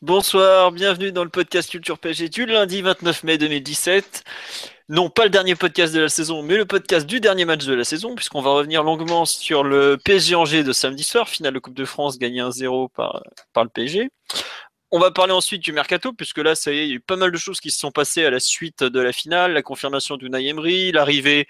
Bonsoir, bienvenue dans le podcast Culture PSG du lundi 29 mai 2017. Non, pas le dernier podcast de la saison, mais le podcast du dernier match de la saison, puisqu'on va revenir longuement sur le PSG Angers de samedi soir, finale de Coupe de France gagné 1-0 par, par le PSG. On va parler ensuite du mercato, puisque là, ça y est, il y a eu pas mal de choses qui se sont passées à la suite de la finale, la confirmation d'Unai Emery, l'arrivée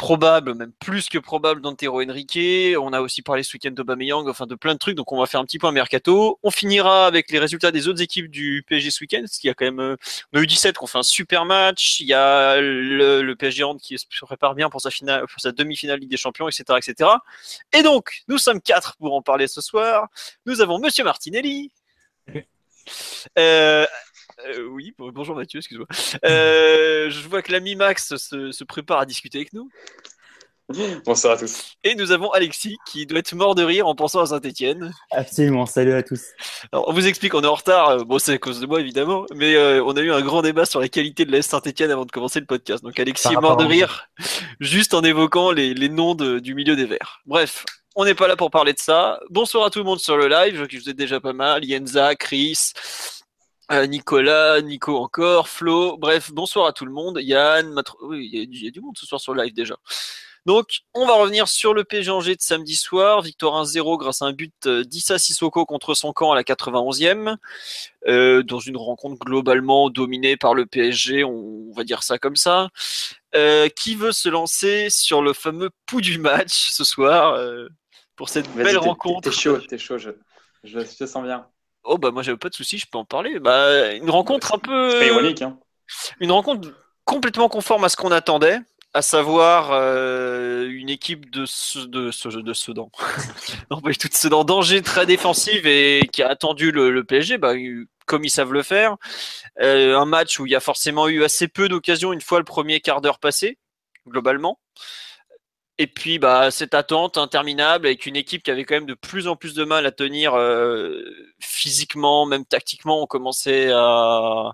probable, même plus que probable d'Antero Henrique. On a aussi parlé ce week-end d'Aubameyang, enfin de plein de trucs. Donc on va faire un petit point mercato. On finira avec les résultats des autres équipes du PSG ce week-end, parce qu'il y a quand même, euh, on a eu 17 qu'on fait un super match. Il y a le, le PSG Hand qui se prépare bien pour sa finale, pour sa demi-finale Ligue des Champions, etc., etc. Et donc nous sommes quatre pour en parler ce soir. Nous avons Monsieur Martinelli. Euh, euh, oui, bon- bonjour Mathieu, excuse-moi. Euh, je vois que l'ami Max se, se prépare à discuter avec nous. Bonsoir à tous. Et nous avons Alexis qui doit être mort de rire en pensant à Saint-Etienne. Absolument, salut à tous. Alors, on vous explique, on est en retard. euh, Bon, c'est à cause de moi, évidemment. Mais euh, on a eu un grand débat sur la qualité de l'AS Saint-Etienne avant de commencer le podcast. Donc, Alexis Par est mort de rire juste en évoquant les, les noms de- du milieu des Verts. Bref, on n'est pas là pour parler de ça. Bonsoir à tout le monde sur le live, qui vous êtes déjà pas mal. Yenza, Chris, euh, Nicolas, Nico encore, Flo. Bref, bonsoir à tout le monde. Yann, Matro- oui, il y, a du- il y a du monde ce soir sur le live déjà. Donc, on va revenir sur le PSG Angers de samedi soir. Victoire 1-0 grâce à un but euh, d'Issa Sissoko contre son camp à la 91e. euh, dans une rencontre globalement dominée par le PSG, on, on va dire ça comme ça. Euh, qui veut se lancer sur le fameux pouls du match ce soir euh, pour cette belle rencontre T'es chaud, t'es chaud, je, je, je te sens bien. Oh bah moi j'avais pas de souci, je peux en parler. Bah une rencontre un peu C'est ironique, hein. une rencontre complètement conforme à ce qu'on attendait, à savoir euh, une équipe de ce, de ce, de Sedan. non, pas du tout de Sedan, danger très défensive et qui a attendu le, le PSG, bah, comme ils savent le faire. Euh, un match où il y a forcément eu assez peu d'occasions une fois le premier quart d'heure passé, globalement. Et puis bah, cette attente interminable avec une équipe qui avait quand même de plus en plus de mal à tenir euh, physiquement, même tactiquement, on commençait à,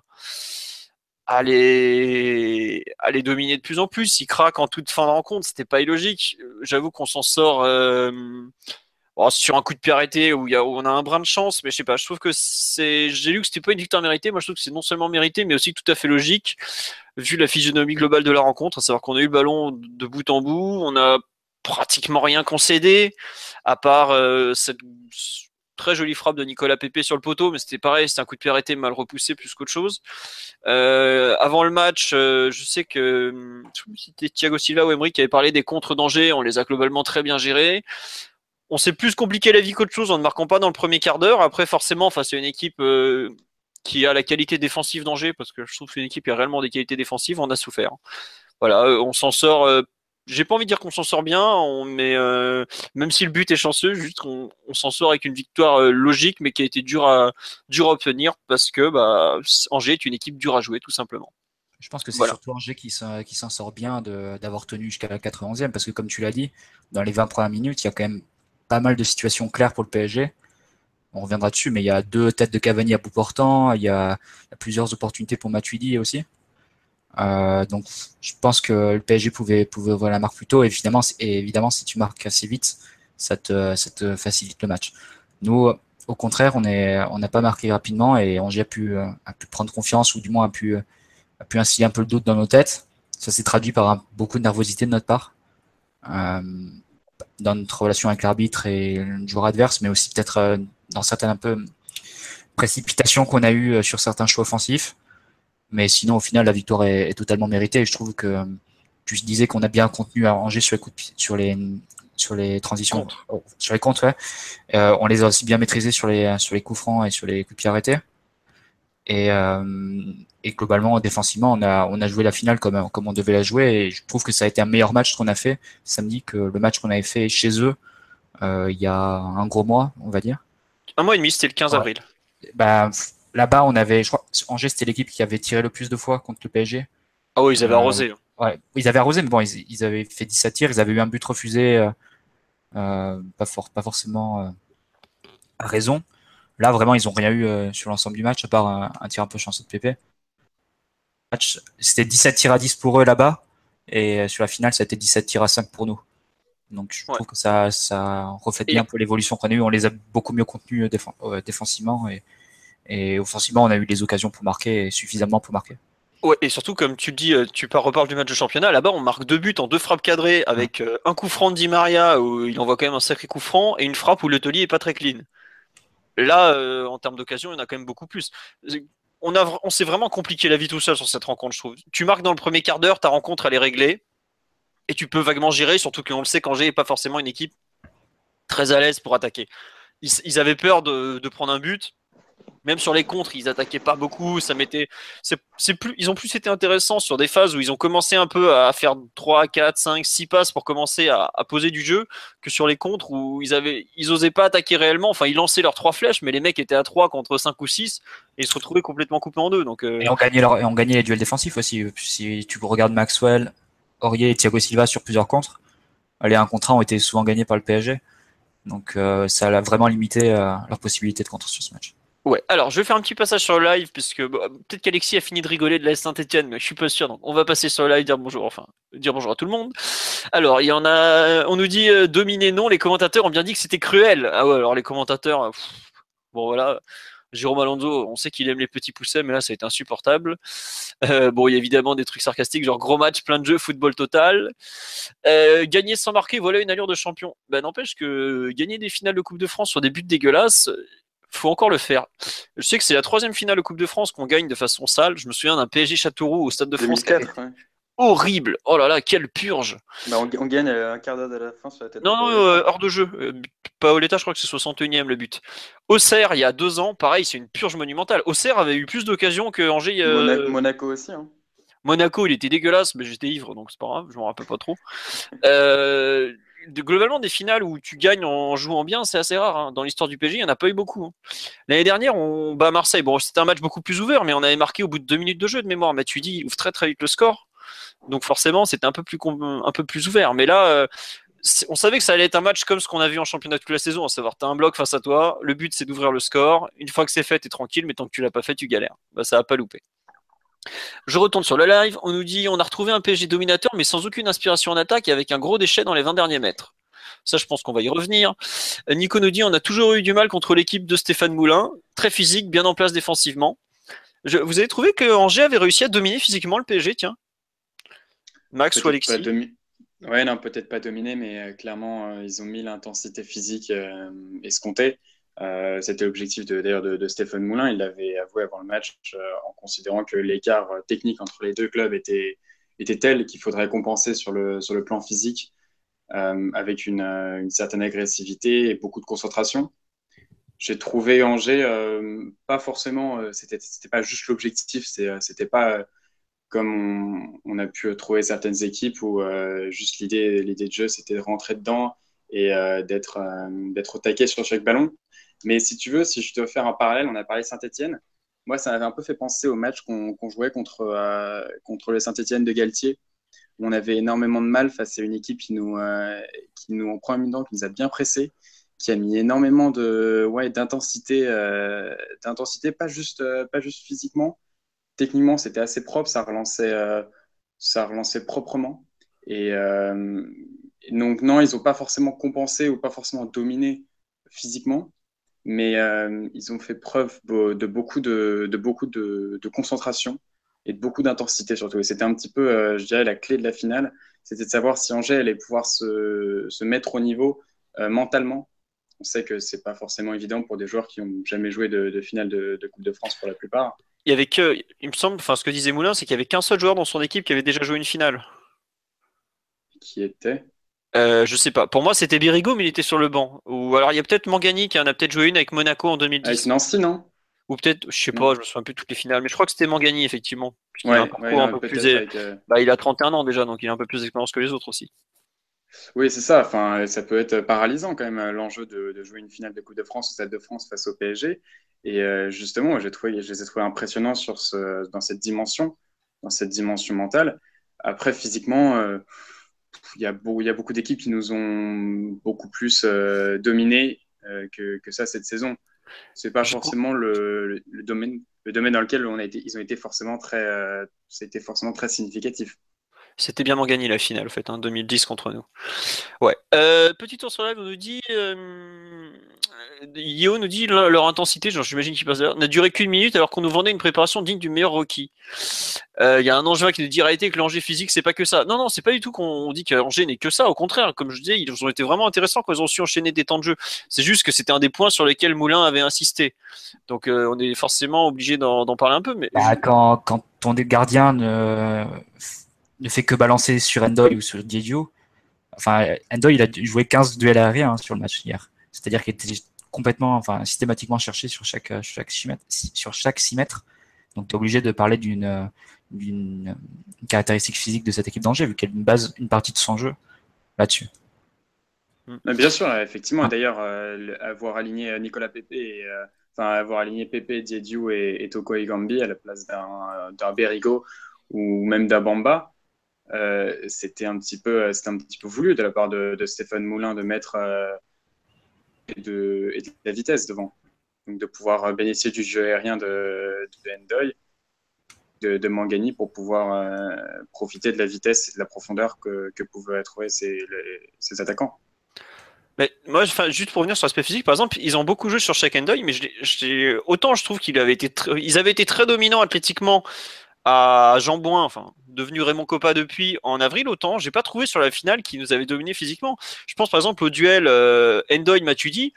les, à les dominer de plus en plus. Ils craquent en toute fin de rencontre, c'était pas illogique. J'avoue qu'on s'en sort euh, bon, sur un coup de pied arrêté où, on a un brin de chance, mais je sais pas, je trouve que c'est. J'ai lu que c'était pas une victoire méritée, moi je trouve que c'est non seulement mérité, mais aussi tout à fait logique, vu la physionomie globale de la rencontre, à savoir qu'on a eu le ballon de bout en bout, on a pratiquement rien concédé, à part euh, cette très jolie frappe de Nicolas Pepe sur le poteau, mais c'était pareil, c'était un coup de pied arrêté mal repoussé plus qu'autre chose. Euh, avant le match, euh, je sais que c'était Thiago Silva ou Emery qui avait parlé des contre-dangers, on les a globalement très bien gérés. On s'est plus compliqué la vie qu'autre chose en ne marquant pas dans le premier quart d'heure. Après, forcément, face à une équipe euh, qui a la qualité défensive d'Angers, parce que je trouve que c'est une équipe qui a réellement des qualités défensives, on a souffert. Voilà, euh, on s'en sort. euh, j'ai pas envie de dire qu'on s'en sort bien, on, mais euh, même si le but est chanceux, juste qu'on on s'en sort avec une victoire logique, mais qui a été dure à, dure à obtenir parce que bah, Angers est une équipe dure à jouer, tout simplement. Je pense que c'est Voilà. surtout Angers qui s'en qui s'en sort bien d'avoir tenu jusqu'à la 91e, parce que comme tu l'as dit, dans les 20 premières minutes, il y a quand même pas mal de situations claires pour le PSG. On reviendra dessus, mais il y a deux têtes de Cavani à bout portant, il y a, plusieurs opportunités pour Matuidi aussi. Euh, donc, je pense que le PSG pouvait, pouvait ouvrir la marque plus tôt. Et évidemment, si tu marques assez vite, ça te, facilite le match. Nous, au contraire, on on n'a pas marqué rapidement et Angers a pu, a pu prendre confiance ou du moins a pu, a un peu le doute dans nos têtes. Ça s'est traduit par beaucoup de nervosité de notre part. Euh, dans notre relation avec l'arbitre et le joueur adverse, mais aussi peut-être euh, dans certaines un peu précipitations qu'on a eues euh, sur certains choix offensifs. Mais sinon, au final, la victoire est, est totalement méritée. Et je trouve que euh, tu disais qu'on a bien contenu à Angers sur les, coups de sur les, sur les transitions, Contre. oh, sur les contres. ouais. Euh, on les a aussi bien maîtrisés sur les, sur les coups francs et sur les coups de pied arrêtés. Et, euh, et globalement, défensivement, on a, on a joué la finale comme, comme on devait la jouer. Et je trouve que ça a été un meilleur match qu'on a fait samedi que le match qu'on avait fait chez eux euh, il y a un gros mois, on va dire. Un mois et demi, c'était le 15 Ouais. avril. Bah, là-bas, on avait, je crois, Angers, c'était l'équipe qui avait tiré le plus de fois contre le PSG. Ah oui, ils avaient Euh, arrosé. Ouais, ils avaient arrosé, mais bon, ils, ils avaient fait 17 tirs, ils avaient eu un but refusé, euh, euh, pas, pas forcément euh, à raison. Là, vraiment, ils ont rien eu euh, sur l'ensemble du match, à part un, un tir un peu chanceux de Pépé. C'était 17 tirs à 10 pour eux là-bas, et euh, sur la finale, ça a été 17 tirs à 5 pour nous. Donc, je Ouais. trouve que ça, ça reflète Et- bien un peu l'évolution qu'on a eue. On les a beaucoup mieux contenus euh, défen- euh, défensivement, et, et offensivement, on a eu les occasions pour marquer, et suffisamment pour marquer. Ouais, et surtout, comme tu le dis, tu par- reparles du match de championnat. Là-bas, on marque deux buts en deux frappes cadrées avec un coup franc de Di Maria où il envoie quand même un sacré coup franc et une frappe où le taulier est pas très clean. Là, euh, en termes d'occasion, il y en a quand même beaucoup plus. On, s'est vraiment compliqué la vie tout seul sur cette rencontre, je trouve. Tu marques dans le premier quart d'heure, ta rencontre, elle est réglée. Et tu peux vaguement gérer, surtout qu'on le sait qu'Angers n'est pas forcément une équipe très à l'aise pour attaquer. Ils, avaient peur de prendre un but. Même sur les contres, ils attaquaient pas beaucoup. Ça mettait. Plus. Ils ont plus été intéressants sur des phases où ils ont commencé un peu à faire 3, 4, 5, 6 passes pour commencer à, poser du jeu que sur les contres où ils avaient. Ils osaient pas attaquer réellement. Enfin, ils lançaient leurs trois flèches, mais les mecs étaient à 3 contre 5 ou 6 et ils se retrouvaient complètement coupés en deux. Donc, euh, et on gagnait les duels défensifs aussi. Si tu regardes Maxwell, Aurier et Thiago Silva sur plusieurs contres, les 1 contre 1 ont été souvent gagnés par le PSG. Donc euh, ça a vraiment limité euh, leur possibilité de contre sur ce match. Ouais, alors je vais faire un petit passage sur le live, puisque bon, peut-être qu'Alexis a fini de rigoler de la Saint-Etienne, mais je suis pas sûr, donc on va passer sur le live, dire bonjour, enfin, dire bonjour à tout le monde. Alors, il y en a, on nous dit euh, dominé non, les commentateurs ont bien dit que c'était cruel. Ah ouais, alors les commentateurs, euh, bon voilà, Jérôme Alonso, on sait qu'il aime les petits poussets, mais là ça a été insupportable. Euh, bon, il y a évidemment des trucs sarcastiques, genre gros match, plein de jeux, football total. Gagner sans marquer, voilà une allure de champion. Ben n'empêche que gagner des finales de Coupe de France sur des buts dégueulasses, faut encore le faire. Je sais que c'est la troisième finale de Coupe de France qu'on gagne de façon sale. Je me souviens d'un PSG Châteauroux au Stade de France. qui avait 2004, ouais. Horrible. Oh là là, quelle purge. Bah, on, on gagne euh, un quart d'heure de la fin sur la tête. Non, non, euh, hors de jeu. Euh, Paoletta, je crois que c'est 61e le but. Auxerre, il y a deux ans, pareil, c'est une purge monumentale. Auxerre avait eu plus d'occasions que Angers. euh, Mona- Monaco aussi. Hein. Monaco, il était dégueulasse, mais j'étais ivre, donc c'est pas grave, je m'en rappelle pas trop. Euh, globalement, des finales où tu gagnes en jouant bien, c'est assez rare. hein. Dans l'histoire du PSG, il n'y en a pas eu beaucoup. hein. L'année dernière, on bat Marseille. Bon, c'était un match beaucoup plus ouvert, mais on avait marqué au bout de deux minutes de jeu de mémoire. Matuidi ouvre très très vite le score. Donc forcément, c'était un peu plus un peu plus ouvert. Mais là, euh, on savait que ça allait être un match comme ce qu'on a vu en championnat toute la saison, à savoir, tu as un bloc face à toi, le but c'est d'ouvrir le score. Une fois que c'est fait, tu es tranquille, mais tant que tu l'as pas fait, tu galères. Bah, ça a pas loupé. Je retourne sur le live. On nous dit on a retrouvé un PSG dominateur, mais sans aucune inspiration en attaque et avec un gros déchet dans les 20 derniers mètres. Ça, je pense qu'on va y revenir. Euh, Nico nous dit on a toujours eu du mal contre l'équipe de Stéphane Moulin. Très physique, bien en place défensivement. Je- vous avez trouvé que Angers avait réussi à dominer physiquement le PSG, tiens Max ou Alexis Ouais, non, peut-être pas dominé, mais euh, clairement, euh, ils ont mis l'intensité physique euh, escomptée. Euh, C'était l'objectif d'ailleurs de, Stéphane Moulin. Il l'avait avoué avant le match euh, en considérant que l'écart euh, technique entre les deux clubs était, tel qu'il faudrait compenser sur le, plan physique avec une, certaine agressivité et beaucoup de concentration. J'ai trouvé Angers pas forcément, c'était pas juste l'objectif, c'était pas comme on, on a pu trouver certaines équipes où juste l'idée de jeu c'était de rentrer dedans et d'être au taquet sur chaque ballon. Mais si tu veux, si je dois faire un parallèle, on a parlé Saint-Etienne. Moi, ça m'avait un peu fait penser au match qu'on jouait contre, euh, contre le Saint-Etienne de Galtier. On avait énormément de mal face à une équipe qui nous, euh, qui nous en première mi-temps, qui nous a bien pressé, qui a mis énormément de ouais, d'intensité, euh, pas juste, pas juste physiquement. Techniquement, c'était assez propre, ça relançait, ça relançait proprement. Et, et donc non, ils n'ont pas forcément compensé ou pas forcément dominé physiquement, mais euh, ils ont fait preuve de beaucoup de, de beaucoup de, de concentration et de beaucoup d'intensité surtout. Et c'était un petit peu, euh, je dirais, la clé de la finale, c'était de savoir si Angers allait pouvoir se, se mettre au niveau euh, mentalement. On sait que c'est pas forcément évident pour des joueurs qui ont jamais joué de, de finale de, de Coupe de France pour la plupart. Il y avait que, il me semble, enfin ce que disait Moulin, c'est qu'il y avait qu'un seul joueur dans son équipe qui avait déjà joué une finale. Qui était? Euh, je sais pas. Pour moi, c'était Birigo, mais il était sur le banc. Ou alors il y a peut-être Mangani qui en a peut-être joué une avec Monaco en 2010. avec Nancy, non? Ou peut-être, je sais pas, je me souviens plus de toutes les finales, mais je crois que c'était Mangani, effectivement. Il, Ouais, a un parcours ouais, un non, peu peut-être plus... é- avec, euh, bah, il a 31 ans déjà, donc il a un peu plus d'expérience que les autres aussi. Oui, c'est ça. Enfin, ça peut être paralysant quand même l'enjeu de, de jouer une finale de Coupe de France au Stade de France face au PSG. Et euh, justement, j'ai trouvé, je les ai trouvés impressionnants sur ce, dans cette dimension, dans cette dimension mentale. Après, physiquement, euh, il y a, beau- il y a beaucoup d'équipes qui nous ont beaucoup plus euh, dominés euh, que, que ça cette saison. C'est pas forcément le, le- le domaine, le domaine dans lequel on a été, ils ont été forcément très, euh, ça a été forcément très significatif. C'était bien Mangani la finale, en fait, hein, 2010 contre nous. Ouais. Euh, petit tour sur live, on nous dit. Euh, Yo nous dit leur, leur intensité, genre j'imagine qu'il passe d'ailleurs, n'a duré qu'une minute alors qu'on nous vendait une préparation digne du meilleur Rocky. Euh, Il y a un Angevin qui nous dit arrêtez que l'Angers physique c'est pas que ça. Non non c'est pas du tout qu'on dit qu'Angers n'est que ça. Au contraire, comme je disais, ils ont été vraiment intéressants quand ils ont su enchaîner des temps de jeu. C'est juste que c'était un des points sur lesquels Moulin avait insisté. Donc euh, on est forcément obligé d'en parler un peu. Mais Bah, quand, quand ton gardien ne, ne fait que balancer sur Endoy ou sur Diédhiou, enfin, Endoy, il a joué 15 duels aériens hein, sur le match hier. C'est-à-dire qu'il était complètement, enfin, systématiquement cherché sur chaque, euh, chaque 6 mètres, sur chaque 6 mètres. Donc, tu es obligé de parler d'une, euh, d'une une caractéristique physique de cette équipe d'Angers, vu qu'elle base une partie de son jeu là-dessus. Mais Bien sûr, effectivement. D'ailleurs, euh, le- avoir aligné euh, Nicolas Pepe, et, euh, enfin avoir aligné Pepe, Diédiou et, et Toko Egambi à la place d'un d'un Berigo ou même d'un Bamba, euh, c'était un petit peu, c'était un petit peu voulu de la part de, de Stéphane Moulin de mettre euh, et de, la vitesse devant, de pouvoir bénéficier du jeu aérien de, de de, Mangani pour pouvoir euh, profiter de la vitesse et de la profondeur que, pouvaient trouver ces, attaquants. Mais moi, juste pour revenir sur l'aspect physique, par exemple, ils ont beaucoup joué sur chaque Endoy, mais autant je trouve qu'ils avaient été très dominants athlétiquement à Jambouin, enfin, devenu Raymond Coppa depuis en avril, autant j'ai pas trouvé sur la finale qu'ils nous avaient dominé physiquement. Je pense par exemple au duel euh, Endoy Matuidi.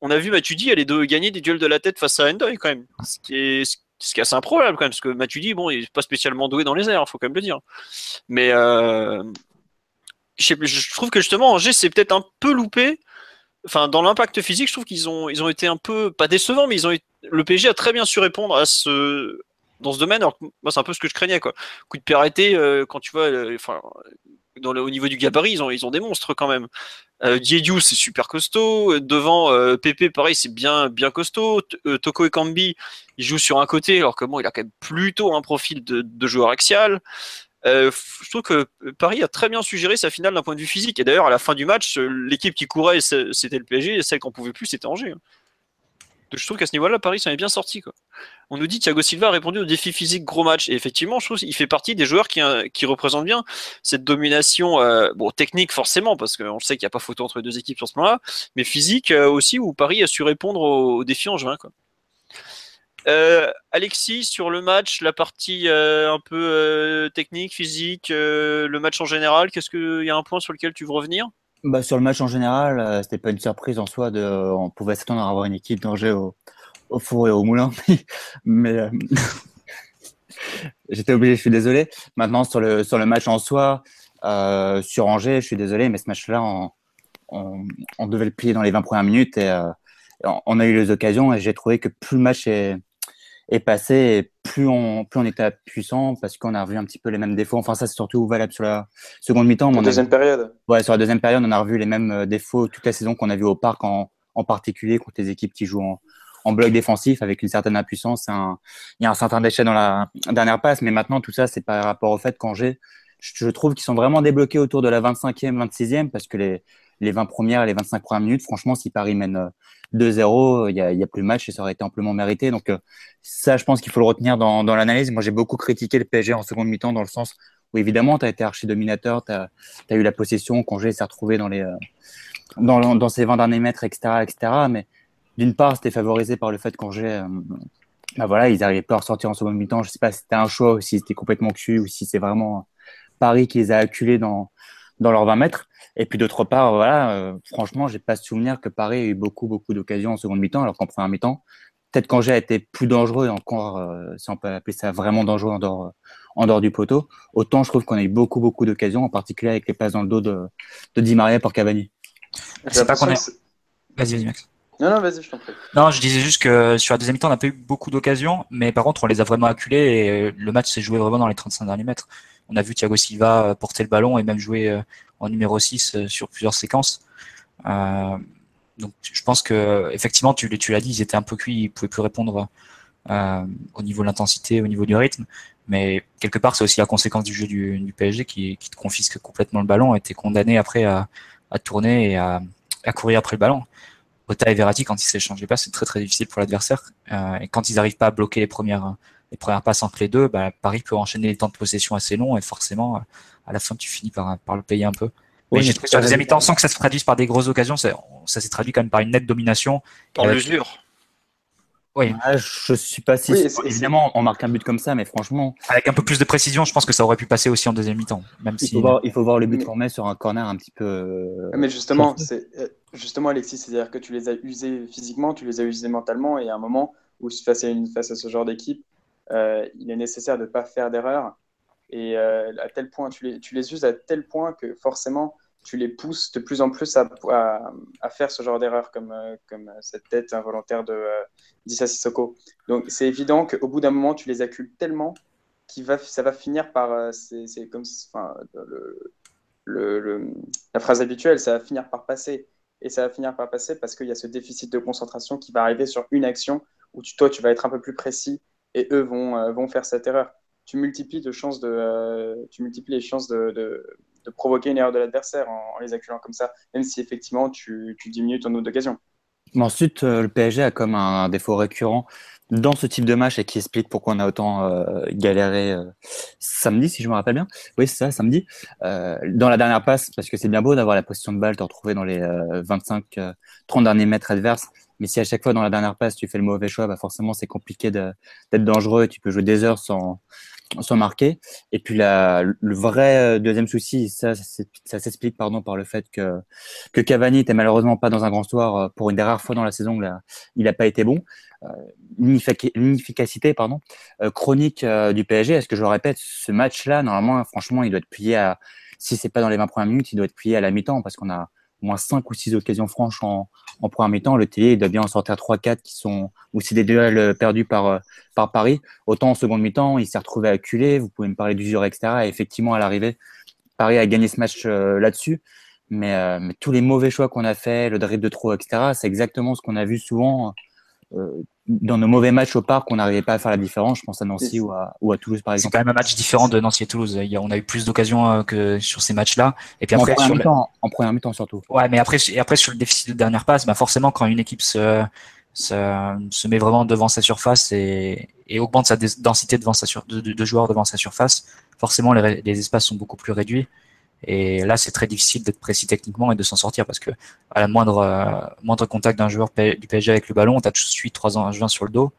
On a vu Matuidi aller de, gagner des duels de la tête face à Endoy quand même, ce qui est ce qui est assez improbable quand même, parce que Matuidi, bon, il est pas spécialement doué dans les airs, faut quand même le dire. Mais euh, je, je trouve que justement Angers c'est peut-être un peu loupé. Enfin, dans l'impact physique, je trouve qu'ils ont, ils ont été un peu pas décevants, mais ils ont le PSG a très bien su répondre à ce dans ce domaine. Alors que moi, c'est un peu ce que je craignais, quoi. Coup de pied euh, quand tu vois, euh, enfin, au niveau du gabarit, ils ont, ils ont des monstres quand même. Euh, c'est super costaud. Devant, euh, Pépé, pareil, c'est bien, bien costaud. T- euh, Toko Ekambi, il joue sur un côté, alors que bon, il a quand même plutôt un profil de, joueur axial. Euh, je trouve que Paris a très bien suggéré sa finale d'un point de vue physique. Et d'ailleurs, à la fin du match, euh, l'équipe qui courait, c'était le PSG, et celle qu'on pouvait plus, c'était Angers. Je trouve qu'à ce niveau-là, Paris s'en est bien sorti. On nous dit Thiago Silva a répondu au défi physique gros match. Et effectivement, je trouve qu'il fait partie des joueurs qui, euh, représentent bien cette domination, euh, technique forcément, parce qu'on sait qu'il n'y a pas photo entre les deux équipes sur ce moment-là, mais physique euh, aussi, où Paris a su répondre aux, défis en juin. Alexis, sur le match, la partie un peu technique, physique, le match en général, qu'est-ce qu'il y a un point sur lequel tu veux revenir? Bah, sur le match en général, euh, c'était pas une surprise en soi. De, on pouvait s'attendre à avoir une équipe d'Angers au, au four et au moulin. Mais euh, j'étais obligé, je suis désolé. Maintenant, sur le, sur le match en soi, euh, sur Angers, je suis désolé, mais ce match-là, on, on, on devait le plier dans les 20 premières minutes et euh, on a eu les occasions et j'ai trouvé que plus le match est, est passé et plus on, plus on était puissant parce qu'on a revu un petit peu les mêmes défauts. Enfin, ça, c'est surtout valable sur la seconde mi-temps. mais En on a- deuxième période. Ouais, sur la deuxième période, on a revu les mêmes euh, défauts toute la saison qu'on a vu au parc, en, en particulier contre les équipes qui jouent en, en bloc défensif avec une certaine impuissance. Un, il y a un certain déchet dans la dernière passe, mais maintenant, tout ça, c'est par rapport au fait qu'Angers, je, je trouve qu'ils sont vraiment débloqués autour de la 25e, 26e, parce que les, les 20 premières les 25 premières minutes, franchement, si Paris mène euh, 2-0, il y a, a plus de match et ça aurait été amplement mérité. Donc, euh, ça, je pense qu'il faut le retenir dans, l'analyse. Moi, j'ai beaucoup critiqué le PSG en seconde mi-temps dans le sens où, évidemment, tu as été archi-dominateur, tu as, eu la possession, Congé s'est retrouvé dans, les, euh, dans, ses 20 derniers mètres, etc. etc. mais d'une part, c'était favorisé par le fait qu'Angers, euh, bah voilà, ils n'arrivaient pas à ressortir en seconde mi-temps. Je sais pas si c'était un choix ou si c'était complètement cuit ou si c'est vraiment Paris qui les a acculés dans, dans leurs 20 mètres. Et puis d'autre part, voilà, euh, franchement, j'ai pas souvenir que Paris ait eu beaucoup, beaucoup d'occasions en seconde mi-temps, alors qu'en première mi-temps, peut-être qu'Angers a été plus dangereux, encore, euh, si on peut appeler ça vraiment dangereux en dehors, en dehors du poteau. Autant je trouve qu'on a eu beaucoup, beaucoup d'occasions, en particulier avec les passes dans le dos de, de Di Maria pour Cavani. C'est pas qu'on est- Vas-y, vas-y, Max. Non, non, vas-y, je t'en prie. Non, je disais juste que sur la deuxième mi-temps, on n'a pas eu beaucoup d'occasions, mais par contre, on les a vraiment acculés et le match s'est joué vraiment dans les 35 derniers mètres. On a vu Thiago Silva porter le ballon et même jouer en numéro 6 sur plusieurs séquences. Euh, donc, je pense que effectivement, tu, l'as dit, ils étaient un peu cuits, ils pouvaient plus répondre euh, au niveau de l'intensité, au niveau du rythme. Mais quelque part, c'est aussi la conséquence du jeu du, PSG qui, te confisque complètement le ballon et t'es condamné après à, tourner et à, courir après le ballon. Ota et Verratti, quand ils s'échangent pas, c'est très très difficile pour l'adversaire. Euh, et quand ils n'arrivent pas à bloquer les premières les premières passes entre les deux, bah, Paris peut enchaîner les temps de possession assez longs et forcément, à la fin, tu finis par, par le payer un peu. Mais j'ai trouvé sur deuxième mi-temps, sans que ça se traduise par des grosses occasions, ça, ça s'est traduit quand même par une nette domination. Par l'usure. Oui. Ah, je suis pas si. Oui, évidemment, on marque un but comme ça, mais franchement. Avec un peu plus de précision, je pense que ça aurait pu passer aussi en deuxième mi-temps. Même il, si... faut voir, il faut voir le but qu'on met sur un corner un petit peu. Euh, mais justement, c'est justement Alexis, c'est-à-dire que tu les as usés physiquement, tu les as usés mentalement, et à un moment où face à, une, face à ce genre d'équipe, euh, il est nécessaire de ne pas faire d'erreur. Et euh, à tel point, tu les, uses à tel point que forcément, tu les pousses de plus en plus à, faire ce genre d'erreur, comme, euh, comme cette tête involontaire de euh, d'Issa Sissoko. Donc c'est évident qu'au bout d'un moment, tu les accules tellement que va, ça va finir par. Euh, c'est comme enfin, le, la phrase habituelle, ça va finir par passer. Et ça va finir par passer parce qu'il y a ce déficit de concentration qui va arriver sur une action où toi, tu vas être un peu plus précis et eux vont, vont faire cette erreur. Tu multiplies, de chances de, tu multiplies les chances de, de de provoquer une erreur de l'adversaire en, les acculant comme ça, même si effectivement tu, tu diminues ton nombre d'occasions. Ensuite, euh, le PSG a comme un, défaut récurrent dans ce type de match et qui explique pourquoi on a autant euh, galéré euh, samedi, si je me rappelle bien. Oui, c'est ça, samedi. dans la dernière passe, parce que c'est bien beau d'avoir la position de balle, te retrouver dans les 25-30 derniers mètres adverses. Mais si à chaque fois dans la dernière passe tu fais le mauvais choix, bah forcément c'est compliqué d'être dangereux. Tu peux jouer des heures sans, sont marqués. Et puis la, le vrai euh, deuxième souci, ça, ça s'explique pardon par le fait que que Cavani était malheureusement pas dans un grand soir euh, pour une des rares fois dans la saison là, il n'a pas été bon. Euh, pardon euh, chronique du PSG. Est-ce que je le répète, ce match-là normalement, franchement, il doit être plié à si c'est pas dans les 20 premières minutes, il doit être plié à la mi-temps parce qu'on a au moins 5 ou 6 occasions franches en, en première mi-temps. Le télé, il doit bien en sortir 3-4 qui sont aussi des duels euh, perdus par, euh, par Paris. Autant en seconde mi-temps, il s'est retrouvé acculé. Vous pouvez me parler d'usure, etc. Et effectivement, à l'arrivée, Paris a gagné ce match euh, là-dessus. Mais, mais, tous les mauvais choix qu'on a fait, le dribble de trop, etc., c'est exactement ce qu'on a vu souvent dans nos mauvais matchs au parc, on n'arrivait pas à faire la différence. Je pense à Nancy ou à, ou à Toulouse, par exemple. C'est quand même un match différent de Nancy et Toulouse. On a eu plus d'occasions euh, que sur ces matchs-là. Et puis après, en première mi-temps, en première mi-temps surtout. Ouais, mais après, et après sur le déficit de dernière passe, bah forcément, quand une équipe se, se, se met vraiment devant sa surface et, et augmente sa densité devant sa sur, de, de, joueurs devant sa surface, forcément, les, les espaces sont beaucoup plus réduits. Et là, c'est très difficile d'être précis techniquement et de s'en sortir parce que à la moindre, euh, moindre contact d'un joueur du PSG avec le ballon, tu as tout de suite 3 ans sur le dos.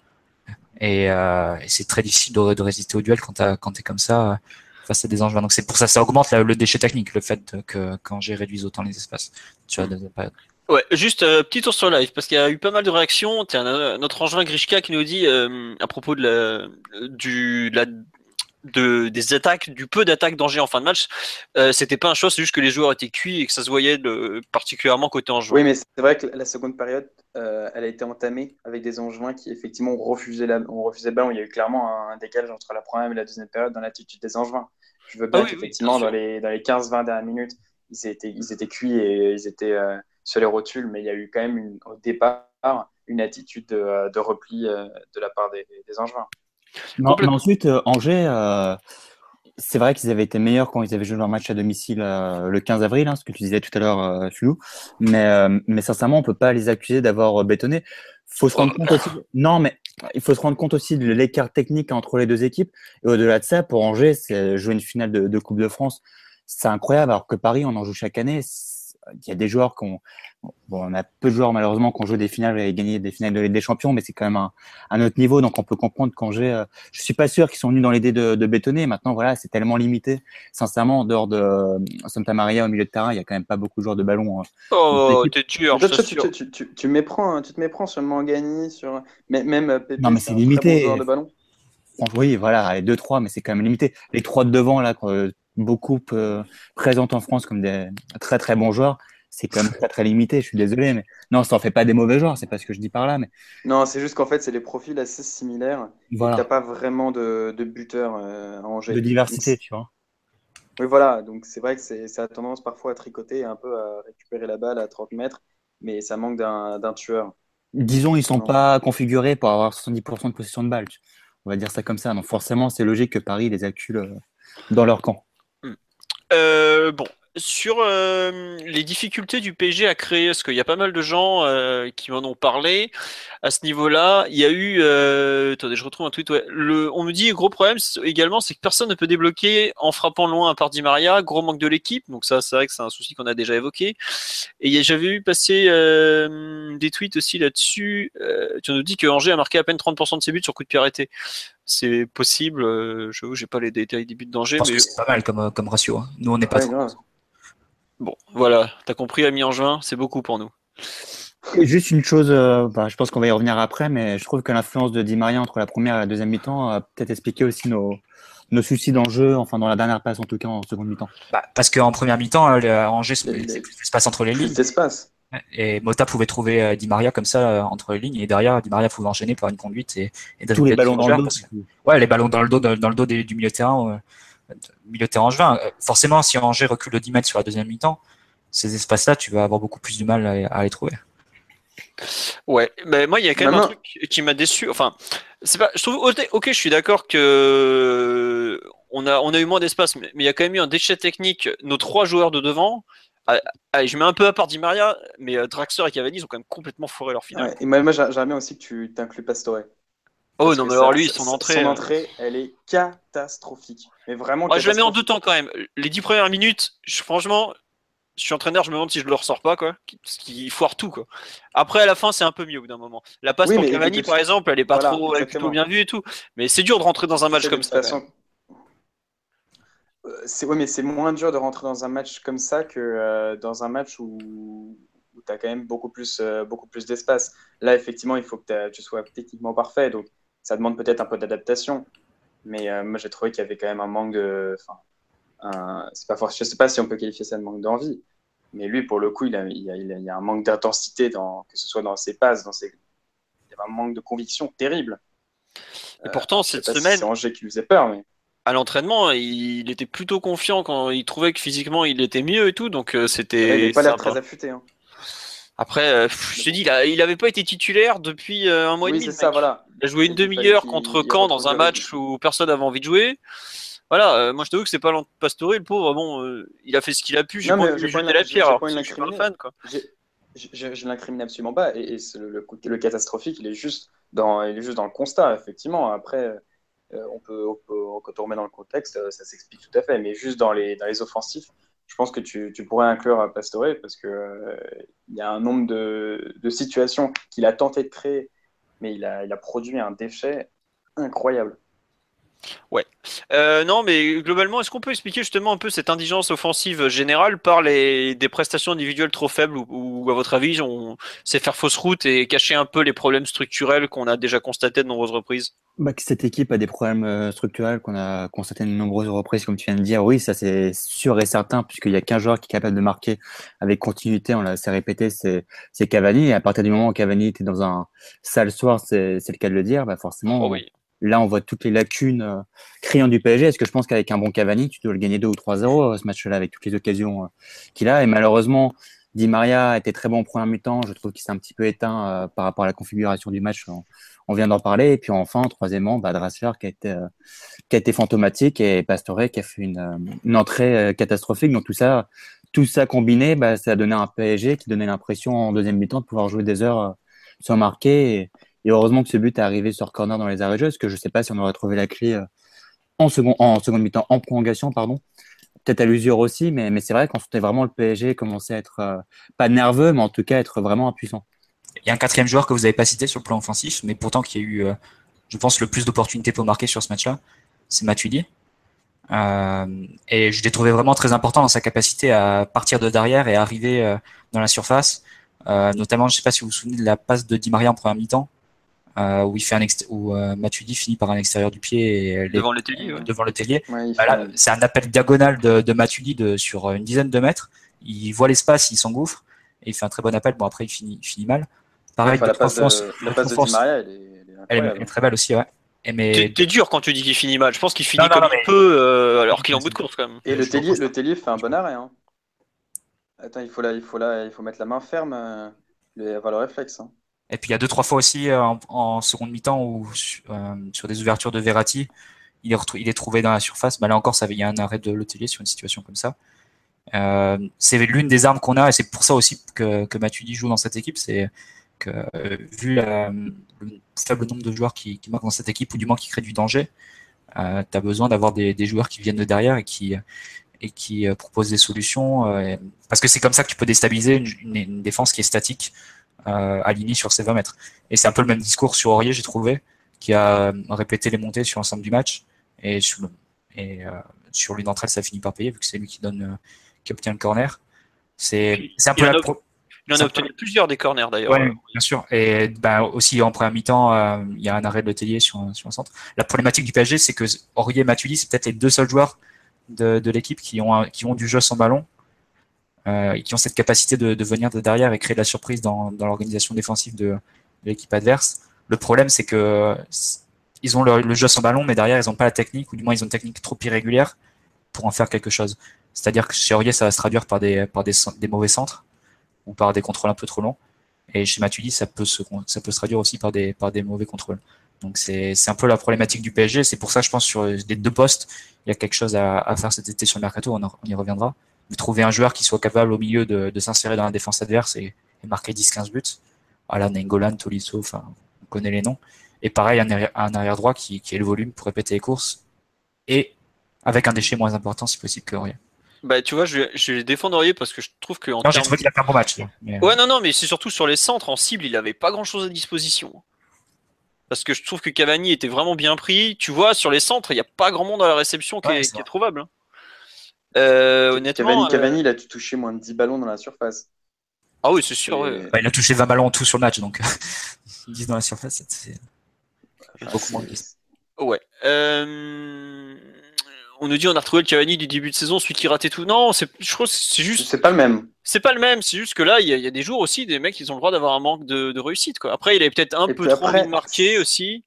Et, euh, et c'est très difficile de, résister au duel quand, tu es comme ça euh, face à des angevins. Donc c'est pour ça ça augmente le déchet technique, le fait que quand j'ai réduit autant les espaces. Ouais, juste euh, petit tour sur live parce qu'il y a eu pas mal de réactions. T'as notre angevin Grishka qui nous dit à propos de du, de la de, des attaques, du peu d'attaques d'Angers en fin de match, euh, c'était pas un choix, c'est juste que les joueurs étaient cuits et que ça se voyait de, particulièrement côté Angevin. Oui, mais c'est vrai que la seconde période, euh, elle a été entamée avec des Angevins qui effectivement ont refusé, la, ont refusé le ballon. Il y a eu clairement un, décalage entre la première et la deuxième période dans l'attitude des Angevins. Je veux bien ah qu'effectivement, dans, les, dans les 15-20 dernières minutes, ils étaient, ils étaient cuits et ils étaient euh, sur les rotules, mais il y a eu quand même une, au départ une attitude de, de repli de la part des, des Angevins. Non, mais ensuite, euh, Angers, euh, c'est vrai qu'ils avaient été meilleurs quand ils avaient joué leur match à domicile euh, le 15 avril, hein, ce que tu disais tout à l'heure, euh, Fulou. Mais, mais sincèrement, on peut pas les accuser d'avoir bétonné. Faut se rendre compte aussi. Non, mais il faut se rendre compte aussi de l'écart technique entre les deux équipes. Et au-delà de ça, pour Angers, c'est jouer une finale de, de Coupe de France, c'est incroyable. Alors que Paris, on en joue chaque année. Il y a des joueurs qui ont, Bon, on a peu de joueurs malheureusement qui ont joué des finales et gagné des finales de Ligue des Champions, mais c'est quand même un, un, autre niveau, donc on peut comprendre qu'Angers, euh, je suis pas sûr qu'ils sont venus dans l'idée de, de, bétonner. Maintenant, voilà, c'est tellement limité. Sincèrement, en dehors de euh, Santa Maria au milieu de terrain, il y a quand même pas beaucoup de joueurs de ballon. Hein. Oh, t'es dur. Tu, tu, tu, tu, tu, méprends, tu te méprends sur Mangani, sur même euh, Pépé, Non, mais c'est limité. Bon de ballon. Oui, voilà, les deux trois, mais c'est quand même limité. Les trois de devant là, beaucoup euh, présentent en France comme des très très bons joueurs c'est quand même très très limité. Je suis désolé, mais non, ça en fait pas des mauvais joueurs. C'est pas ce que je dis par là, mais Non, c'est juste qu'en fait, c'est des profils assez similaires. Il n'y voilà, a pas vraiment de, de buteur euh, à Angers. de diversité, Donc, tu vois. Oui, voilà. Donc, c'est vrai que c'est, ça a tendance parfois à tricoter, un peu à récupérer la balle à 30 mètres, mais ça manque d'un, d'un tueur. Disons, ils sont Non. pas configurés pour avoir 70% de possession de balle. On va dire ça comme ça. Donc forcément, c'est logique que Paris les accule euh, dans leur camp. Euh, bon, sur euh, les difficultés du PSG à créer, parce qu'il y a pas mal de gens euh, qui m'en ont parlé à ce niveau-là. Il y a eu, attendez, je retrouve un tweet. Ouais, on me dit gros problème également, c'est que personne ne peut débloquer en frappant loin à part Di Maria. Gros manque de l'équipe, donc ça, c'est vrai que c'est un souci qu'on a déjà évoqué. Et j'avais vu passer des tweets aussi là-dessus. Tu nous dis que Angers a marqué à peine 30% de ses buts sur coup de pied arrêté. C'est possible. Euh, je j'ai pas les détails des buts d'Angers, mais c'est pas mal comme, euh, comme ratio. hein. Nous, on n'est pas Ouais, trop. grave. Bon, voilà, t'as compris, ami en juin, c'est beaucoup pour nous. Et juste une chose, euh, bah, je pense qu'on va y revenir après, mais je trouve que l'influence de Di Maria entre la première et la deuxième mi-temps a peut-être expliqué aussi nos, nos soucis d'enjeu, enfin dans la dernière passe en tout cas en seconde mi-temps. Bah, parce qu'en première mi-temps, euh, Angers se d'espace entre les Plus lignes. d'espace. Et Mota pouvait trouver euh, Di Maria comme ça euh, entre les lignes. Et derrière, Di Maria pouvait enchaîner par une conduite et, et Tous les ballons dans le dos. que- Ouais, les ballons dans le dos, dans, dans le dos des- du milieu de terrain, euh, milieu de terrain angevin. Forcément, si Angers recule de 10 mètres sur la deuxième mi-temps, ces espaces-là, tu vas avoir beaucoup plus de mal à, à les trouver. Ouais, mais moi, il y a quand même un truc qui m'a déçu. Enfin, c'est pas. Je trouve. ok, je suis d'accord que on a on a eu moins d'espace, mais mais il y a quand même eu un déchet technique. Nos trois joueurs de devant. Ah, Allez, je mets un peu à part Di Maria, mais euh, Draxler et Cavani ils ont quand même complètement foiré leur finale. Ouais, Et moi, moi, j'a- j'aimerais bien aussi que tu t'inclues Pastore. oh Parce non, mais alors lui, son entrée. Son euh, entrée, elle est catastrophique. Mais vraiment je la mets en deux temps quand même. Les dix premières minutes, je- franchement, je suis entraîneur, je me demande si je le ressors pas, quoi. Parce qu'il foire tout, quoi. Après, à la fin, c'est un peu mieux au bout d'un moment. La passe Oui, pour Cavani, par exemple, elle est pas voilà, trop, elle est plutôt exactement. bien vue et tout. Mais c'est dur de rentrer dans un match comme de ça. toute façon- C'est ouais, mais c'est moins dur de rentrer dans un match comme ça que euh, dans un match où, où tu as quand même beaucoup plus, euh, beaucoup plus d'espace. Là, effectivement, il faut que tu sois techniquement parfait, donc ça demande peut-être un peu d'adaptation. Mais euh, moi, j'ai trouvé qu'il y avait quand même un manque de. Enfin, un- c'est pas forcément, je sais pas si on peut qualifier ça de manque d'envie, mais lui, pour le coup, il, a, il, y a, il y a- il y a un manque d'intensité, dans, que ce soit dans ses passes, dans ses. Il y avait un manque de conviction terrible. Et pourtant, Euh, cette pas si semaine, c'est Angers qui lui faisait peur, mais. À l'entraînement, il était plutôt confiant quand il trouvait que physiquement il était mieux et tout. Donc euh, Il c'était. n'avait pas l'air très affûté. Hein. Après, euh, je te dis, il, a- il avait pas été titulaire depuis euh, un mois Oui, et demi. ça, voilà. Il a joué une Il demi-heure contre il Caen dans un match où personne n'avait envie de jouer. Voilà, euh, moi je t'avoue que c'est pas Pastore, le pauvre. Bon, il a fait ce qu'il a pu. J'ai pas envie de la pierre. alors je suis pas un l'incriminer. fan, quoi. J'ai- Je, je, je l'incrimine absolument pas. Et, et le, le, le catastrophique, il est juste dans, il est juste dans le constat, effectivement. Après, on peut, on quand on remet dans le contexte, euh, ça s'explique tout à fait. Mais juste dans les, dans les offensifs, je pense que tu, pourrais inclure à Pastore parce que euh, il y a un nombre de, de situations qu'il a tenté de créer, mais il a, il a produit un déchet incroyable. Euh, non, mais globalement, est-ce qu'on peut expliquer justement un peu cette indigence offensive générale par les des prestations individuelles trop faibles ou, à votre avis, on sait faire fausse route et cacher un peu les problèmes structurels qu'on a déjà constatés de nombreuses reprises? Bah, que cette équipe a des problèmes euh, structurels qu'on a constaté de nombreuses reprises, comme tu viens de dire. Oui, ça c'est sûr et certain, puisqu'il y a qu'un joueur qui est capable de marquer avec continuité. On l'a assez répété, c'est c'est Cavani. Et à partir du moment où Cavani était dans un sale soir, c'est c'est le cas de le dire. Bah forcément, Oh oui. Là on voit toutes les lacunes euh, criantes du PSG. Est-ce que je pense qu'avec un bon Cavani, tu dois le gagner 2 ou 3-0 euh, ce match-là avec toutes les occasions euh, qu'il a? Et malheureusement, Di Maria était très bon en première mi-temps. Je trouve qu'il s'est un petit peu éteint par rapport à la configuration du match. On, vient d'en parler. Et puis enfin, troisièmement, bah, Draxler qui a été fantomatique et Pastore qui a fait une, entrée catastrophique. Donc tout ça, tout ça combiné, bah, ça a donné un PSG qui donnait l'impression en deuxième mi-temps de pouvoir jouer des heures sans marquer. Et heureusement que ce but est arrivé sur corner dans les arrêts de jeu, parce que je sais pas si on aurait trouvé la clé euh, en second, en seconde mi-temps, en prolongation, pardon. Peut-être à l'usure aussi, mais, mais c'est vrai qu'on sentait vraiment le PSG commencer à être euh, pas nerveux, mais en tout cas être vraiment impuissant. Il y a un quatrième joueur que vous n'avez pas cité sur le plan offensif, mais pourtant qui a eu, euh, je pense, le plus d'opportunités pour marquer sur ce match-là, c'est Matuidi. Euh, et je l'ai trouvé vraiment très important dans sa capacité à partir de derrière et arriver dans la surface. Notamment, je ne sais pas si vous vous souvenez de la passe de Di Maria en première mi-temps, où il fait un ext- où euh, Matuidi finit par un extérieur du pied et les- Devant le tellier, ouais. devant le tellier. Ouais, Bah fait- c'est un appel diagonal de, de Matuidi de, sur une dizaine de mètres. il voit l'espace, il s'engouffre et il fait un très bon appel. Bon, après, il finit, il finit mal. Pareil, la, passe de, la passe de Di Maria, elle est, elle est, très belle aussi, ouais. Mais... T'es dur quand tu dis qu'il finit mal. Je pense qu'il finit comme il peut, euh, alors qu'il est en bout de course quand même. Et le Tellier, le Tellier fait un bon arrêt. Hein. Attends, il faut, là, il, faut là, il faut mettre la main ferme, euh, il avoir le réflexe. Hein. Et puis il y a deux trois fois aussi euh, en, seconde mi-temps où euh, sur des ouvertures de Verratti, il est, il est trouvé dans la surface. Là encore, ça, il y a un arrêt de l'hôtelier sur une situation comme ça. Euh, c'est l'une des armes qu'on a et c'est pour ça aussi que, que joue dans cette équipe. C'est que vu le faible nombre de joueurs qui, marquent dans cette équipe ou du moins qui créent du danger, tu as besoin d'avoir des, joueurs qui viennent de derrière et qui et qui proposent des solutions parce que c'est comme ça que tu peux déstabiliser une défense qui est statique euh, aligné sur ses 20 mètres. Et c'est un peu le même discours sur Aurier, j'ai trouvé, qui a répété les montées sur l'ensemble du match. Et sur, et, euh, sur l'une d'entre elles, ça finit par payer, vu que c'est lui qui donne, euh, qui obtient le corner. C'est, un peu la pro... Il en a obtenu plusieurs des corners d'ailleurs. Oui, bien sûr. Et ben, aussi en première mi-temps, euh, il y a un arrêt de l'hôtelier sur, sur un centre. La problématique du PSG, c'est que Aurier et Matuidi, c'est peut-être les deux seuls joueurs de, de l'équipe qui ont, qui ont du jeu sans ballon euh, qui ont cette capacité de, de, venir de derrière et créer de la surprise dans, dans l'organisation défensive de, de l'équipe adverse. Le problème, c'est que ils ont le, jeu sans ballon, mais derrière, ils n'ont pas la technique, ou du moins, ils ont une technique trop irrégulière pour en faire quelque chose. C'est-à-dire que chez Aurier, ça va se traduire par des, par des, des, mauvais centres ou par des contrôles un peu trop longs. Et chez Matuidi, ça peut se, ça peut se traduire aussi par des, par des mauvais contrôles. Donc c'est, un peu la problématique du PSG. C'est pour ça, je pense, sur les deux postes, il y a quelque chose à, à faire cet été sur le mercato. On, on y reviendra trouver un joueur qui soit capable au milieu de, de s'insérer dans la défense adverse et, et marquer 10-15 buts. Voilà, Nengolan, Tolisso, enfin, on connaît les noms. Et pareil, un arrière, un arrière droit qui, qui ait le volume pour répéter les courses et avec un déchet moins important si possible que Aurier. Bah, tu vois, je vais, je vais défendre Aurier parce que je trouve que. En non, j'ai trouvé qu'il a fait un bon match. Mais... Ouais, non, non, mais c'est surtout sur les centres en cible, il avait pas grand chose à disposition. Parce que je trouve que Cavani était vraiment bien pris. Tu vois, sur les centres, il n'y a pas grand monde à la réception qui, est, qui est, trouvable. Euh, honnêtement, Cavani, euh, il a touché moins de 10 ballons dans la surface. Ah oui, c'est sûr. Bah, il a touché 20 ballons en tout sur le match, donc 10 dans la surface, c'est beaucoup moins de Ouais. Euh... On nous dit on a retrouvé le Cavani du début de saison, celui qui ratait tout. Non, je crois que c'est juste. C'est pas le même. C'est pas le même. C'est juste que là, il y, y, a des jours aussi, des mecs, ils ont le droit d'avoir un manque de, de, réussite. Quoi. Après, il avait peut-être un peu trop envie de marquer aussi.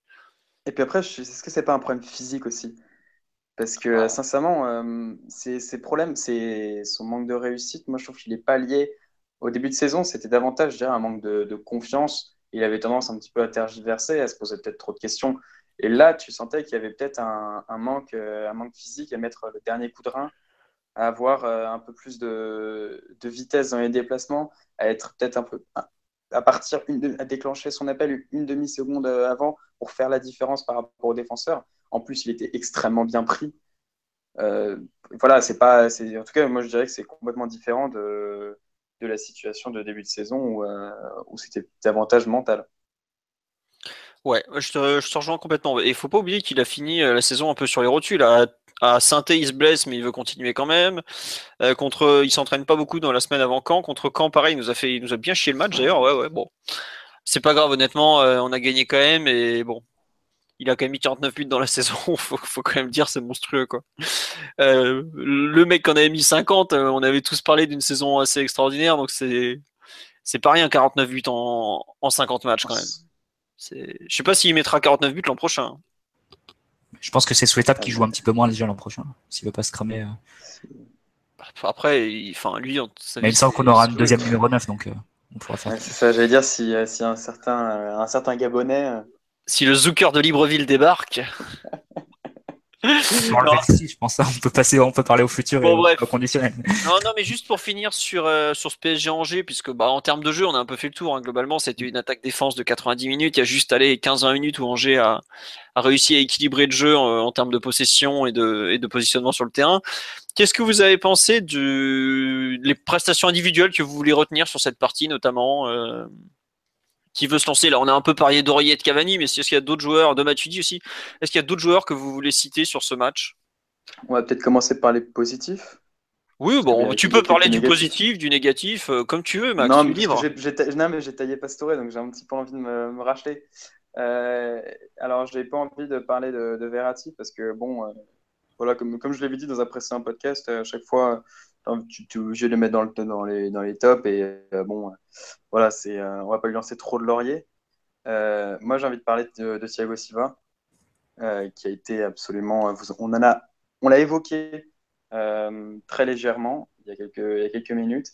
Et puis après, est-ce que c'est pas un problème physique aussi? Parce que sincèrement, euh, ses, problèmes, c'est son manque de réussite. Moi, je trouve qu'il n'est pas lié. Au début de saison, c'était davantage, je dirais, un manque de, confiance. Il avait tendance un petit peu à tergiverser, à se poser peut-être trop de questions. Et là, tu sentais qu'il y avait peut-être un, manque, euh, un manque physique à mettre le dernier coup de rein, à avoir euh, un peu plus de, vitesse dans les déplacements, à être peut-être un peu à partir, à déclencher son appel une demi-seconde avant pour faire la différence par rapport aux défenseurs. En plus, il était extrêmement bien pris. Euh, voilà, c'est pas. En tout cas, moi, je dirais que c'est complètement différent de, la situation de début de saison où, euh, où c'était davantage mental. Ouais, je te, je rejoins complètement. Et il faut pas oublier qu'il a fini euh, la saison un peu sur les rotules. À, à saint il se blesse, mais il veut continuer quand même. Euh, contre, il s'entraîne pas beaucoup dans la semaine avant Caen. Contre Caen, pareil, il nous a fait, nous a bien chié le match d'ailleurs. Ouais, ouais, bon. C'est pas grave, honnêtement, on a gagné quand même. Et bon, il a quand même mis 49 buts dans la saison, faut, faut quand même dire c'est monstrueux quoi. Euh, le mec qu'on avait mis 50, euh, on avait tous parlé d'une saison assez extraordinaire, donc c'est c'est pas rien 49 buts en, en 50 matchs quand même. Je sais pas s'il mettra 49 buts l'an prochain. Je pense que c'est souhaitable qu'il joue un petit peu moins déjà l'an prochain, s'il veut pas se cramer. Euh. Après, il, enfin lui, Mais il me semble qu'on aura un deuxième numéro 9, donc on pourra faire. c'est ça, j'allais dire si, si un certain un certain Gabonais si le Zucker de Libreville débarque. je pense. On peut passer, on peut parler au futur bon, au conditionnel. Non, non, mais juste pour finir sur euh, sur ce PSG Angers, puisque bah en termes de jeu, on a un peu fait le tour. Hein. Globalement, c'était une attaque défense de 90 minutes. Il y a juste allé 15-20 minutes où Angers a, a réussi à équilibrer le jeu en, en, termes de possession et de et de positionnement sur le terrain. Qu'est-ce que vous avez pensé de les prestations individuelles que vous voulez retenir sur cette partie, notamment euh, qui veut se lancer Là, on a un peu parié d'Aurier et de Cavani, mais est-ce qu'il y a d'autres joueurs, de Matuidi aussi Est-ce qu'il y a d'autres joueurs que vous voulez citer sur ce match? On va peut-être commencer par les positifs. Oui, bon, tu peux parler du positif, du négatif, euh, comme tu veux, Max. Non, mais libre. j'ai taillé Pastore, donc j'ai un petit peu envie de me, racheter. Euh, alors, je n'ai pas envie de parler de, de Verratti parce que, bon, euh, voilà, comme, comme je l'avais dit dans un précédent podcast, à chaque fois, tu, es obligé de le mettre dans, le, dans, les, dans les tops. Et bon, voilà, c'est, on va pas lui lancer trop de laurier. moi, j'ai envie de parler de, Thiago Silva, qui a été absolument. On en a, on l'a évoqué très légèrement il y, a quelques, minutes.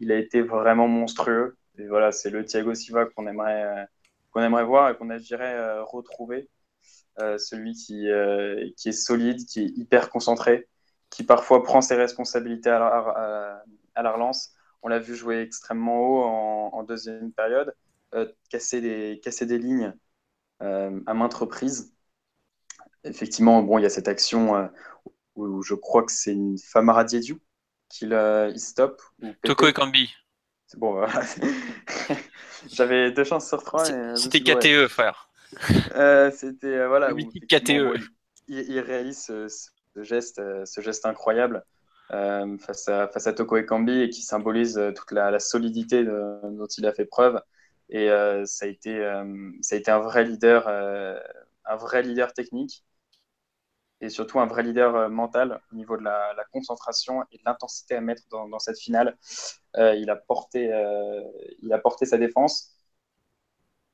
Il a été vraiment monstrueux. Et voilà, c'est le Thiago Silva qu'on aimerait, qu'on aimerait voir et qu'on aimerait retrouver. Euh, celui qui, euh, qui est solide, qui est hyper concentré, qui parfois prend ses responsabilités à la, à, la relance. On l'a vu jouer extrêmement haut en, deuxième période, euh, casser, des, casser des lignes à maintes reprises. Effectivement, bon, il y a cette action où, je crois que c'est une Famara Diédiou qui il stoppe. Toko et Kambi. Bon, j'avais deux chances sur trois. C'était KTE, frère. Euh, c'était euh, voilà. KTE. il, réalise ce, geste, euh, ce geste incroyable face à face à Toko Ekambi et qui symbolise toute la, solidité dont il a fait preuve. Et ça a été ça a été un vrai leader, un vrai leader technique et surtout un vrai leader mental au niveau de la, concentration et de l'intensité à mettre dans, cette finale. il, a porté, il a porté sa défense.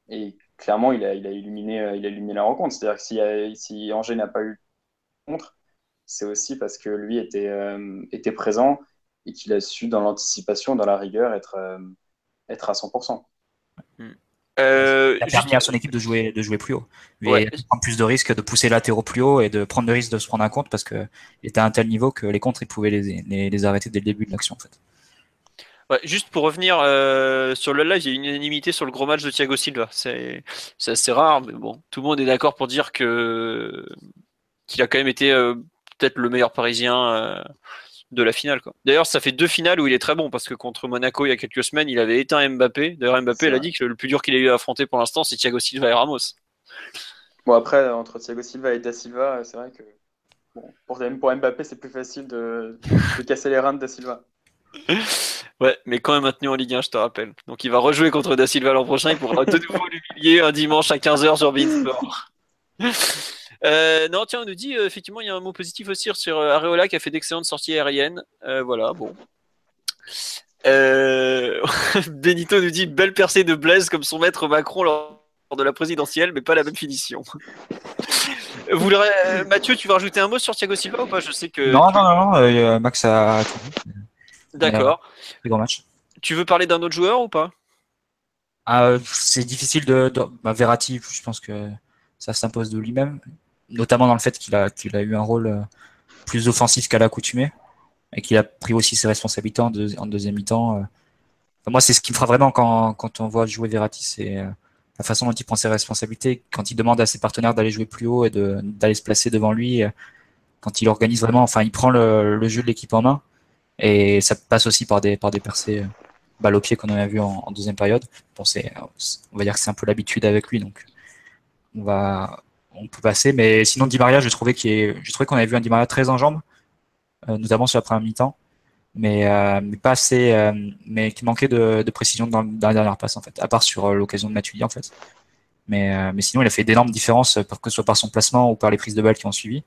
Et clairement, il a, il a, illuminé, euh, il a illuminé la rencontre. C'est-à-dire que si, euh, si Angers n'a pas eu contre, c'est aussi parce que lui était, euh, était présent et qu'il a su, dans l'anticipation, dans la rigueur, être, être à 100%. il a permis à son équipe de jouer, de jouer plus haut. de prendre plus de risques, de pousser latéraux plus haut et de prendre le risque de se prendre un compte parce qu'il était à un tel niveau que les contres, il pouvait les, les, les arrêter dès le début de l'action. En fait juste pour revenir euh, sur le live, il y a une unanimité sur le gros match de Thiago Silva. C'est assez rare, mais bon, tout le monde est d'accord pour dire que qu'il a quand même été euh, peut-être le meilleur Parisien euh, de la finale. D'ailleurs, ça fait deux finales où il est très bon parce que contre Monaco il y a quelques semaines, il avait éteint Mbappé. D'ailleurs, Mbappé, il a dit que le plus dur qu'il ait eu à affronter pour l'instant, c'est Thiago Silva et Ramos. Bon après, entre Thiago Silva et Da Silva, c'est vrai que bon, pour, pour Mbappé, c'est plus facile de, de casser les reins de Da Silva. Ouais, mais quand même maintenu en Ligue 1, je te rappelle. Donc il va rejouer contre Da Silva l'an prochain. Il pourra de nouveau l'humilier un dimanche à 15h sur Beansport. Euh, non, tiens, on nous dit euh, effectivement, il y a un mot positif aussi sur euh, Areola qui a fait d'excellentes sorties aériennes. voilà, bon. Benito nous dit belle percée de Blaise comme son maître Macron lors de la présidentielle, mais pas la même finition. Vous Mathieu, tu vas rajouter un mot sur Thiago Silva ou pas? Je sais que. Non, non, non, Max a. D'accord. grand match. Tu veux parler d'un autre joueur ou pas? Ah, C'est difficile de. Bah, Verratti, je pense que ça s'impose de lui-même, notamment dans le fait qu'il a, qu'il a eu un rôle euh, plus offensif qu'à l'accoutumée et qu'il a pris aussi ses responsabilités en, deuxième mi-temps. Euh. moi, c'est ce qui me fera vraiment quand, quand on voit jouer Verratti, c'est euh, la façon dont il prend ses responsabilités, quand il demande à ses partenaires d'aller jouer plus haut et d'aller se placer devant lui, quand il organise vraiment, enfin, il prend le, le jeu de l'équipe en main et ça passe aussi par des, par des percées balle au pied qu'on a vu en, deuxième période. Bon, c'est, on va dire que c'est un peu l'habitude avec lui, donc on va, on peut passer. Mais sinon, Di Maria, je trouvais qu'il je trouvais qu'on avait vu un Di Maria très en jambes, euh, notamment sur la première mi-temps, mais, euh, pas assez, mais qui manquait de, précision dans, la dernière passe en fait, à part sur l'occasion de Matuidi en fait. Mais, sinon, il a fait d'énormes différences, que ce soit par son placement ou par les prises de balles qui ont suivi.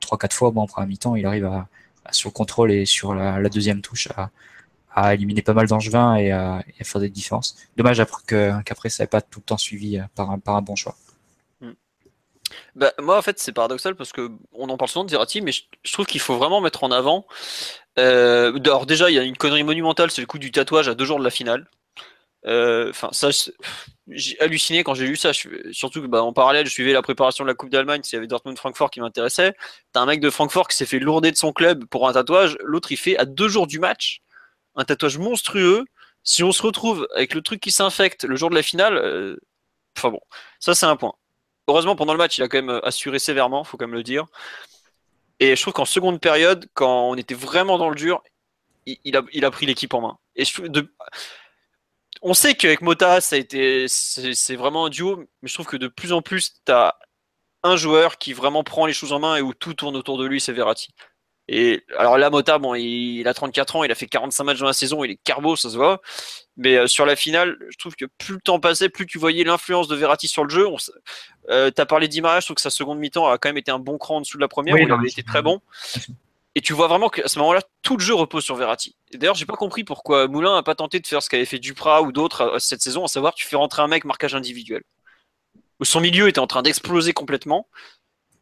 Trois, quatre fois, bon, en première mi-temps, il arrive à, sur le contrôle et sur la, deuxième touche à, éliminer pas mal d'angevins et, à, faire des différences. Dommage qu'après ça n'ait pas tout le temps suivi euh, par un bon choix. Bah, moi, en fait, c'est paradoxal parce que on en parle souvent de Zerati, mais je, trouve qu'il faut vraiment mettre en avant. Euh, déjà, il y a une connerie monumentale, c'est le coup du tatouage à deux jours de la finale. Euh, enfin, ça, j'ai halluciné quand j'ai lu ça. surtout que, bah, en parallèle, je suivais la préparation de la Coupe d'Allemagne. S'il y avait Dortmund-Francfort qui m'intéressait. T'as un mec de Francfort qui s'est fait lourder de son club pour un tatouage. L'autre, il fait à deux jours du match un tatouage monstrueux. Si on se retrouve avec le truc qui s'infecte le jour de la finale, euh, enfin bon, ça c'est un point. Heureusement, pendant le match, il a quand même assuré sévèrement, faut quand même le dire. Et je trouve qu'en seconde période, quand on était vraiment dans le dur, il, a, pris l'équipe en main. Et on sait qu'avec Mota, ça a été, c'est vraiment un duo, mais je trouve que de plus en plus, tu as un joueur qui vraiment prend les choses en main et où tout tourne autour de lui, c'est Verratti. Et alors là, Mota, bon, il, a 34 ans, il a fait 45 matchs dans la saison, il est carbo, ça se voit. Mais euh, sur la finale, je trouve que plus le temps passait, plus tu voyais l'influence de Verratti sur le jeu. Euh, tu as parlé d'image, je trouve que sa seconde mi-temps a quand même été un bon cran en dessous de la première, où il avait été très bon. Et tu vois vraiment qu'à ce moment-là, tout le jeu repose sur Verratti. D'ailleurs, j'ai pas compris pourquoi Moulin a pas tenté de faire ce qu'avait fait Duprat ou d'autres euh, cette saison, à savoir tu fais rentrer un mec marquage individuel. Son milieu était en train d'exploser complètement.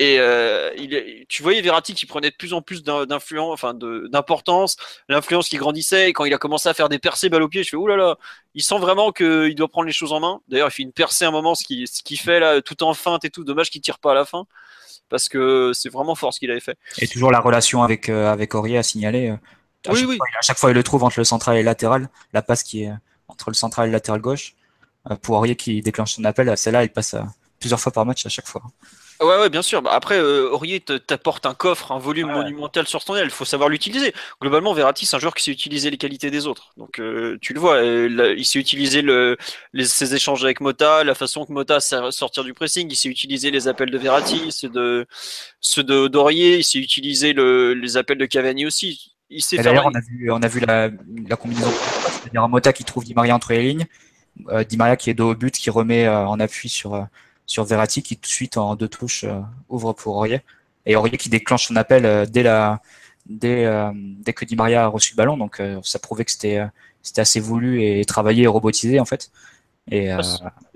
Et euh, il, tu voyais Verratti qui prenait de plus en plus d'influence, enfin d'importance, l'influence qui grandissait. Et quand il a commencé à faire des percées balle au pied, je fais oulala, là là, il sent vraiment qu'il doit prendre les choses en main. D'ailleurs, il fait une percée à un moment, ce qu'il fait là, tout en feinte et tout. Dommage qu'il tire pas à la fin parce que c'est vraiment fort ce qu'il avait fait. Et toujours la relation avec euh, avec Aurier à signaler. Euh, à oui, chaque oui. Fois, à chaque fois, il le trouve entre le central et le latéral. La passe qui est entre le central et le latéral gauche. pour Aurier qui déclenche son appel, celle-là, il passe plusieurs fois par match à chaque fois. Ouais, ouais, bien sûr. Bah, après, euh, Aurier t'apporte un coffre, un volume monumental sur son aile. Il faut savoir l'utiliser. Globalement, Verratti, c'est un joueur qui sait utiliser les qualités des autres. Donc, euh, tu le vois, euh, il sait utiliser le, les, ses échanges avec Mota, la façon que Mota sait sortir du pressing. Il sait utiliser les appels de Verratti, ceux de ceux de d'Aurier. Il sait utiliser le, les appels de Cavani aussi. Il sait D'ailleurs, on a vu, on a vu la, la combinaison. C'est-à-dire un Mota qui trouve Di Maria entre les lignes, euh, Di Maria qui est dos au but, qui remet en appui sur sur Verratti qui tout de suite en deux touches euh, ouvre pour Aurier. Et Aurier qui déclenche son appel euh, dès la dès euh, dès que Di Maria a reçu le ballon. Donc ça prouvait que c'était assez voulu et travaillé et robotisé en fait. Et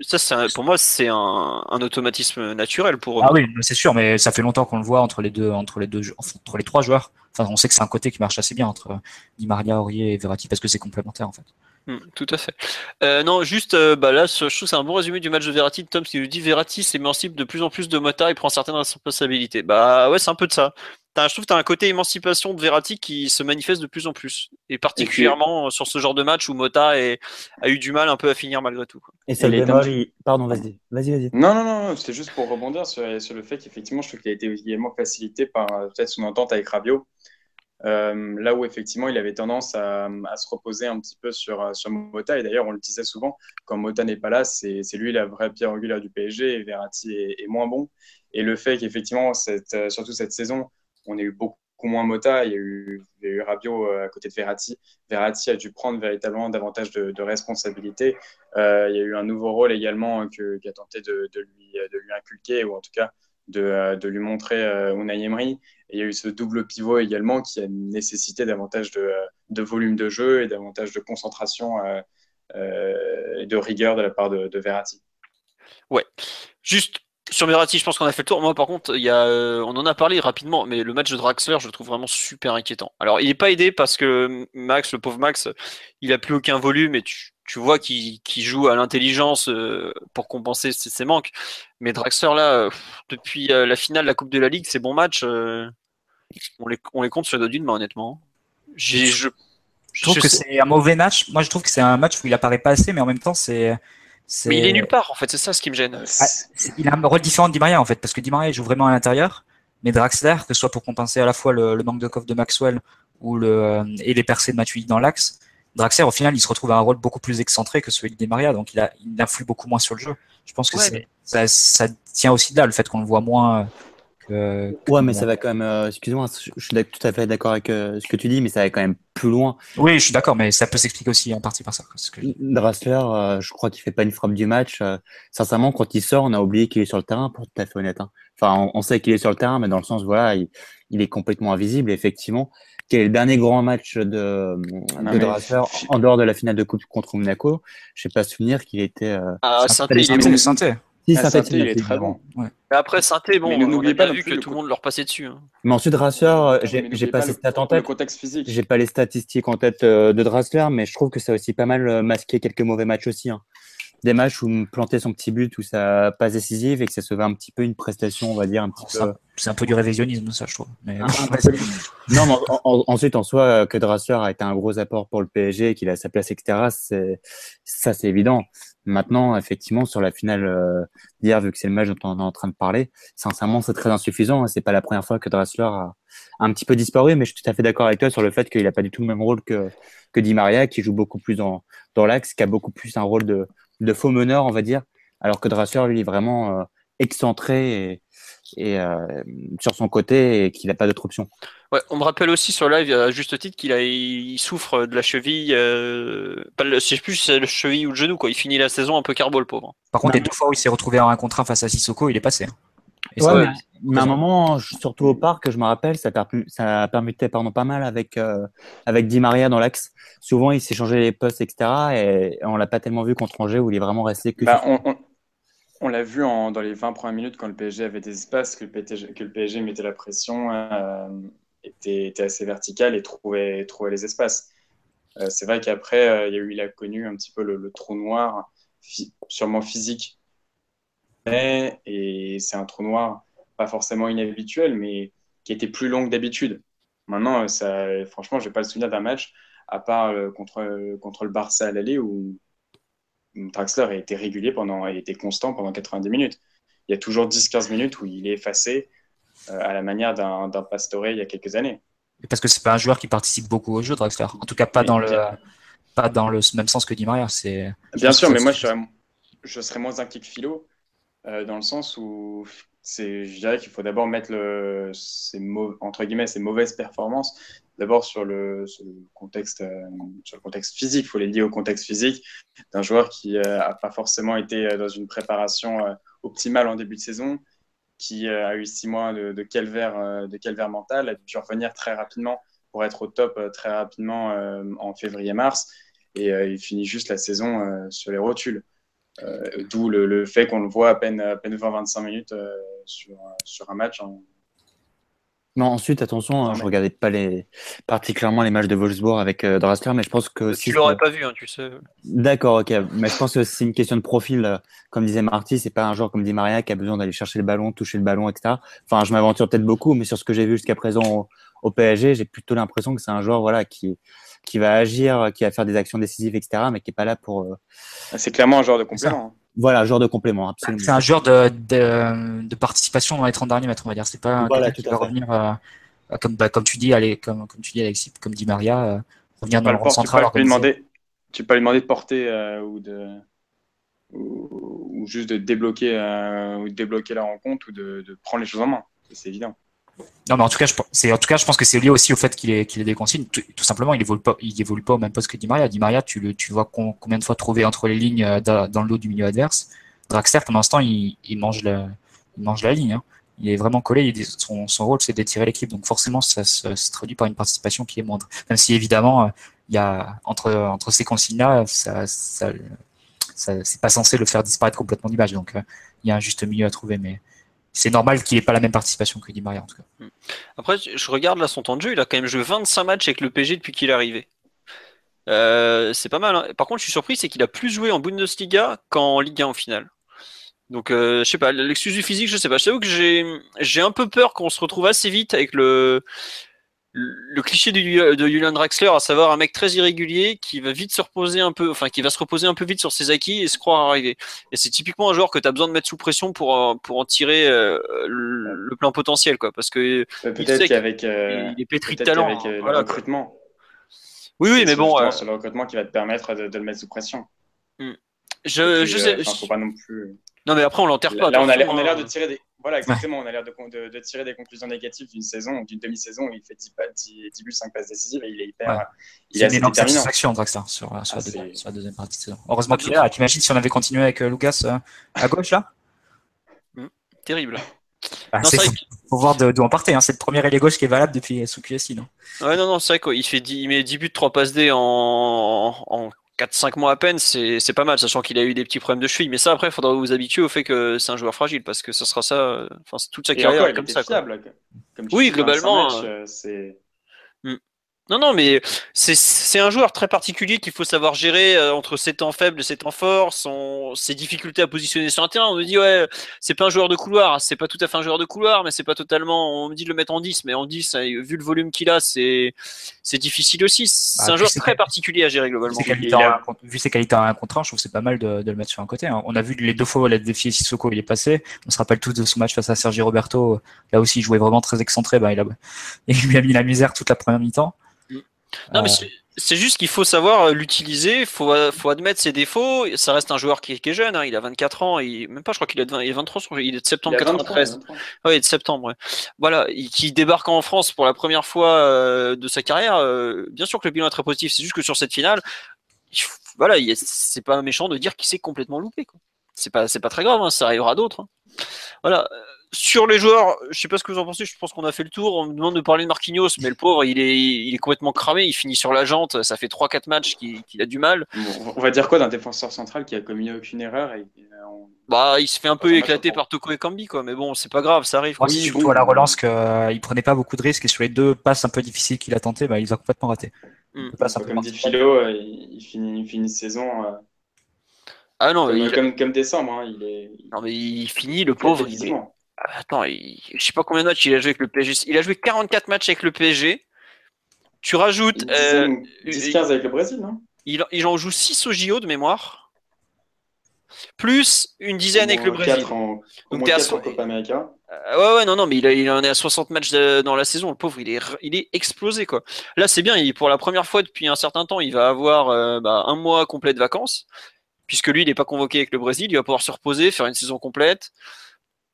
ça, ça pour moi c'est un, un, automatisme naturel pour ah oui c'est sûr mais ça fait longtemps qu'on le voit entre les deux entre les deux entre les trois joueurs. Enfin on sait que c'est un côté qui marche assez bien entre Di Maria Aurier et Verratti parce que c'est complémentaire en fait Hmm, tout à fait. Euh, non, juste euh, bah là, je trouve que c'est un bon résumé du match de Verratti. Tom, qui nous dit Verratti s'émancipe de plus en plus de Mota et prend certaines responsabilités. Bah ouais, c'est un peu de ça. As, je trouve que tu as un côté émancipation de Verratti qui se manifeste de plus en plus. Et particulièrement sur ce genre de match où Mota a eu du mal un peu à finir malgré tout. Quoi. Et ça le Pardon, vas-y. Vas-y, vas-y. Non, non, non, c'était juste pour rebondir sur, sur le fait qu'effectivement, je trouve qu'il a été également facilité par peut-être son entente avec Rabiot. Euh, là où effectivement il avait tendance à, se reposer un petit peu sur, sur Mota. Et d'ailleurs, on le disait souvent, quand Mota n'est pas là, c'est lui la vraie pierre angulaire du PSG et Verratti est, moins bon. Et le fait qu'effectivement, euh, surtout cette saison, on a eu beaucoup moins Mota, il y a eu, il euh, à côté de Verratti. Verratti a dû prendre véritablement davantage de, responsabilités. Euh, il y a eu un nouveau rôle également qui a tenté de, lui, de lui inculquer, ou en tout cas de, de lui montrer euh, Unai Emery il y a eu ce double pivot également qui a nécessité davantage de, de volume de jeu et davantage de concentration euh, euh, et de rigueur de la part de, de Verratti. Ouais. Juste sur Verratti, je pense qu'on a fait le tour. Moi, par contre, il y a, euh, on en a parlé rapidement, mais le match de Draxler, je le trouve vraiment super inquiétant. Alors, il n'est pas aidé parce que Max, le pauvre Max, il a plus aucun volume et tu, tu vois qu'il joue à l'intelligence pour compenser ses, manques. Mais Draxler, là, depuis la finale de la Coupe de la Ligue, ces bons matchs, on les, on les compte sur les doigts d'une main, honnêtement. Je, je, trouve que c'est un mauvais match. Moi, je trouve que c'est un match où il apparaît pas assez, mais en même temps, c'est. Mais il est nulle part, en fait, c'est ça ce qui me gêne. Ah, il a un rôle différent de Di Maria, en fait, parce que Di Maria joue vraiment à l'intérieur, mais Draxler, que ce soit pour compenser à la fois le, manque de coffre de Maxwell ou le, et les percées de Matuidi dans l'axe, Draxler, au final, il se retrouve à un rôle beaucoup plus excentré que celui de Di Maria, donc il, a, il influe beaucoup moins sur le jeu. Je pense que ça, ça, tient aussi de là, le fait qu'on le voit moins ouais, mais ça va quand même. Euh, excuse-moi, je suis tout à fait d'accord avec euh, ce que tu dis, mais ça va quand même plus loin. Oui, je suis d'accord, mais ça peut s'expliquer aussi en partie par ça. Que... Euh, je crois qu'il fait pas une frappe du match. sincèrement, quand il sort, on a oublié qu'il est sur le terrain, pour tout à fait honnête. Hein. Enfin, on, sait qu'il est sur le terrain, mais dans le sens, voilà, il, est complètement invisible. effectivement, quel est le dernier grand match de, de Drassler en dehors de la finale de Coupe contre Monaco Je sais pas souvenir qu'il était. ah, Synthé, il est si, ah, Synthé, il est très bon. Ouais. Mais après, Synthé, bon, on a pas vu que tout le monde leur passait dessus. Hein. Mais ensuite, Drassler, j'ai pas, stats en tête. J'ai pas les statistiques en tête euh, de Drassler, mais je trouve que ça a aussi pas mal euh, masqué quelques mauvais matchs aussi. Hein. Des matchs où me plantait son petit but, où ça passe décisive et que ça se veut un petit peu une prestation, on va dire, un petit peu. C'est un peu du révisionnisme, ça, je trouve. Mais... Ah, non, mais ensuite, en soi, que Drassler a été un gros apport pour le PSG, qu'il a sa place, etc., ça, c'est évident. Maintenant, effectivement, sur la finale euh, d'hier, vu que c'est le match dont on est en train de parler, sincèrement, c'est très insuffisant. C'est pas la première fois que Dressler a, un petit peu disparu, mais je suis tout à fait d'accord avec toi sur le fait qu'il n'a pas du tout le même rôle que, que Di Maria, qui joue beaucoup plus dans, dans l'axe, qui a beaucoup plus un rôle de, de faux meneur, on va dire, alors que Dressler, lui, est vraiment euh, excentré et, et euh, sur son côté et qu'il n'a pas d'autre option. Ouais, on me rappelle aussi sur live à juste titre qu'il a il souffre de la cheville, euh, pas le, je sais plus si c'est le cheville ou le genou quoi. Il finit la saison un peu carbo le pauvre. Par contre, les deux fois où il s'est retrouvé en un contre face à Sissoko, il est passé. Ouais, Mais à un moment, surtout au parc, je me rappelle, ça, ça permettait pardon, pas mal avec, euh, avec Di Maria dans l'axe. Souvent, il s'échangeait les postes, etc. Et on l'a pas tellement vu contre Angers où il est vraiment resté que. Bah, on, l'a vu en, dans les 20 premières minutes quand le PSG avait des espaces, que le PSG, que le PSG mettait la pression, euh, était, était, assez vertical et trouvait, trouvait les espaces. Euh, c'est vrai qu'après, il, y a eu, il a connu un petit peu le, trou noir, sûrement physique. Et c'est un trou noir pas forcément inhabituel, mais qui était plus long que d'habitude. Maintenant, ça, franchement, je n'ai pas le souvenir d'un match, à part euh, contre, euh, contre le Barça à l'aller, où Draxler a été régulier pendant, a été constant pendant 90 minutes. Il y a toujours 10-15 minutes où il est effacé euh, à la manière d'un Pastore il y a quelques années. Parce que c'est pas un joueur qui participe beaucoup au jeu, Draxler. En tout cas, pas, dans, le, pas dans le même sens que Di Maria. Bien sûr, mais moi, je serais, je serais moins inquiet que Philo, dans le sens où je dirais qu'il faut d'abord mettre ces, entre guillemets, ces mauvaises performances d'abord sur le, contexte, euh, sur le contexte physique. Il faut les lier au contexte physique d'un joueur qui n'a euh, pas forcément été euh, dans une préparation optimale en début de saison, qui a eu six mois de, calvaire, de calvaire mental, a dû revenir très rapidement pour être au top très rapidement en février-mars. Et il finit juste la saison sur les rotules. D'où le, fait qu'on le voit à peine, à peine 20-25 minutes sur, sur un match. Non, ensuite, attention, je regardais pas les, particulièrement les matchs de Wolfsburg avec euh, Drasler, mais je pense que. Tu l'aurais pas vu, hein, tu sais. D'accord, ok. Mais je pense que c'est une question de profil. Euh, comme disait Marty, c'est pas un joueur comme dit Maria qui a besoin d'aller chercher le ballon, toucher le ballon, etc. Enfin, je m'aventure peut-être beaucoup, mais sur ce que j'ai vu jusqu'à présent au, PSG, j'ai plutôt l'impression que c'est un joueur voilà, qui, qui va agir, qui va faire des actions décisives, etc., mais qui est pas là pour. Euh, c'est clairement un joueur de complément. Hein. Voilà, genre de complément, absolument. C'est un genre de, de, participation dans les 30 derniers mètres, on va dire. C'est pas un voilà, qui va revenir, euh, comme, bah, comme tu dis, allez, comme, comme tu dis, Alexis, comme dit Maria, euh, revenir dans le rang central. Tu peux, lui demander, tu peux lui demander de porter euh, ou, de, ou, juste de débloquer, ou de débloquer la rencontre ou de, de prendre les choses en main. C'est évident. Non, mais en tout cas, je, c'est, en tout cas, je pense que c'est lié aussi au fait qu'il ait, qu'il ait des consignes. Tout, simplement, il évolue pas, il évolue pas au même poste que Di Maria. Di Maria, tu le, tu vois combien de fois trouver entre les lignes euh, dans, le dos du milieu adverse. Draxler, ce temps, il, il mange la, mange la ligne. Hein. Il est vraiment collé. Son, rôle, c'est d'étirer l'équipe. Donc, forcément, ça se, traduit par une participation qui est moindre. Même si, évidemment, euh, il y a, entre, entre ces consignes-là, ça, ça, c'est pas censé le faire disparaître complètement d'image. Donc, euh, il y a un juste milieu à trouver. Mais, c'est normal qu'il n'ait pas la même participation que Di Maria en tout cas. Hmm. Après, je regarde là son temps de jeu, il a quand même joué 25 matchs avec le PG depuis qu'il est arrivé. Euh, c'est pas mal. Hein. Par contre, je suis surpris, c'est qu'il a plus joué en Bundesliga qu'en Ligue 1 au final. Donc, euh, je sais pas, l'excuse du physique, je sais pas. Je t'avoue que j'ai un peu peur qu'on se retrouve assez vite avec le, le cliché de, de Julian Draxler, à savoir un mec très irrégulier qui va vite se reposer un peu, enfin qui va se reposer un peu vite sur ses acquis et se croire arriver. Et c'est typiquement un joueur que tu as besoin de mettre sous pression pour pour en tirer euh, le, plein potentiel, quoi, parce que peut-être qu'avec euh, il est pétri de talent, avec euh, le recrutement. Oui, oui, mais bon, c'est le recrutement qui va te permettre de, le mettre sous pression. Hmm. Je, je sais. faut pas non plus. Non, mais après on l'enterre pas. Là, on a l'air de hein. tirer des voilà, exactement. On a l'air de, tirer des conclusions négatives d'une saison, d'une demi-saison où il fait 10, 10, buts, 5 passes décisives et il est hyper. Il est, une satisfaction, Draxler, sur, sur, ah, la sur, la deuxième partie de saison. Heureusement qu'il est là. T'imagines si on avait continué avec euh, Lucas euh, à gauche, là? Hmm, Terrible. Bah, c'est faut, voir d'où on partait. Hein. C'est le premier ailier gauche qui est valable depuis sous QSI, non? Ouais, non, non, c'est vrai qu'il fait 10, il met 10 buts, 3 passes D en, en 4-5 mois à peine, c'est pas mal, sachant qu'il a eu des petits problèmes de cheville. Mais ça, après, il faudra vous habituer au fait que c'est un joueur fragile, parce que ça sera ça, enfin, toute sa carrière comme ça. oui, globalement. Euh, non, non, mais c'est un joueur très particulier qu'il faut savoir gérer euh, entre ses temps faibles et ses temps forts, son, ses difficultés à positionner sur un terrain. On me dit, ouais, c'est pas un joueur de couloir, c'est pas tout à fait un joueur de couloir, mais c'est pas totalement. On me dit de le mettre en 10, mais en 10, euh, vu le volume qu'il a, c'est difficile aussi. C'est bah, un joueur très particulier à gérer globalement. Vu ses qualités en un contre je trouve c'est pas mal de, de, le mettre sur un côté. Hein. On a vu les deux fois où la défi Sissoko il est passé. On se rappelle tous de ce match face à Sergi Roberto. Là aussi, il jouait vraiment très excentré. Bah, il, a, il lui a mis la misère toute la première mi-temps. Non, mais c'est juste qu'il faut savoir euh, l'utiliser, il faut, euh, faut, admettre ses défauts. Ça reste un joueur qui, est jeune, hein, il a 24 ans, et même pas, je crois qu'il est, de, il est 23, il est de septembre 93. Oui, de septembre, Voilà, qui débarque en France pour la première fois euh, de sa carrière. bien sûr que le bilan est très positif, c'est juste que sur cette finale, voilà, c'est pas méchant de dire qu'il s'est complètement loupé. C'est pas, pas très grave, hein, ça arrivera à d'autres. Hein. Voilà sur les joueurs, je sais pas ce que vous en pensez, je pense qu'on a fait le tour. On me demande de parler de Marquinhos, mais le pauvre, il est, il est complètement cramé, il finit sur la jante, ça fait 3-4 matchs qu'il a du mal. on va dire quoi d'un défenseur central qui a commis aucune erreur et, Bah, il se fait un peu éclater par Toko et Kambi, quoi, mais bon, c'est pas grave, ça arrive. c'est surtout à la relance qu'il euh, prenait pas beaucoup de risques et sur les deux passes un peu difficiles qu'il a tenté, bah, il a complètement raté. Hmm. Comme dit Philo, euh, il, finit, il finit saison. Euh, ah non, comme, il... comme, décembre, hein, il est. Non, mais il finit, le pauvre. Il Attends, je sais pas combien de matchs il a joué avec le PSG. Il a joué 44 matchs avec le PSG. Tu rajoutes. 10-15 euh, avec le Brésil, non? il, il, en joue 6 au JO de mémoire. Plus une dizaine avec le Brésil. En, Donc à so... Copa América. Euh, ouais, ouais, non, non, mais il, il, en est à 60 matchs dans la saison. Le pauvre, il est, il est explosé, quoi. Là, c'est bien. Il, pour la première fois depuis un certain temps, il va avoir euh, bah, un mois complet de vacances. Puisque lui, il n'est pas convoqué avec le Brésil. Il va pouvoir se reposer, faire une saison complète.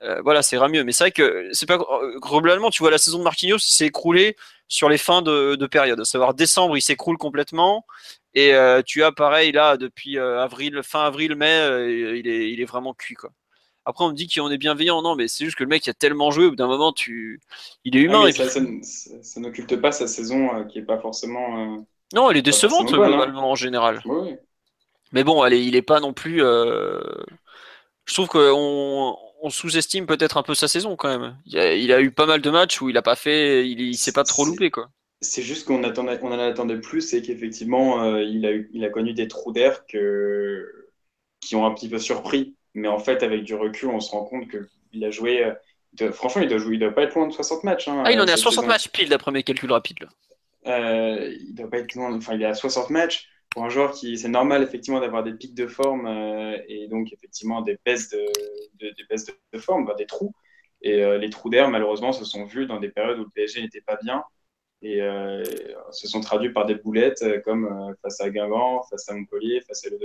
Euh, voilà, ça ira mieux. Mais c'est vrai que c'est pas globalement, tu vois, la saison de Marquinhos s'est écroulée sur les fins de, période. À savoir décembre, il s'écroule complètement. Et euh, tu as pareil là depuis euh, avril, fin avril, mai, il, est, il est vraiment cuit quoi. Après, on me dit qu'on est bienveillant. Non, mais c'est juste que le mec a tellement joué. Au bout d'un moment, tu... il est ah humain. et ça, ça, n'occulte pas sa saison qui est pas forcément. non, elle est décevante hein. globalement en général. Mais bon, allez, il est pas non plus. Je trouve qu'on on sous-estime peut-être un peu sa saison quand même. Il a, eu pas mal de matchs où il a pas fait, il, s'est pas trop loupé quoi. C'est juste qu'on attendait, on en attendait plus et qu'effectivement euh, il, a il a connu des trous d'air que, qui ont un petit peu surpris. Mais en fait, avec du recul, on se rend compte qu'il a joué. Euh, franchement, il doit jouer, il doit pas être loin de 60 matchs. Hein, ah, il en est à 60 matchs pile d'après mes calculs rapides. Euh, il doit pas être loin. Enfin, il est à 60 matchs pour un joueur qui, c'est normal effectivement d'avoir des pics de forme euh, et donc effectivement des baisses de, des baisses de, forme, des trous. Et euh, les trous d'air, malheureusement, se sont vus dans des périodes où le PSG n'était pas bien et euh, se sont traduits par des boulettes comme face à Guingamp, face à Montpellier, face à Le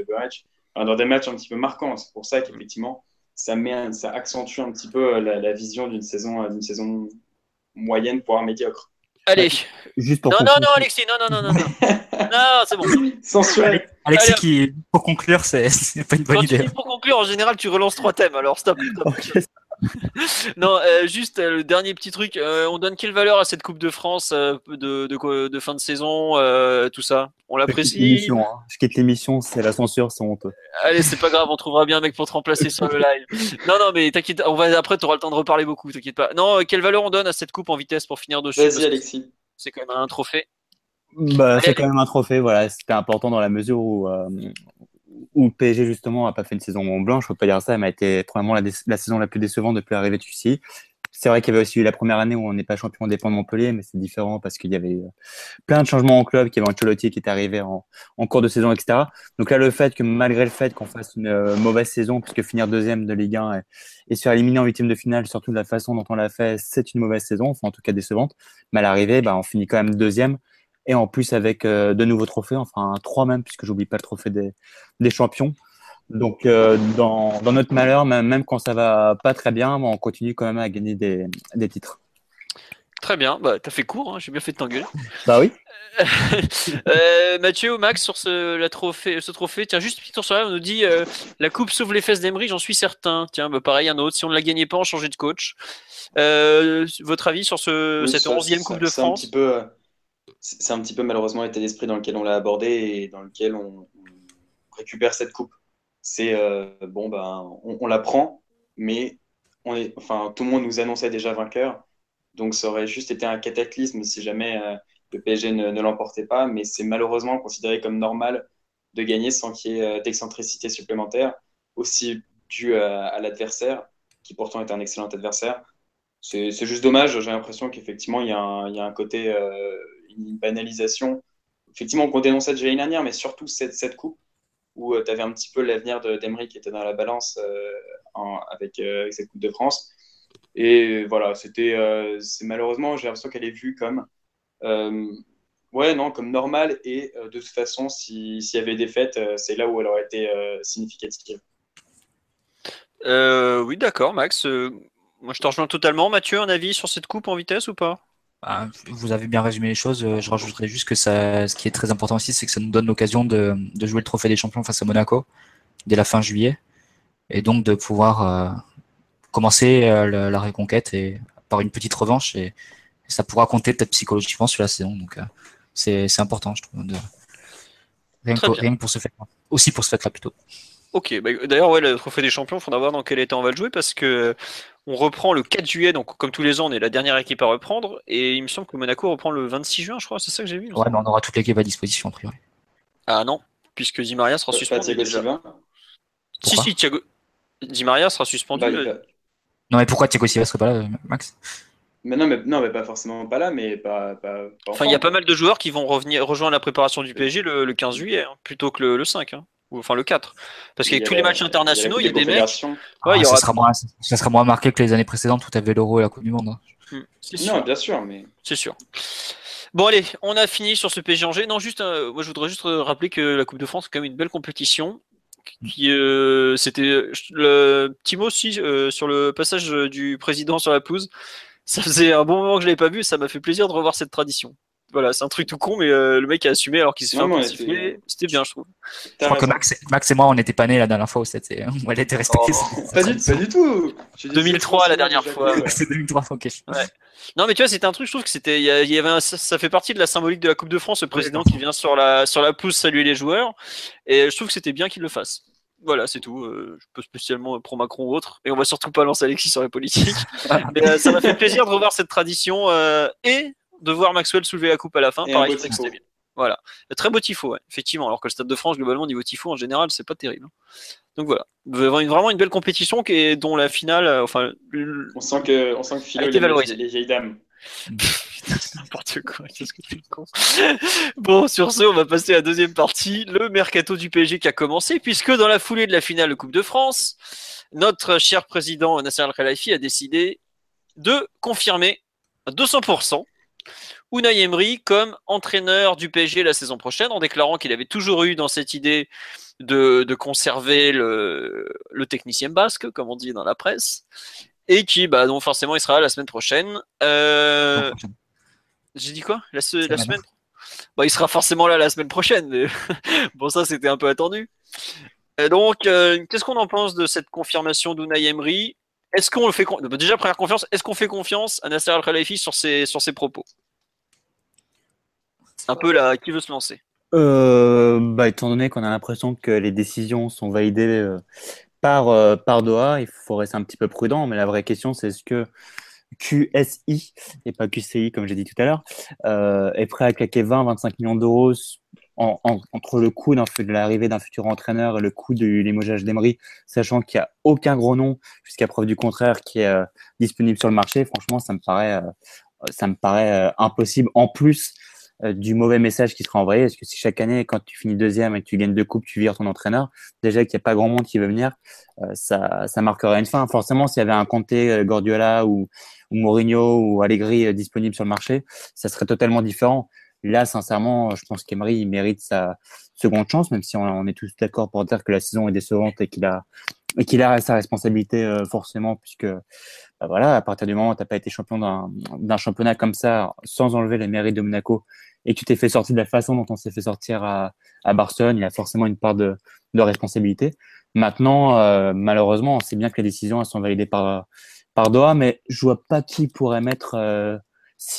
enfin, dans des matchs un petit peu marquants. C'est pour ça qu'effectivement, ça, met, ça accentue un petit peu la, la vision d'une saison, d'une saison moyenne, voire médiocre. Allez. Juste pour non, non, non, Alexis, non, non, non, non. non, c'est bon. Censuré. Alexis, qui, pour conclure, c'est pas une bonne idée. pour conclure, en général, tu relances trois thèmes, alors stop. non, euh, juste euh, le dernier petit truc. Euh, on donne quelle valeur à cette Coupe de France de, de, de, fin de saison, tout ça? On l'apprécie? hein. Je quitte l'émission, c'est la censure, c'est honteux. Allez, c'est pas grave, on trouvera bien un mec pour te remplacer sur le live. Non, non, mais t'inquiète, on va après, tu auras le temps de reparler beaucoup, t'inquiète pas. Non, quelle valeur on donne à cette Coupe en vitesse pour finir dessus? Vas-y, Alexis. C'est quand même un trophée. Bah, c'est quand même un trophée, voilà. C'était important dans la mesure où, où PSG justement a pas fait une saison blanche, peux pas dire ça, elle m'a été probablement la, saison la plus décevante depuis l'arrivée de Sucy. C'est vrai qu'il y avait aussi eu la première année où on n'est pas champion dépend de Montpellier, mais c'est différent parce qu'il y avait euh, plein de changements en club, qu'il y avait Ancelotti qui est arrivé en, cours de saison, etc. Donc là, le fait que malgré le fait qu'on fasse une euh, mauvaise saison, puisque finir deuxième de Ligue 1 et, et se faire éliminer en huitième de finale, surtout de la façon dont on l'a fait, c'est une mauvaise saison, enfin en tout cas décevante. Mais à l'arrivée, bah, on finit quand même deuxième et en plus avec euh, de nouveaux trophées, enfin trois même, puisque j'oublie pas le trophée des, des champions. Donc euh, dans, dans, notre malheur, même, même, quand ça va pas très bien, on continue quand même à gagner des, des titres. Très bien, bah, t'as fait court, hein, j'ai bien fait de t'engueuler. bah oui. euh, Mathieu ou Max sur ce, la trophée, ce trophée, tiens, juste Victor sur on nous dit euh, la coupe sauve les fesses d'Emery, j'en suis certain. Tiens, bah, pareil, un autre, si on ne la gagnait pas, on changeait de coach. votre avis sur ce, cette 11e Coupe de France un petit peu, c'est un petit peu malheureusement l'état d'esprit dans lequel on l'a abordé et dans lequel on, récupère cette coupe. C'est euh, bon, ben, on, la prend, mais on est, enfin, tout le monde nous annonçait déjà vainqueur, donc ça aurait juste été un cataclysme si jamais euh, le PSG ne, l'emportait pas, mais c'est malheureusement considéré comme normal de gagner sans qu'il y ait euh, d'excentricité supplémentaire, aussi dû à, l'adversaire, qui pourtant est un excellent adversaire. C'est juste dommage, j'ai l'impression qu'effectivement, il, y a un côté une banalisation, effectivement, qu'on dénonçait déjà l'année dernière, mais surtout cette, coupe où euh, tu avais un petit peu l'avenir d'Emery qui était dans la balance euh, avec, euh, avec, cette Coupe de France. Et voilà, c'était malheureusement, j'ai l'impression qu'elle est vue comme ouais, non, comme normal. Et de toute façon, s'il y avait des fêtes, c'est là où elle aurait été significative. oui, d'accord, Max. moi, je te rejoins totalement. Mathieu, un avis sur cette coupe en vitesse ou pas? Bah, vous avez bien résumé les choses. Euh, je rajouterais juste que ça, ce qui est très important aussi, c'est que ça nous donne l'occasion de, de, jouer le trophée des champions face à Monaco dès la fin juillet. Et donc de pouvoir, euh, commencer la, la, reconquête et par une petite revanche et, ça pourra compter peut-être psychologiquement sur la saison. Donc c'est important, je trouve. De... Rien, que pour, ce fait. Aussi pour ce fait-là plutôt. Ok, bah, d'ailleurs, ouais, le trophée des champions, il faudra voir dans quel état on va le jouer parce que on reprend le 4 juillet, donc comme tous les ans, on est la dernière équipe à reprendre, et il me semble que Monaco reprend le 26 juin, je crois, c'est ça que j'ai vu. Ouais, mais on aura toute l'équipe à disposition, a priori. Ah non, puisque Di Maria sera suspendu. déjà. si, si, Thiago... Di Maria sera suspendu. Bah, euh. Non, mais pourquoi Thiago Silva serait pas là, Max? Mais non, mais, non, mais pas forcément pas là, mais pas. pas, enfin, il y a pas mal de joueurs qui vont revenir, rejoindre la préparation du PSG le, 15 juillet, hein, plutôt que le, 5. Hein. Ou, enfin, le 4. Parce qu'avec tous les matchs internationaux, il y a, des mecs. Ah, ça, sera moins, ça, sera moins, marqué que les années précédentes où tu avais l'Euro et la Coupe du Monde. Hein. Hmm, non, bien sûr, mais. C'est sûr. Bon, allez, on a fini sur ce PSG Angers. Non, juste, euh, moi, je voudrais juste rappeler que la Coupe de France, c'est quand même une belle compétition. Qui, euh, c'était le Timo aussi euh, sur le passage du président sur la pelouse ça faisait un bon moment que je l'avais pas vu, ça m'a fait plaisir de revoir cette tradition. Voilà, c'est un truc tout con, mais euh, le mec a assumé alors qu'il s'est fait un siffler. C'était bien, je trouve. Je crois que Max, Max, et moi, on n'était pas nés la dernière fois où, c'était, où elle était respectée. Oh, pas, du, pas, du, tout. 2003 la dernière fois. c'est 2003, ok. Ouais. Non, mais tu vois, c'était un truc, je trouve que c'était, il y avait ça, fait partie de la symbolique de la Coupe de France, ce président qui vient sur la, sur la pousse saluer les joueurs. Et je trouve que c'était bien qu'il le fasse. Voilà, c'est tout. Euh, je peux spécialement pro Macron ou autre. Et on va surtout pas lancer Alexis sur les politiques. Mais euh, ça m'a fait plaisir de revoir cette tradition euh, et de voir Maxwell soulever la coupe à la fin. Pareil, bien. Voilà. Très beau tifo, effectivement. Alors que le Stade de France, globalement, niveau tifo, en général, c'est pas terrible. Donc voilà. Vraiment une belle compétition qui est, dont la finale. Enfin, on sent que, on sent que Philo, les, les vieilles dames. N'importe quoi, qu'est-ce que tu con. Bon, sur ce, on va passer à la deuxième partie, le mercato du PSG qui a commencé, puisque dans la foulée de la finale de Coupe de France, notre cher président Nasser Al-Khelaifi a décidé de confirmer à 200% Unai Emery comme entraîneur du PSG la saison prochaine, en déclarant qu'il avait toujours eu dans cette idée de, de conserver le, le technicien basque, comme on dit dans la presse, et qui, bah, donc forcément, il sera la semaine prochaine. Euh... J'ai dit quoi? La, semaine bah, Il sera forcément là la semaine prochaine, mais bon, ça, c'était un peu attendu. Et donc, euh, qu'est-ce qu'on en pense de cette confirmation d'Unai Emery? Est-ce qu'on le fait bah, confiance Est-ce qu'on fait confiance à Nasser Al Khelaifi sur ses sur ses propos? Un peu là, qui veut se lancer? Euh, bah, étant donné qu'on a l'impression que les décisions sont validées euh, par, euh, par Doha, il faut rester un petit peu prudent, mais la vraie question, c'est est-ce que QSI, et pas QCI comme j'ai dit tout à l'heure, est prêt à claquer 20-25 millions d'euros entre le coût de l'arrivée d'un futur entraîneur et le coût du limogeage d'Emery, sachant qu'il n'y a aucun gros nom, jusqu'à preuve du contraire, qui est euh, disponible sur le marché. Franchement, ça me paraît, ça me paraît impossible. En plus, euh, du mauvais message qui sera envoyé. Parce que si chaque année, quand tu finis deuxième et que tu gagnes deux coupes, tu vires ton entraîneur, déjà qu'il n'y a pas grand monde qui veut venir, euh, ça, ça marquerait une fin. Forcément, s'il y avait un Conte, euh, Gordiola ou, ou Mourinho ou Allegri disponible sur le marché, ça serait totalement différent. Là, sincèrement, je pense qu'Emery mérite sa seconde chance, même si on, est tous d'accord pour dire que la saison est décevante et qu'il a et qu'il a sa responsabilité forcément, puisque bah voilà, à partir du moment où tu n'as pas été champion d'un championnat comme ça, sans enlever les mérites de Monaco, et que tu t'es fait sortir de la façon dont on s'est fait sortir à, à, Barcelone, il a forcément une part de, de responsabilité. Maintenant, euh, malheureusement, on sait bien que les décisions elles sont validées par, par Doha, mais je vois pas qui pourrait mettre euh,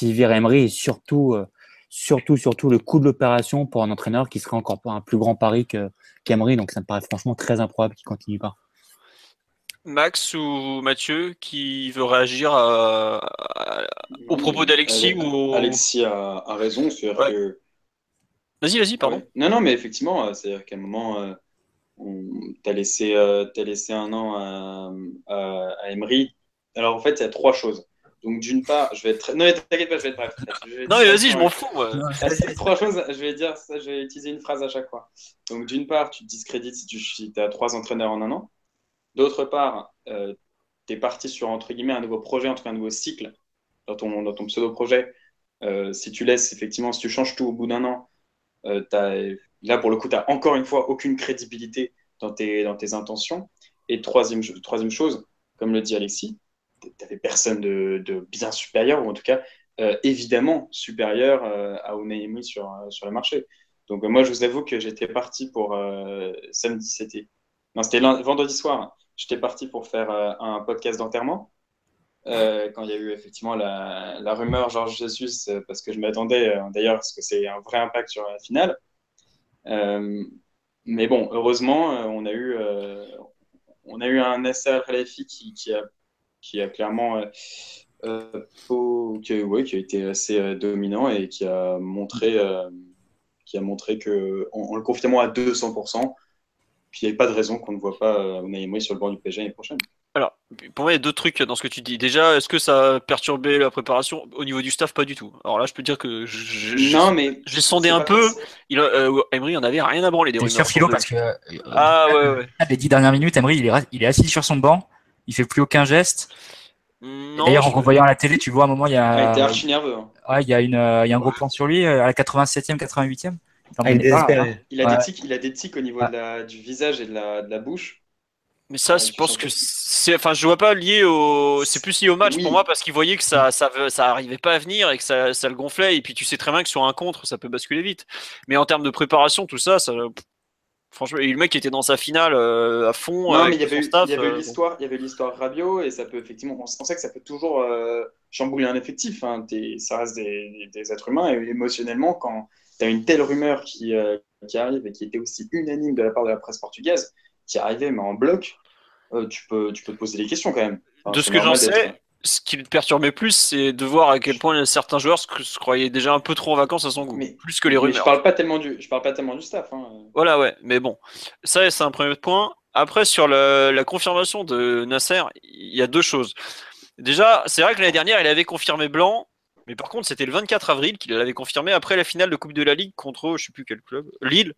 Emery et surtout, euh, surtout, surtout le coût de l'opération pour un entraîneur qui serait encore pas un plus grand pari qu'Emery. donc ça me paraît franchement très improbable qu'il continue pas. Max ou Mathieu qui veut réagir au propos d'Alexis ou Alexis a, raison, cest que Vas-y, vas-y, pardon. Non, non, mais effectivement, euh, c'est-à-dire qu'à un moment, euh, tu as, laissé, euh, laissé un an à, à, Emery. Alors, en fait, il y a trois choses. Donc, d'une part, je vais être. Non, mais t'inquiète pas, je vais être bref. non, mais vas-y, je m'en fous. trois choses, je vais dire ça, je vais utiliser une phrase à chaque fois. Donc, d'une part, tu te discrédites si tu si as trois entraîneurs en un an. D'autre part, euh, tu es parti sur entre guillemets un nouveau projet, entre un nouveau cycle dans ton, dans ton pseudo-projet. Euh, si tu laisses, effectivement, si tu changes tout au bout d'un an, euh, là pour le coup, tu n'as encore une fois aucune crédibilité dans tes, dans tes intentions. Et troisième, troisième chose, comme le dit Alexis, tu n'avais personne de, bien supérieur, ou en tout cas évidemment supérieur à Unai sur, sur le marché. Donc moi, je vous avoue que j'étais parti pour samedi, c'était non, c'était vendredi soir j'étais parti pour faire euh, un podcast d'enterrement. Euh, quand il y a eu effectivement la, rumeur Georges Jesus, euh, parce que je m'attendais d'ailleurs parce que c'est un vrai impact sur la finale. mais bon, heureusement, on a eu, on a eu un Khalafi qui, qui, a, qui a clairement qui, ouais, qui, a été assez dominant et qui a montré, qui a montré que en, en le confirmant à 200%, puis il n'y a pas de raison qu'on ne voit pas euh, Unai sur le banc du PSG l'année prochaine. Alors, pour moi, il y a deux trucs dans ce que tu dis. Déjà, est-ce que ça a perturbé la préparation? Au niveau du staff, pas du tout. Alors là, je peux dire que non, mais j'ai sondé un peu. Il, euh, Emery, on avait rien à branler des sur Philo parce que euh, ah ouais, ouais. les dix dernières minutes, Emery, il est, il est assis sur son banc, il fait plus aucun geste. D'ailleurs, en revoyant la télé, tu vois à un moment, il y a. Il était archi nerveux. Hein. Ouais, il y a une, il y a un gros plan sur lui à la 87e, 88e. Ah, il, a des tics, il a des tics au niveau du visage et de la, bouche. Mais ça, je pense que c'est, enfin, je vois pas lié au, c'est plus lié au match pour moi parce qu'il voyait que ça, ça, ça arrivait pas à venir et que ça, ça le gonflait. Et puis tu sais très bien que sur un contre, ça peut basculer vite. Mais en termes de préparation, tout ça, ça, franchement, le mec était dans sa finale euh, à fond. Non, mais il y avait, euh, l'histoire, il y avait l'histoire Rabiot et ça peut effectivement, on, sait que ça peut toujours euh, chambouler un effectif. Hein. ça reste des, des, êtres humains et émotionnellement quand tu as une telle rumeur qui, euh, qui, arrive et qui était aussi unanime de la part de la presse portugaise, qui arrivait mais en bloc, tu, peux, tu peux te poser des questions quand même. de ce que j'en sais, ce qui me perturbait plus, c'est de voir à quel point certains joueurs se, croyaient déjà un peu trop en vacances à son goût, mais, plus que les rumeurs. je parle pas tellement du, je parle pas tellement du staff. Hein. Voilà, ouais, mais bon, ça c'est un premier point. Après, sur la confirmation de Nasser, il y a deux choses. Déjà, c'est vrai que l'année dernière, il avait confirmé Blanc, mais par contre, c'était le 24 avril qu'il l'avait confirmé après la finale de Coupe de la Ligue contre, je sais plus quel club, Lille.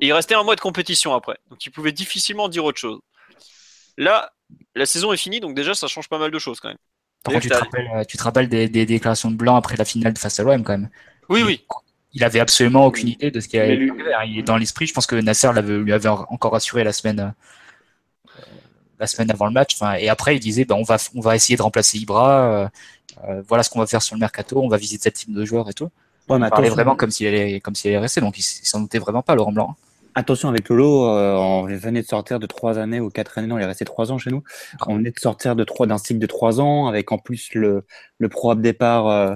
Et il restait un mois de compétition après. Donc il pouvait difficilement dire autre chose. Là, la saison est finie, donc déjà, ça change pas mal de choses quand même. Par contre, tu te, rappelles, euh, tu te rappelles des, déclarations de Blanc après la finale face à l'OM quand même. Oui, oui. Il avait absolument aucune idée de ce qui allait Il est dans l'esprit. Je pense que Nasser lui avait encore assuré la semaine, euh, la semaine avant le match. Enfin, et après, il disait, ben, on va, on va essayer de remplacer Ibra. Euh, voilà ce qu'on va faire sur le mercato, on va visiter tel type de joueur et tout. Ouais, il parlait vraiment comme s'il allait, comme s'il allait rester, donc il, s'en doutait vraiment pas, Laurent Blanc. Attention avec Lolo, euh, on venait de sortir de trois années ou quatre années, non, il est resté trois ans chez nous. On venait de sortir de trois, d'un cycle de trois ans avec en plus le, le probable départ euh,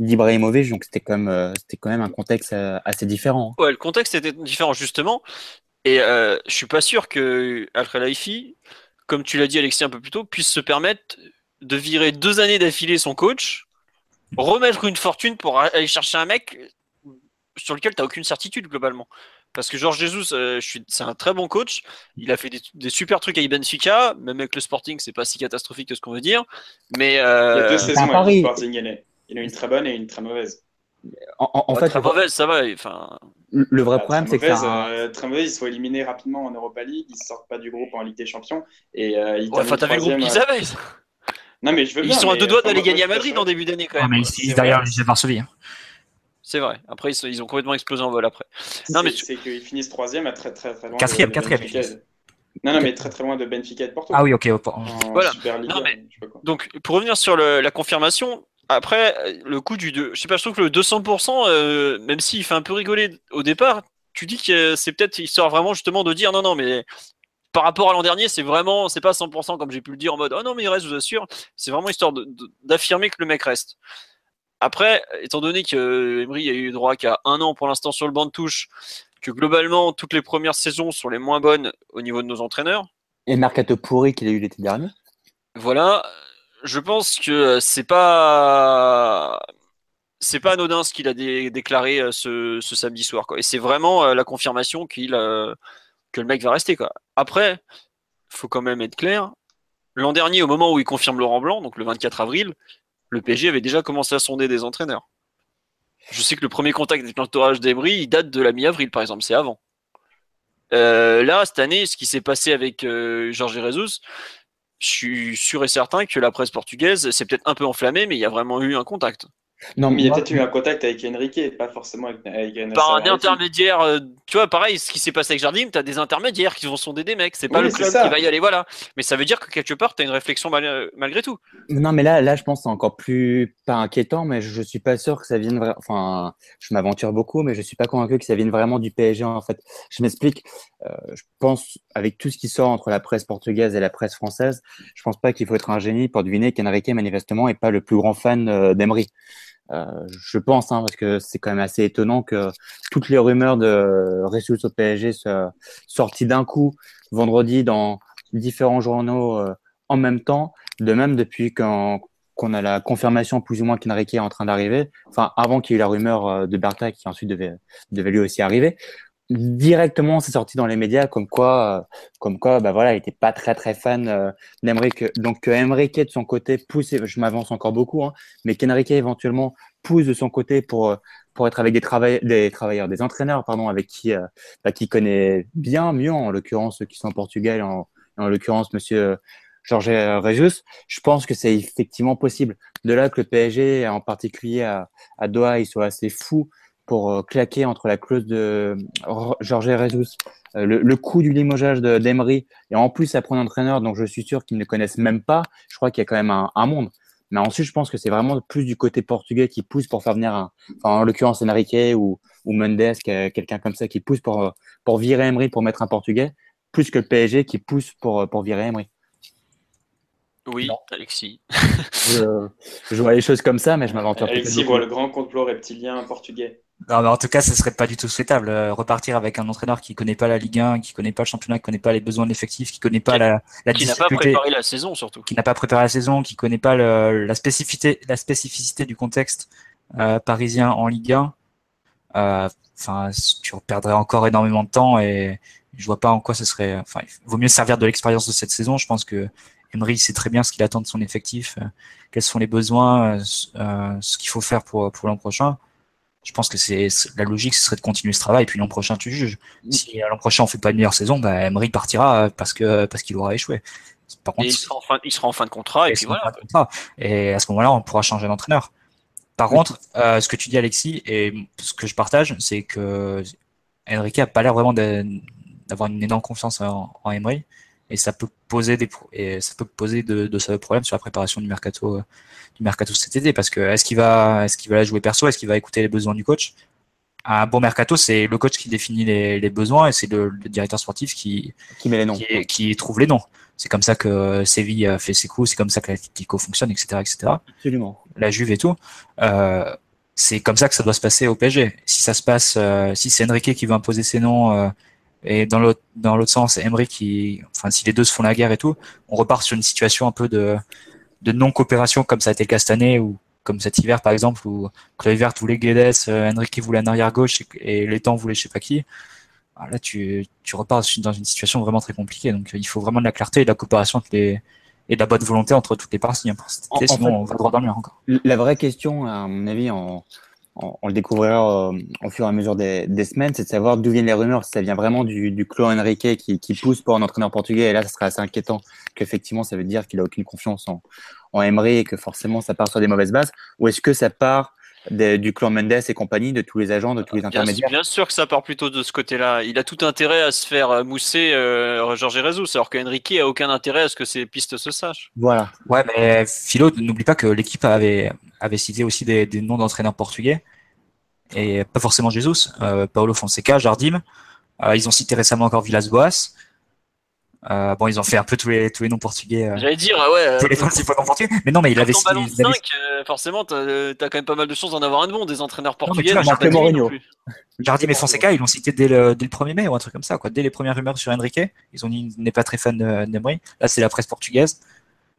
d'Ibrahimovic, donc c'était quand même, euh, c'était quand même un contexte assez différent. Ouais, le contexte était différent justement, et je suis pas sûr que Al Khelaïfi, comme tu l'as dit Alexis un peu plus tôt, puisse se permettre de virer deux années d'affilée son coach, remettre une fortune pour aller chercher un mec sur lequel tu n'as aucune certitude globalement. Parce que Georges Jesus, euh, c'est un très bon coach. Il a fait des, super trucs avec Benfica, même avec le Sporting, c'est pas si catastrophique que ce qu'on veut dire. Mais euh, il y a deux saisons avec le Sporting. Il y en a une très bonne et une très mauvaise. En, fait, très mauvaise, ça va. Enfin, le vrai bah, problème, c'est que ça... euh, très mauvaise, ils sont éliminés rapidement en Europa League, ils sortent pas du groupe en Ligue des Champions et euh, ils. Ouais, enfin, t'avais le groupe qu'ils avaient. Non, mais je veux Ils sont à deux doigts d'aller gagner à Madrid en début d'année quand même. mais ils derrière les Varsovie. Hein. C'est vrai. Après, ils, ont complètement explosé en vol après. Non, mais c'est qu'ils finissent troisième à très très très loin. Quatrième, quatrième. Non, non, mais très très loin de Benfica et de Porto. Ah oui, ok. Voilà. non, mais, donc, pour revenir sur le, la confirmation, après, le coup du 2, je sais pas, je trouve que le 200%, euh, même s'il fait un peu rigoler au départ, tu dis que c'est peut-être histoire vraiment justement de dire non, non, mais par rapport à l'an dernier, c'est vraiment, c'est pas 100% comme j'ai pu le dire en mode, oh non, mais il reste, je vous assure. C'est vraiment histoire d'affirmer que le mec reste. Après, étant donné que Emery a eu droit qu'à un an pour l'instant sur le banc de touche, que globalement, toutes les premières saisons sont les moins bonnes au niveau de nos entraîneurs. Et mercato pourri qu'il a eu l'été dernier. Voilà. Je pense que c'est pas, c'est pas anodin ce qu'il a déclaré euh, ce, samedi soir, quoi. Et c'est vraiment euh, la confirmation qu'il, euh, que le mec va rester. Quoi. Après, faut quand même être clair. L'an dernier, au moment où il confirme Laurent Blanc, donc le 24 avril, le PSG avait déjà commencé à sonder des entraîneurs. Je sais que le premier contact avec l'entourage d'Emery, il date de la mi-avril, par exemple, c'est avant. Euh, là, cette année, ce qui s'est passé avec euh, Jorge Jesus, je suis sûr et certain que la presse portugaise s'est peut-être un peu enflammée, mais il y a vraiment eu un contact. Non, mais il y a peut-être eu un contact avec Enrique, pas forcément avec, avec Par un intermédiaire, euh, tu vois, pareil, ce qui s'est passé avec Jardim, tu as des intermédiaires qui vont sonder des mecs, c'est pas le club qui va y aller, voilà. Mais ça veut dire que quelque part, tu as une réflexion malgré tout. Non, mais là, là, je pense que c'est encore plus, pas inquiétant, mais je, suis pas sûr que ça vienne vraiment, enfin, je m'aventure beaucoup, mais je suis pas convaincu que ça vienne vraiment du PSG, en fait. Je m'explique, euh, je pense, avec tout ce qui sort entre la presse portugaise et la presse française, je pense pas qu'il faut être un génie pour deviner qu'Enrique, manifestement, est pas le plus grand fan euh, d'Emery. Euh, je pense, hein, parce que c'est quand même assez étonnant que toutes les rumeurs de ressources au PSG soient sorties d'un coup vendredi dans différents journaux euh, en même temps. De même, depuis qu'on a la confirmation plus ou moins qu'Enrique est en train d'arriver, enfin avant qu'il y ait eu la rumeur euh, de Bertha qui ensuite devait lui aussi arriver, directement c'est sorti dans les médias comme quoi comme quoi bah voilà il était pas très très fan euh, d'Emerick donc que de son côté pousse je m'avance encore beaucoup hein, mais qu'Enrique éventuellement pousse de son côté pour pour être avec des travailleurs des entraîneurs pardon avec qui euh, bah, qui connaît bien mieux en l'occurrence ceux qui sont en Portugal en, en l'occurrence monsieur Georges Regius, je pense que c'est effectivement possible. De là que le PSG, en particulier à, à Doha, il soit assez fou pour euh, claquer entre la clause de Georges Jesus, euh, le, le coût du limogeage d'Emery, et en plus apprendre un entraîneur dont je suis sûr qu'ils ne connaissent même pas, je crois qu'il y a quand même un, monde. Mais ensuite, je pense que c'est vraiment plus du côté portugais qui pousse pour faire venir en l'occurrence Enrique ou, ou Mendes, quelqu'un comme ça qui pousse pour, pour virer Emery pour mettre un portugais, plus que le PSG qui pousse pour, pour virer Emery. Oui, Alexis. je, je, vois les choses comme ça, mais je m'aventure. Alexis voit le grand complot reptilien portugais. Non, mais en tout cas, ce serait pas du tout souhaitable. Euh, repartir avec un entraîneur qui connaît pas la Ligue 1, qui connaît pas le championnat, qui connaît pas les besoins de l'effectif, qui connaît pas qui, la, la qui n'a pas préparé la saison surtout, qui n'a pas préparé la saison, qui connaît pas le, la spécificité, la spécificité du contexte euh, parisien en Ligue 1. Enfin, euh, tu perdrais encore énormément de temps et je vois pas en quoi ce serait. Enfin, il vaut mieux servir de l'expérience de cette saison. Je pense que Emery sait très bien ce qu'il attend de son effectif, euh, quels sont les besoins, euh, ce qu'il faut faire pour, pour l'an prochain je pense que c'est la logique, ce serait de continuer ce travail. Et puis l'an prochain, tu juges. Mm. Si l'an prochain on fait pas une meilleure saison, bah, Emery partira parce que parce qu'il aura échoué. Par contre, il sera, en fin, il sera en fin de contrat et, puis voilà. Et à ce moment-là, on pourra changer d'entraîneur. Par contre, euh, ce que tu dis, Alexis, et ce que je partage, c'est que Enrique a pas l'air vraiment d'avoir une énorme confiance en, en Emery et ça peut poser des et ça peut poser de, de problèmes sur la préparation du mercato du mercato cet été. Parce que est-ce qu'il va est-ce qu'il va la jouer perso? Est-ce qu'il va écouter les besoins du coach? Un bon mercato c'est le coach qui définit les, les besoins et c'est le, directeur sportif qui qui met les noms. qui, qui trouve les noms. C'est comme ça que Séville fait ses coups c'est comme ça que l'Atlético fonctionne etc etc absolument. La Juve et tout. Euh, c'est comme ça que ça doit se passer au PSG si ça se passe euh, si c'est Enrique qui veut imposer ses noms euh, et dans l'autre dans l'autre sens, Emery qui, enfin, si les deux se font la guerre et tout, on repart sur une situation un peu de de non coopération comme ça a été le cas cette année ou comme cet hiver par exemple où Kluivert voulait Guedes, euh, Enrique voulait un arrière gauche et, les temps voulaient je sais pas qui. Alors là, tu, tu repars dans une situation vraiment très compliquée. Donc, il faut vraiment de la clarté et de la coopération les, et de la bonne volonté entre toutes les parties. Hein, sinon, on va droit dans le mur encore. La vraie question, à mon avis, en, on, le découvrira euh, au fur et à mesure des, des semaines, c'est de savoir d'où viennent les rumeurs, si ça vient vraiment du, du clan Enrique qui, qui, pousse pour un entraîneur portugais. Et là, ce serait assez inquiétant qu'effectivement, ça veut dire qu'il a aucune confiance en, en Emery et que forcément, ça part sur des mauvaises bases. Ou est-ce que ça part du clan Mendes et compagnie, de tous les agents, de tous les intermédiaires Bien, sûr que ça part plutôt de ce côté-là. Il a tout intérêt à se faire euh, mousser euh, Georges Jesus, alors qu'Enrique a aucun intérêt à ce que ces pistes se sachent. Voilà. Ouais, mais Philo, n'oublie pas que l'équipe avait, avait cité aussi des, des noms d'entraîneurs portugais et pas forcément Jesus, euh, Paolo Fonseca, Jardim. Euh, ils ont cité récemment encore Villas-Boas. Euh, bon, ils ont fait un peu tous les, tous les noms portugais. Euh, J'allais dire, ouais. tous les principaux noms portugais. Mais non, mais il avait cité. 5, avait... forcément, t'as as quand même pas mal de chances d'en avoir un de bon, des entraîneurs portugais. Non, Mourinho. Jardim et Fonseca, ils l'ont cité dès le, dès le 1er mai ou un truc comme ça, quoi. Dès les premières rumeurs sur Enrique, ils ont dit qu'il n'est pas très fan d'Emery. Là, c'est la presse portugaise.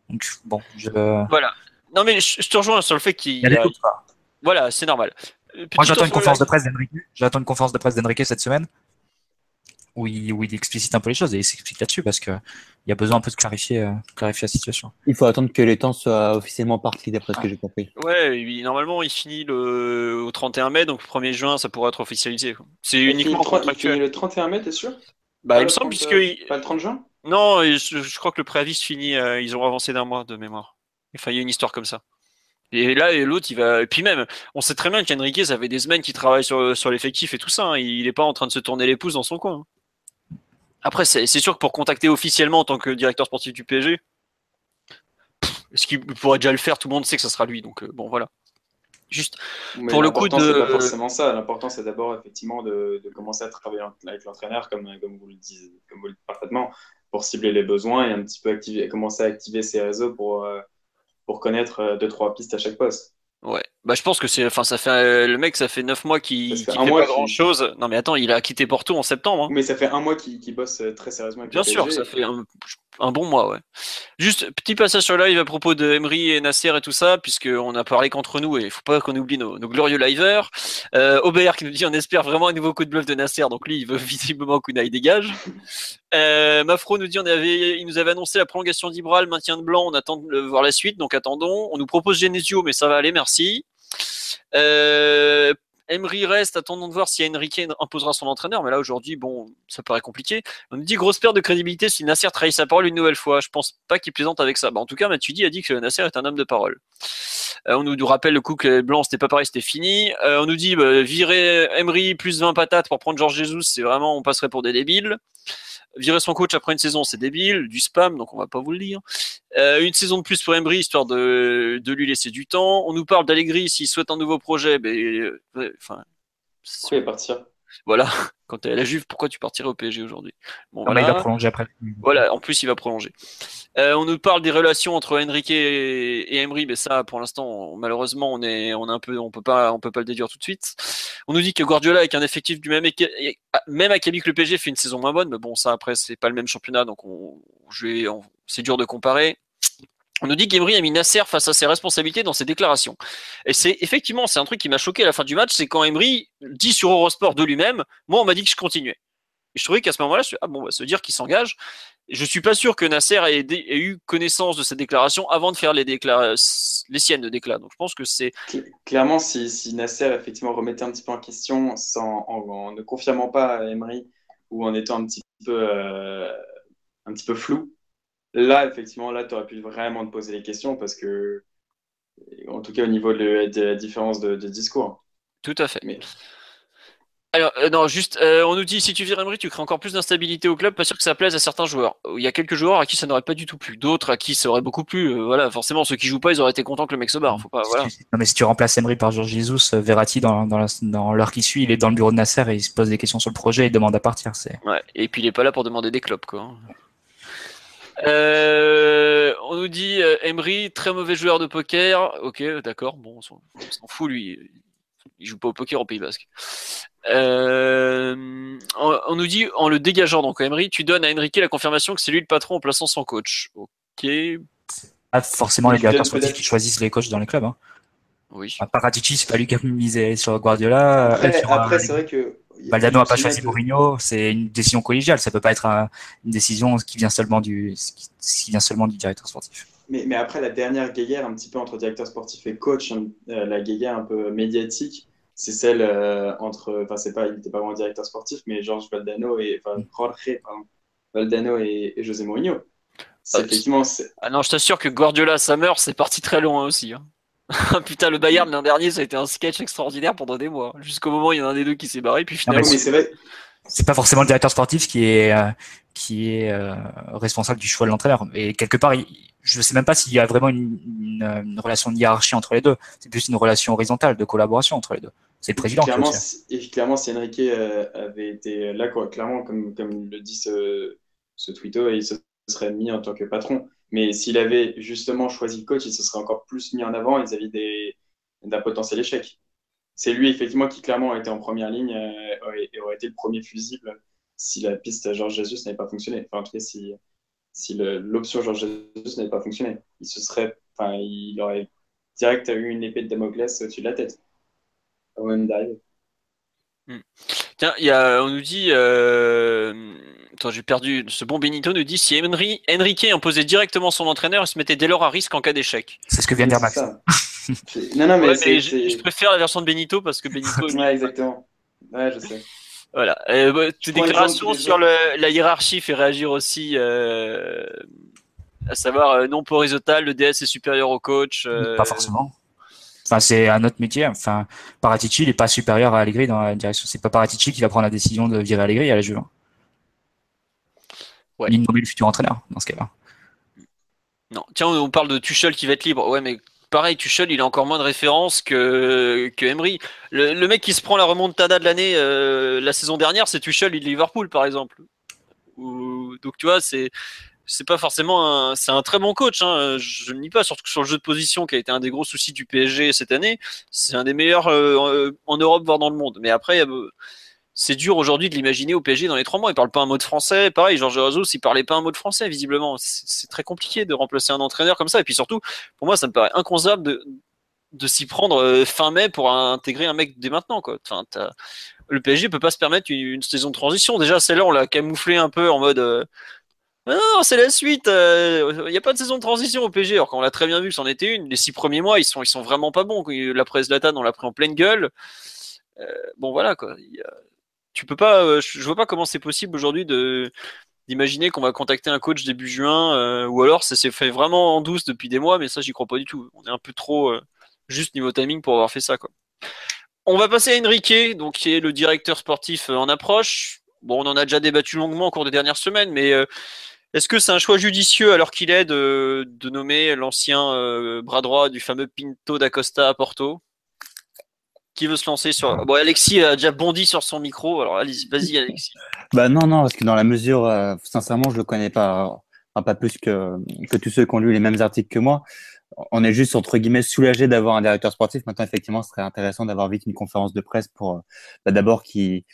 Donc, bon, je. Voilà. Non, mais je, je te rejoins sur le fait qu'il a. Voilà, c'est normal. Moi, j'attends une conférence de presse d'Enrique. J'attends une conférence de presse d'Enrique cette semaine où il, où il explicite un peu les choses et il s'explique là-dessus parce que il y a besoin un peu de clarifier, euh, clarifier la situation. Il faut attendre que les temps soient officiellement partis d'après ce que j'ai compris. Ouais, normalement il finit le au 31 mai, donc le 1er juin ça pourrait être officialisé. C'est uniquement le, contractuel. le 31 mai, t'es sûr? Bah, il me semble puisque pas le 30 juin? Non, je, je, crois que le préavis se finit. Euh, ils ont avancé d'un mois de mémoire. Enfin, il y a une histoire comme ça. Et là, et l'autre, il va. Et puis même, on sait très bien qu'Enrique, ça fait des semaines qu'il travaille sur, sur l'effectif et tout ça. hein. Il n'est pas en train de se tourner les pouces dans son coin. hein. Après, c'est sûr que pour contacter officiellement en tant que directeur sportif du PSG, est-ce qu'il pourrait déjà le faire Tout le monde sait que ça sera lui. Donc, euh, bon, voilà. Juste, Mais Pour le coup l'important, de- c'est pas forcément ça. L'important, c'est d'abord effectivement de, de commencer à travailler avec l'entraîneur, comme, comme vous le dites, comme vous le dites parfaitement, pour cibler les besoins et un petit peu activer, commencer à activer ses réseaux pour, euh, pour connaître euh, deux trois pistes à chaque poste. ouais. Bah, je pense que c'est. Enfin, ça fait. euh, le mec, ça fait 9 mois qu'il fait un fait mois pas grand chose. Non, mais attends, il a quitté Porto en septembre. hein. Mais ça fait un mois qu'il bosse euh, très sérieusement avec Bien le sûr, ça fait un, un bon mois, ouais. Juste petit passage sur live à propos de Emery et Nasser et tout ça, puisqu'on a parlé qu'entre nous et il faut pas qu'on oublie nos, nos glorieux liveurs. Euh, Aubert qui nous dit on espère vraiment un nouveau coup de bluff de Nasser, donc lui il veut visiblement qu'Unai dégage. Euh, Mafro nous dit on avait, il nous avait annoncé la prolongation d'Ibra, le maintien de Blanc, on attend de voir la suite, donc attendons. On nous propose Genesio, mais ça va aller, merci. Euh, Emery reste, attendons de voir si Enrique imposera son entraîneur, mais là aujourd'hui, bon, ça paraît compliqué. On nous dit grosse perte de crédibilité si Nasser trahit sa parole une nouvelle fois. Je pense pas qu'il plaisante avec ça. Bah, en tout cas, Matuidi a dit que Nasser est un homme de parole. Euh, on nous rappelle le coup que Blanc, c'était pas pareil, c'était fini. Euh, on nous dit bah, virer Emery plus 20 patates pour prendre Georges Jesus, c'est vraiment, on passerait pour des débiles. Virer son coach après une saison, c'est débile, du spam, donc on va pas vous le dire. Euh, une saison de plus pour Emery, histoire de, de lui laisser du temps. On nous parle d'Allegri, s'il souhaite un nouveau projet, ben, euh, enfin, va partir? Voilà. Quand t'es à la Juve, pourquoi tu partirais au PSG aujourd'hui? Bon, Non, mais il va voilà. prolonger après. Voilà, en plus il va prolonger. Euh, on nous parle des relations entre Enrique et, et Emery, mais ça, pour l'instant, malheureusement, on est, on est un peu, on peut pas, on peut pas le déduire tout de suite. On nous dit que Guardiola avec un effectif du même, ah, même acabit que le PSG fait une saison moins bonne, mais bon, ça après c'est pas le même championnat, donc on, je vais, on- c'est dur de comparer. On nous dit qu'Emery a mis Nasser face à ses responsabilités dans ses déclarations. Et c'est effectivement, c'est un truc qui m'a choqué à la fin du match, c'est quand Emery dit sur Eurosport de lui-même, moi on m'a dit que je continuais. Et je trouvais qu'à ce moment-là, je suis, ah bon, bah, se dire qu'il s'engage. Je suis pas sûr que Nasser ait, eu connaissance de cette déclaration avant de faire les, siennes de déclat. Donc je pense que c'est Cl- Clairement, si, Nasser effectivement remettait un petit peu en question sans, en, ne confirmant pas Emery ou en étant un petit peu, euh, un petit peu flou, là, effectivement, là, tu aurais pu vraiment te poser les questions parce que, en tout cas, au niveau de, de la différence de, de discours. tout à fait. Mais Alors, euh, non, juste, euh, on nous dit si tu vires Emery, tu crées encore plus d'instabilité au club. Pas sûr que ça plaise à certains joueurs. Il y a quelques joueurs à qui ça n'aurait pas du tout plu, d'autres à qui ça aurait beaucoup plu. Euh, voilà, forcément, ceux qui jouent pas, ils auraient été contents que le mec se barre. Faut pas, voilà. Non, mais si tu remplaces Emery par Georges Jesus, Verratti, dans, dans, la- dans l'heure qui suit, il est dans le bureau de Nasser et il se pose des questions sur le projet et il demande à partir. C'est Ouais. Et puis il est pas là pour demander des clopes, quoi. Euh, on nous dit euh, Emery, très mauvais joueur de poker. Ok, d'accord. Bon, on s'en fout lui. Il joue pas au poker au Pays Basque. Euh, on, on nous dit en le dégageant donc Emery, tu donnes à Enrique la confirmation que c'est lui le patron en plaçant son coach. Ok, pas forcément les directeurs sportifs qui choisissent les coachs dans les clubs. Hein. oui. À part Paratici, c'est pas lui qui a misé sur Guardiola. après c'est vrai que. Valdano n'a pas choisi Mourinho, c'est une décision collégiale, ça peut pas être un- une décision qui vient seulement du qui, qui vient seulement du directeur sportif. Mais, mais après, la dernière guéguerre, un petit peu entre directeur sportif et coach, hein, euh, la guéguerre un peu médiatique, c'est celle euh, entre. Enfin, c'est pas, il n'était pas vraiment directeur sportif, mais Georges Valdano et. Enfin, Jorge, pardon, Valdano et, et José Mourinho. Ah, effectivement. Ah non, je t'assure que Guardiola, Summer, c'est parti très loin aussi. hein. Putain, le Bayern l'an dernier, ça a été un sketch extraordinaire pendant des mois. Jusqu'au moment où il y en a un des deux qui s'est barré, puis Non, mais finalement. c'est vrai. C'est pas forcément le directeur sportif qui est euh, qui est euh, responsable du choix de l'entraîneur. Et quelque part, il- je sais même pas s'il y a vraiment une, une, une relation de hiérarchie entre les deux. C'est plus une relation horizontale de collaboration entre les deux. C'est le président. qui Clairement, et clairement, si Enrique euh, avait été là, quoi, clairement, comme, comme le dit ce, ce tweeto, il se serait mis en tant que patron. Mais s'il avait justement choisi le coach, il se serait encore plus mis en avant vis-à-vis d'un potentiel échec. C'est lui, effectivement, qui clairement été en première ligne euh, et aurait été le premier fusible si la piste Georges Jesus n'avait pas fonctionné. Enfin, en tout cas, si, si l'option Georges Jesus n'avait pas fonctionné. Il se serait, il aurait direct eu une épée de Damoclès au-dessus de la tête. Avant même d'arriver. Tiens, il y a, on nous dit, euh... attends, j'ai perdu. Ce bon Benito nous dit si Henry, Enrique imposait directement son entraîneur, il se mettait dès lors à risque en cas d'échec. C'est ce que vient de dire Max. non, non, mais Ouais, c'est. mais je, préfère la version de Benito parce que Benito. Ouais, exactement. Ouais, je sais. Voilà. Euh, bah, tes déclarations sur le- la hiérarchie fait réagir aussi, euh, à savoir euh, non pas horizontal, le DS est supérieur au coach. euh, Pas forcément. Enfin, c'est un autre métier. Enfin, Paratici, il est pas supérieur à Allegri dans la direction. C'est pas Paratici qui va prendre la décision de virer Allegri à la Juve. Ouais. Nommer le futur entraîneur dans ce cas-là. Non, tiens, on parle de Tuchel qui va être libre. Ouais, mais pareil, Tuchel, il a encore moins de références que, que Emery. Le, mec qui se prend la remontada de l'année euh, la saison dernière, c'est Tuchel de Liverpool, par exemple. donc, tu vois, c'est c'est pas forcément un, c'est un très bon coach. Hein. Je ne nie pas, surtout sur le jeu de position qui a été un des gros soucis du PSG cette année. C'est un des meilleurs euh, en Europe, voire dans le monde. Mais après, euh, c'est dur aujourd'hui de l'imaginer au PSG dans les trois mois. Il parle pas un mot de français. Pareil, Georges Jesus, il parlait pas un mot de français, visiblement. C'est très compliqué de remplacer un entraîneur comme ça. Et puis surtout, pour moi, ça me paraît inconcevable de, de s'y prendre euh, fin mai pour intégrer un mec dès maintenant, le PSG peut pas se permettre une, saison de transition. Déjà, celle-là, on l'a camouflé un peu en mode, non, c'est la suite. Il euh, n'y a pas de saison de transition au PG. Alors qu'on l'a très bien vu c'en était une. Les six premiers mois, ils sont, ils sont vraiment pas bons. La presse Latane, on l'a pris en pleine gueule. Euh, bon, voilà quoi. Tu peux pas. Euh, je vois pas comment c'est possible aujourd'hui de d'imaginer qu'on va contacter un coach début juin, ou alors ça s'est fait vraiment en douce depuis des mois, mais ça j'y crois pas du tout. On est un peu trop juste niveau timing pour avoir fait ça quoi. On va passer à Enrique, donc qui est le directeur sportif en approche. Bon, on en a déjà débattu longuement au cours des dernières semaines, mais est-ce que c'est un choix judicieux alors qu'il est de, nommer l'ancien euh, bras droit du fameux Pinto d'Acosta à Porto? Qui veut se lancer sur. Bon, Alexis a déjà bondi sur son micro, alors vas-y, Alexis. Bah non, non, parce que dans la mesure, euh, sincèrement, je le connais pas, pas plus que, que tous ceux qui ont lu les mêmes articles que moi. On est juste, entre guillemets, soulagé d'avoir un directeur sportif. Maintenant, effectivement, ce serait intéressant d'avoir vite une conférence de presse pour, euh, bah, d'abord, qui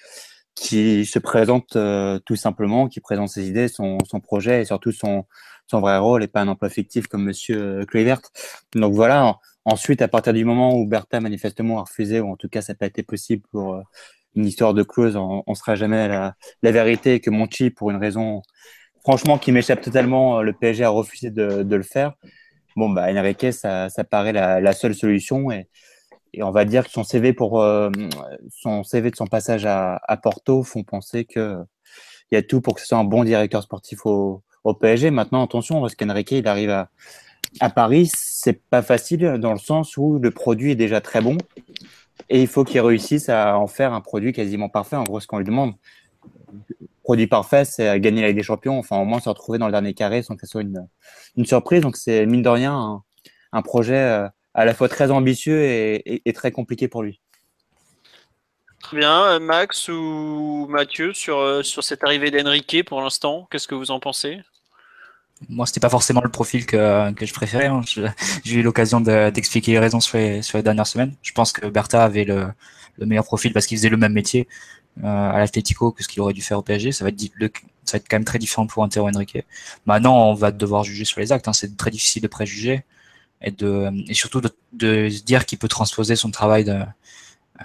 qui se présente euh, tout simplement, qui présente ses idées, son, son, projet et surtout son, son vrai rôle et pas un emploi fictif comme Monsieur Kluivert. Donc voilà. Ensuite, à partir du moment où Bertha manifestement a refusé, ou en tout cas ça n'a pas été possible pour euh, une histoire de clause, on, on sera jamais à la, vérité que Monchi, pour une raison franchement qui m'échappe totalement, euh, le PSG a refusé de, le faire. Bon, bah Enrique, ça, paraît la, seule solution et on va dire que son CV pour euh, son CV de son passage à, Porto font penser que il y a tout pour que ce soit un bon directeur sportif au, au PSG. Maintenant, attention, parce qu'Enrique, il arrive à, à Paris, c'est pas facile dans le sens où le produit est déjà très bon et il faut qu'il réussisse à en faire un produit quasiment parfait. En gros, ce qu'on lui demande, produit parfait, c'est gagner la des Champions, enfin au moins se retrouver dans le dernier carré sans que ce soit une, surprise. Donc c'est mine de rien un, projet euh, à la fois très ambitieux et, très compliqué pour lui. Très bien, euh, Max ou Mathieu sur, euh, sur cette arrivée d'Enrique pour l'instant, qu'est-ce que vous en pensez? Moi, c'était pas forcément le profil que, que je préférais. Hein. J'ai eu l'occasion d'expliquer les raisons sur les, sur les dernières semaines. Je pense que Bertha avait le, le meilleur profil parce qu'il faisait le même métier euh, à l'Atletico que ce qu'il aurait dû faire au PSG. Ça va, être, ça va être quand même très différent pour Intero Enrique. Maintenant, on va devoir juger sur les actes. Hein. C'est très difficile de préjuger et, de, et surtout de, de se dire qu'il peut transposer son travail de,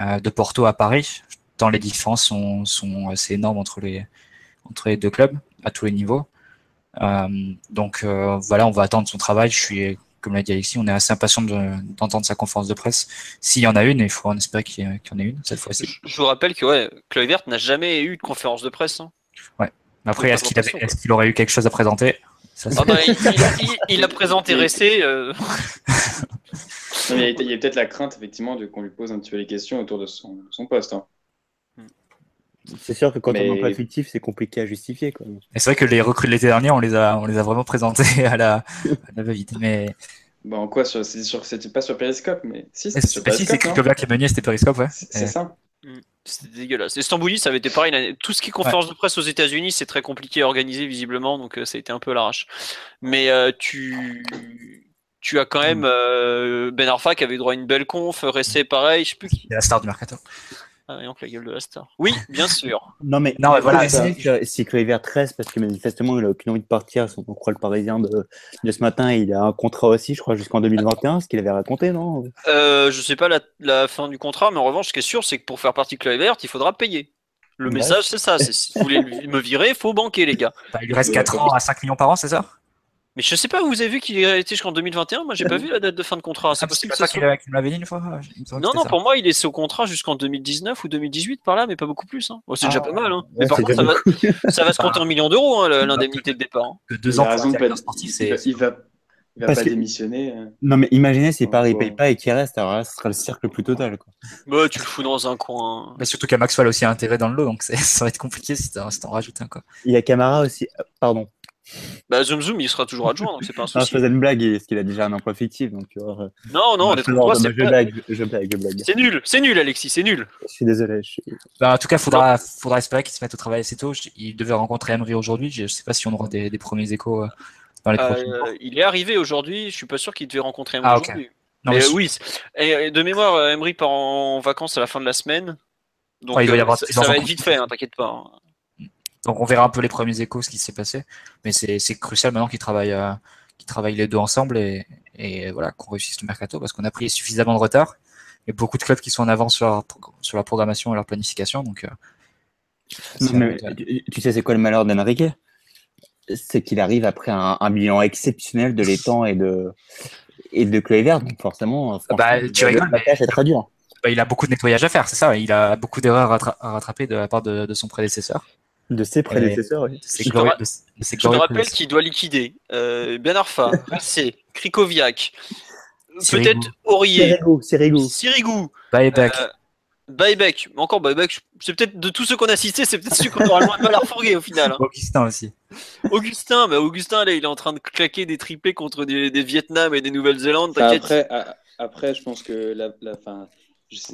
euh, de Porto à Paris, tant les différences sont, sont assez énormes entre les, entre les deux clubs à tous les niveaux. Euh, donc euh, voilà, on va attendre son travail. Je suis, comme l'a dit Alexis, on est assez impatient d'entendre sa conférence de presse. S'il y en a une, il faut en espérer qu'il y, en ait une cette fois-ci. Je, vous rappelle que ouais, Kluivert n'a jamais eu de conférence de presse. Hein. Ouais. Après, est-ce qu'il est aurait eu quelque chose à présenter? Ah bah, il, a présenté resté. Euh. il y a, peut-être la crainte, effectivement, qu'on lui pose un petit peu les questions autour de son, poste. Hein. C'est sûr que quand on on pas fictif, c'est compliqué à justifier. C'est vrai que les recrues de l'été dernier, on les a, on les a vraiment présentés à la, à la vite. Mais... Bon, en quoi C'est sûr que c'était pas sur Periscope, mais si, c'est sur Periscope. Si, c'est que qui mené, c'était Periscope, ouais. C'est ça. Mm. C'était dégueulasse. Istanbul, ça avait été pareil. Tout ce qui est conférence de presse aux États-Unis, c'est très compliqué à organiser visiblement, donc euh, ça a été un peu à l'arrache. Mais euh, tu, tu as quand même mm. euh, Ben Arfa qui avait droit à une belle conf, Ressé pareil, je sais plus qui. La star du mercato. Ah, donc la gueule de la star. Oui, bien sûr. non, mais, non, mais voilà, si Kluivert 13, parce que manifestement, il n'a aucune envie de partir, on croit le parisien de, de, ce matin, il a un contrat aussi, je crois, jusqu'en 2021, ce qu'il avait raconté, non? Euh, Je sais pas la, la, fin du contrat, mais en revanche, ce qui est sûr, c'est que pour faire partie de Kluivert, il faudra payer. Le message, c'est ça. Si vous voulez me virer, il faut banquer, les gars. Bah, il lui reste 4 ans à 5 millions par an, c'est ça? Mais je sais pas, vous avez vu qu'il est resté jusqu'en 2021 Moi, j'ai pas vu la date de fin de contrat. C'est ah, possible ça qu'il m'avait dit une fois Non, non, pour moi, il est au contrat jusqu'en 2019 ou 2018 par là, mais pas beaucoup plus. Hein. c'est déjà ah. pas mal. Hein. mais par contre, ça va, ça va, se compter en millions d'euros, hein, l'indemnité de départ. Hein. Que deux ans pour un sportif, c'est. Il va, Il va Parce pas que- démissionner. Non, mais imaginez si Paris wow. paye pas et qu'il reste, alors là, ce sera le cercle le plus total. Quoi. Bah, tu le fous dans un coin. Mais surtout qu'à Maxwell aussi a intérêt dans le lot, donc c'est- ça va être compliqué si t'en rajoutes un. Quoi. Il y a Camara aussi. euh, Pardon. Bah, Zoom Zoom, il sera toujours adjoint, donc c'est pas un Non, je souci. faisais une blague parce qu'il a déjà un emploi fictif. Donc, tu vois, Non, non, on est je c'est blague, je blague, je blague. c'est nul, c'est nul, Alexis, c'est nul. Je suis désolé. Je suis... Bah, en tout cas, faudra, faudra espérer qu'il se mette au travail assez tôt. Il devait rencontrer Emery aujourd'hui. Je sais pas si on aura des, des premiers échos euh, dans les prochains jours. Euh, il est arrivé aujourd'hui, je suis pas sûr qu'il devait rencontrer Emery Ah, ok. aujourd'hui. Non, mais mais je- oui, c'est- et, et de mémoire, euh, Emery part en vacances à la fin de la semaine. Donc Ouais, il va y euh, avoir ça, va être vite fait, hein, t'inquiète pas. hein. Donc on verra un peu les premiers échos, ce qui s'est passé. Mais c'est crucial maintenant qu'ils travaillent, euh, travaillent les deux ensemble et, et voilà qu'on réussisse le mercato parce qu'on a pris suffisamment de retard. Il y a beaucoup de clubs qui sont en avance sur leur, sur la programmation et leur planification. Donc euh, Non, mais tu, sais, c'est quoi le malheur d'Enrique? C'est qu'il arrive après un, un bilan exceptionnel de l'étang et de et de donc forcément, franchement, Bah, tu rigoles, la mais- tâche est très dure. bah, il a beaucoup de nettoyage à faire, c'est ça. Il a beaucoup d'erreurs à, rattra- à rattraper de la part de, de son prédécesseur. De ses prédécesseurs, oui. De ses Je te ra- de ses- de ses Je te rappelle prédécesseurs. qu'il doit liquider euh, Ben Arfa, Rissé, Krikoviak, peut-être Aurier, Sirigu, Sirigu. Buyback. euh, Baybeck. Mais Encore Baybeck, c'est peut-être de tous ceux qu'on a cités, c'est peut-être celui qu'on aura le moins de mal à refourguer au final. hein. Augustin aussi. Augustin, mais Augustin là, il est en train de claquer des triplés contre des, des Vietnam et des Enfin, t'inquiète. après, après, je pense que la, la,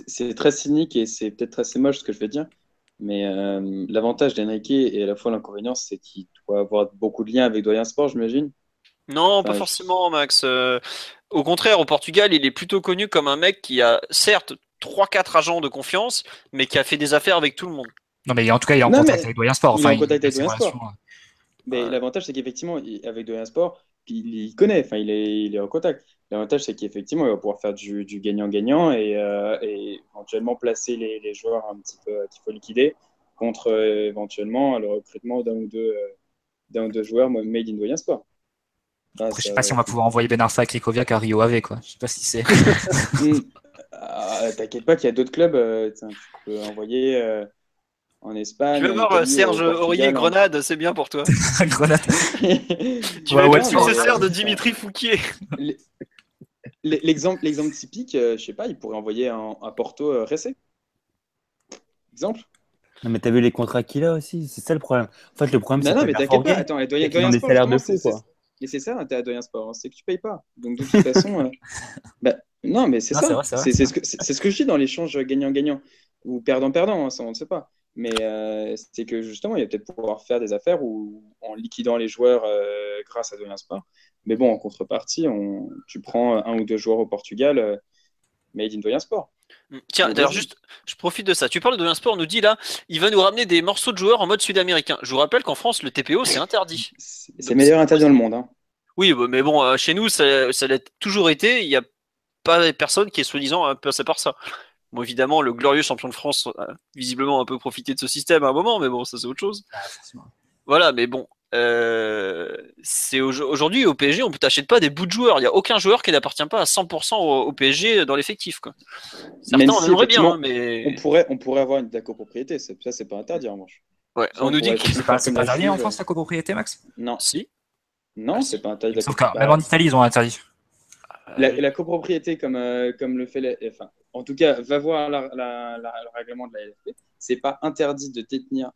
c'est très cynique et c'est peut-être assez moche ce que je vais dire. Mais euh, l'avantage d'Enrique et à la fois l'inconvénient, c'est qu'il doit avoir beaucoup de liens avec Doyen Sport, j'imagine. Non, pas Enfin, forcément, Max. Euh, au contraire, au Portugal, il est plutôt connu comme un mec qui a certes 3-4 agents de confiance, mais qui a fait des affaires avec tout le monde. Non, mais en tout cas, il est en Non, contact mais avec Doyen Sport. il est Enfin, en contact avec Doyen Sport. euh, Mais Ouais. l'avantage, c'est qu'effectivement, avec Doyen Sport, il, il connaît, enfin, il est, il est en contact. L'avantage, c'est qu'effectivement, il va pouvoir faire du du gagnant-gagnant et, euh, et éventuellement placer les, les joueurs un petit peu euh, qu'il faut liquider contre euh, éventuellement le recrutement d'un ou deux, euh, d'un ou deux joueurs made in Doyen Sport. Enfin, Après, je sais pas si on va pouvoir envoyer Ben Arfa et Krikoviak à Rio Ave, quoi. Je sais pas si c'est. Hmm. Ah, T'inquiète pas qu'il y a d'autres clubs, euh, tu peux envoyer euh, en Espagne. Tu en voir Italie, Serge Aurier en- Grenade, c'est bien pour toi. Grenade. Tu Ouais, vas ouais, être vois, successeur de ouais. Dimitri Fouquier. L'exemple, l'exemple typique, euh, je sais pas, il pourrait envoyer un, un Porto euh, Ressé. Exemple. Non, mais t'as vu les contrats qu'il a aussi, c'est ça le problème. En fait, le problème, Non, c'est non, que mais t'inquiète pas. Attends, Doyen, Doyen des salaires de fou, quoi. Mais c'est ça, t'es à Doyen Sport, hein, c'est que tu payes pas. Donc de toute façon, euh, bah, non, mais c'est Non, ça. c'est vrai, ce, que- c'est ce que je dis dans l'échange gagnant-gagnant ou perdant-perdant, hein, ça on ne sait pas. Mais euh, c'est que justement, il va peut-être pouvoir faire des affaires où, en liquidant les joueurs euh, grâce à Doyen Sport. Mais bon, en contrepartie, on, tu prends un ou deux joueurs au Portugal, euh, made in Doyen Sport. Tiens, Vas-y. d'ailleurs, juste, je profite de ça. Tu parles de un sport, on nous dit là, il va nous ramener des morceaux de joueurs en mode sud-américain. Je vous rappelle qu'en France, le TPO, c'est interdit. C'est le meilleur interdit dans le monde. Hein. Oui, bah, mais bon, euh, chez nous, ça, ça l'a toujours été. Il n'y a pas personne qui est soi-disant euh, passé par ça. Bon, évidemment, le glorieux champion de France a visiblement un peu profité de ce système à un moment, mais bon, ça c'est autre chose. Voilà, mais bon, euh, c'est au- aujourd'hui au PSG, on ne t'achète pas des bouts de joueurs. Il n'y a aucun joueur qui n'appartient pas à 100% au, au PSG dans l'effectif. quoi. Certains, on si, aimerait bien, effectivement, hein, mais On pourrait, on pourrait avoir une de la copropriété, ça c'est pas interdit en revanche. ouais, Ça, on nous dit que C'est pas, pas la interdit en Juve. France la copropriété, Max? Non, si. non, c'est pas interdit. la Sauf que même en Italie, ils ont interdit. La, la copropriété, comme, euh, comme le fait, la- enfin, en tout cas, va voir la- la- la- le règlement de la LFP, c'est pas interdit de détenir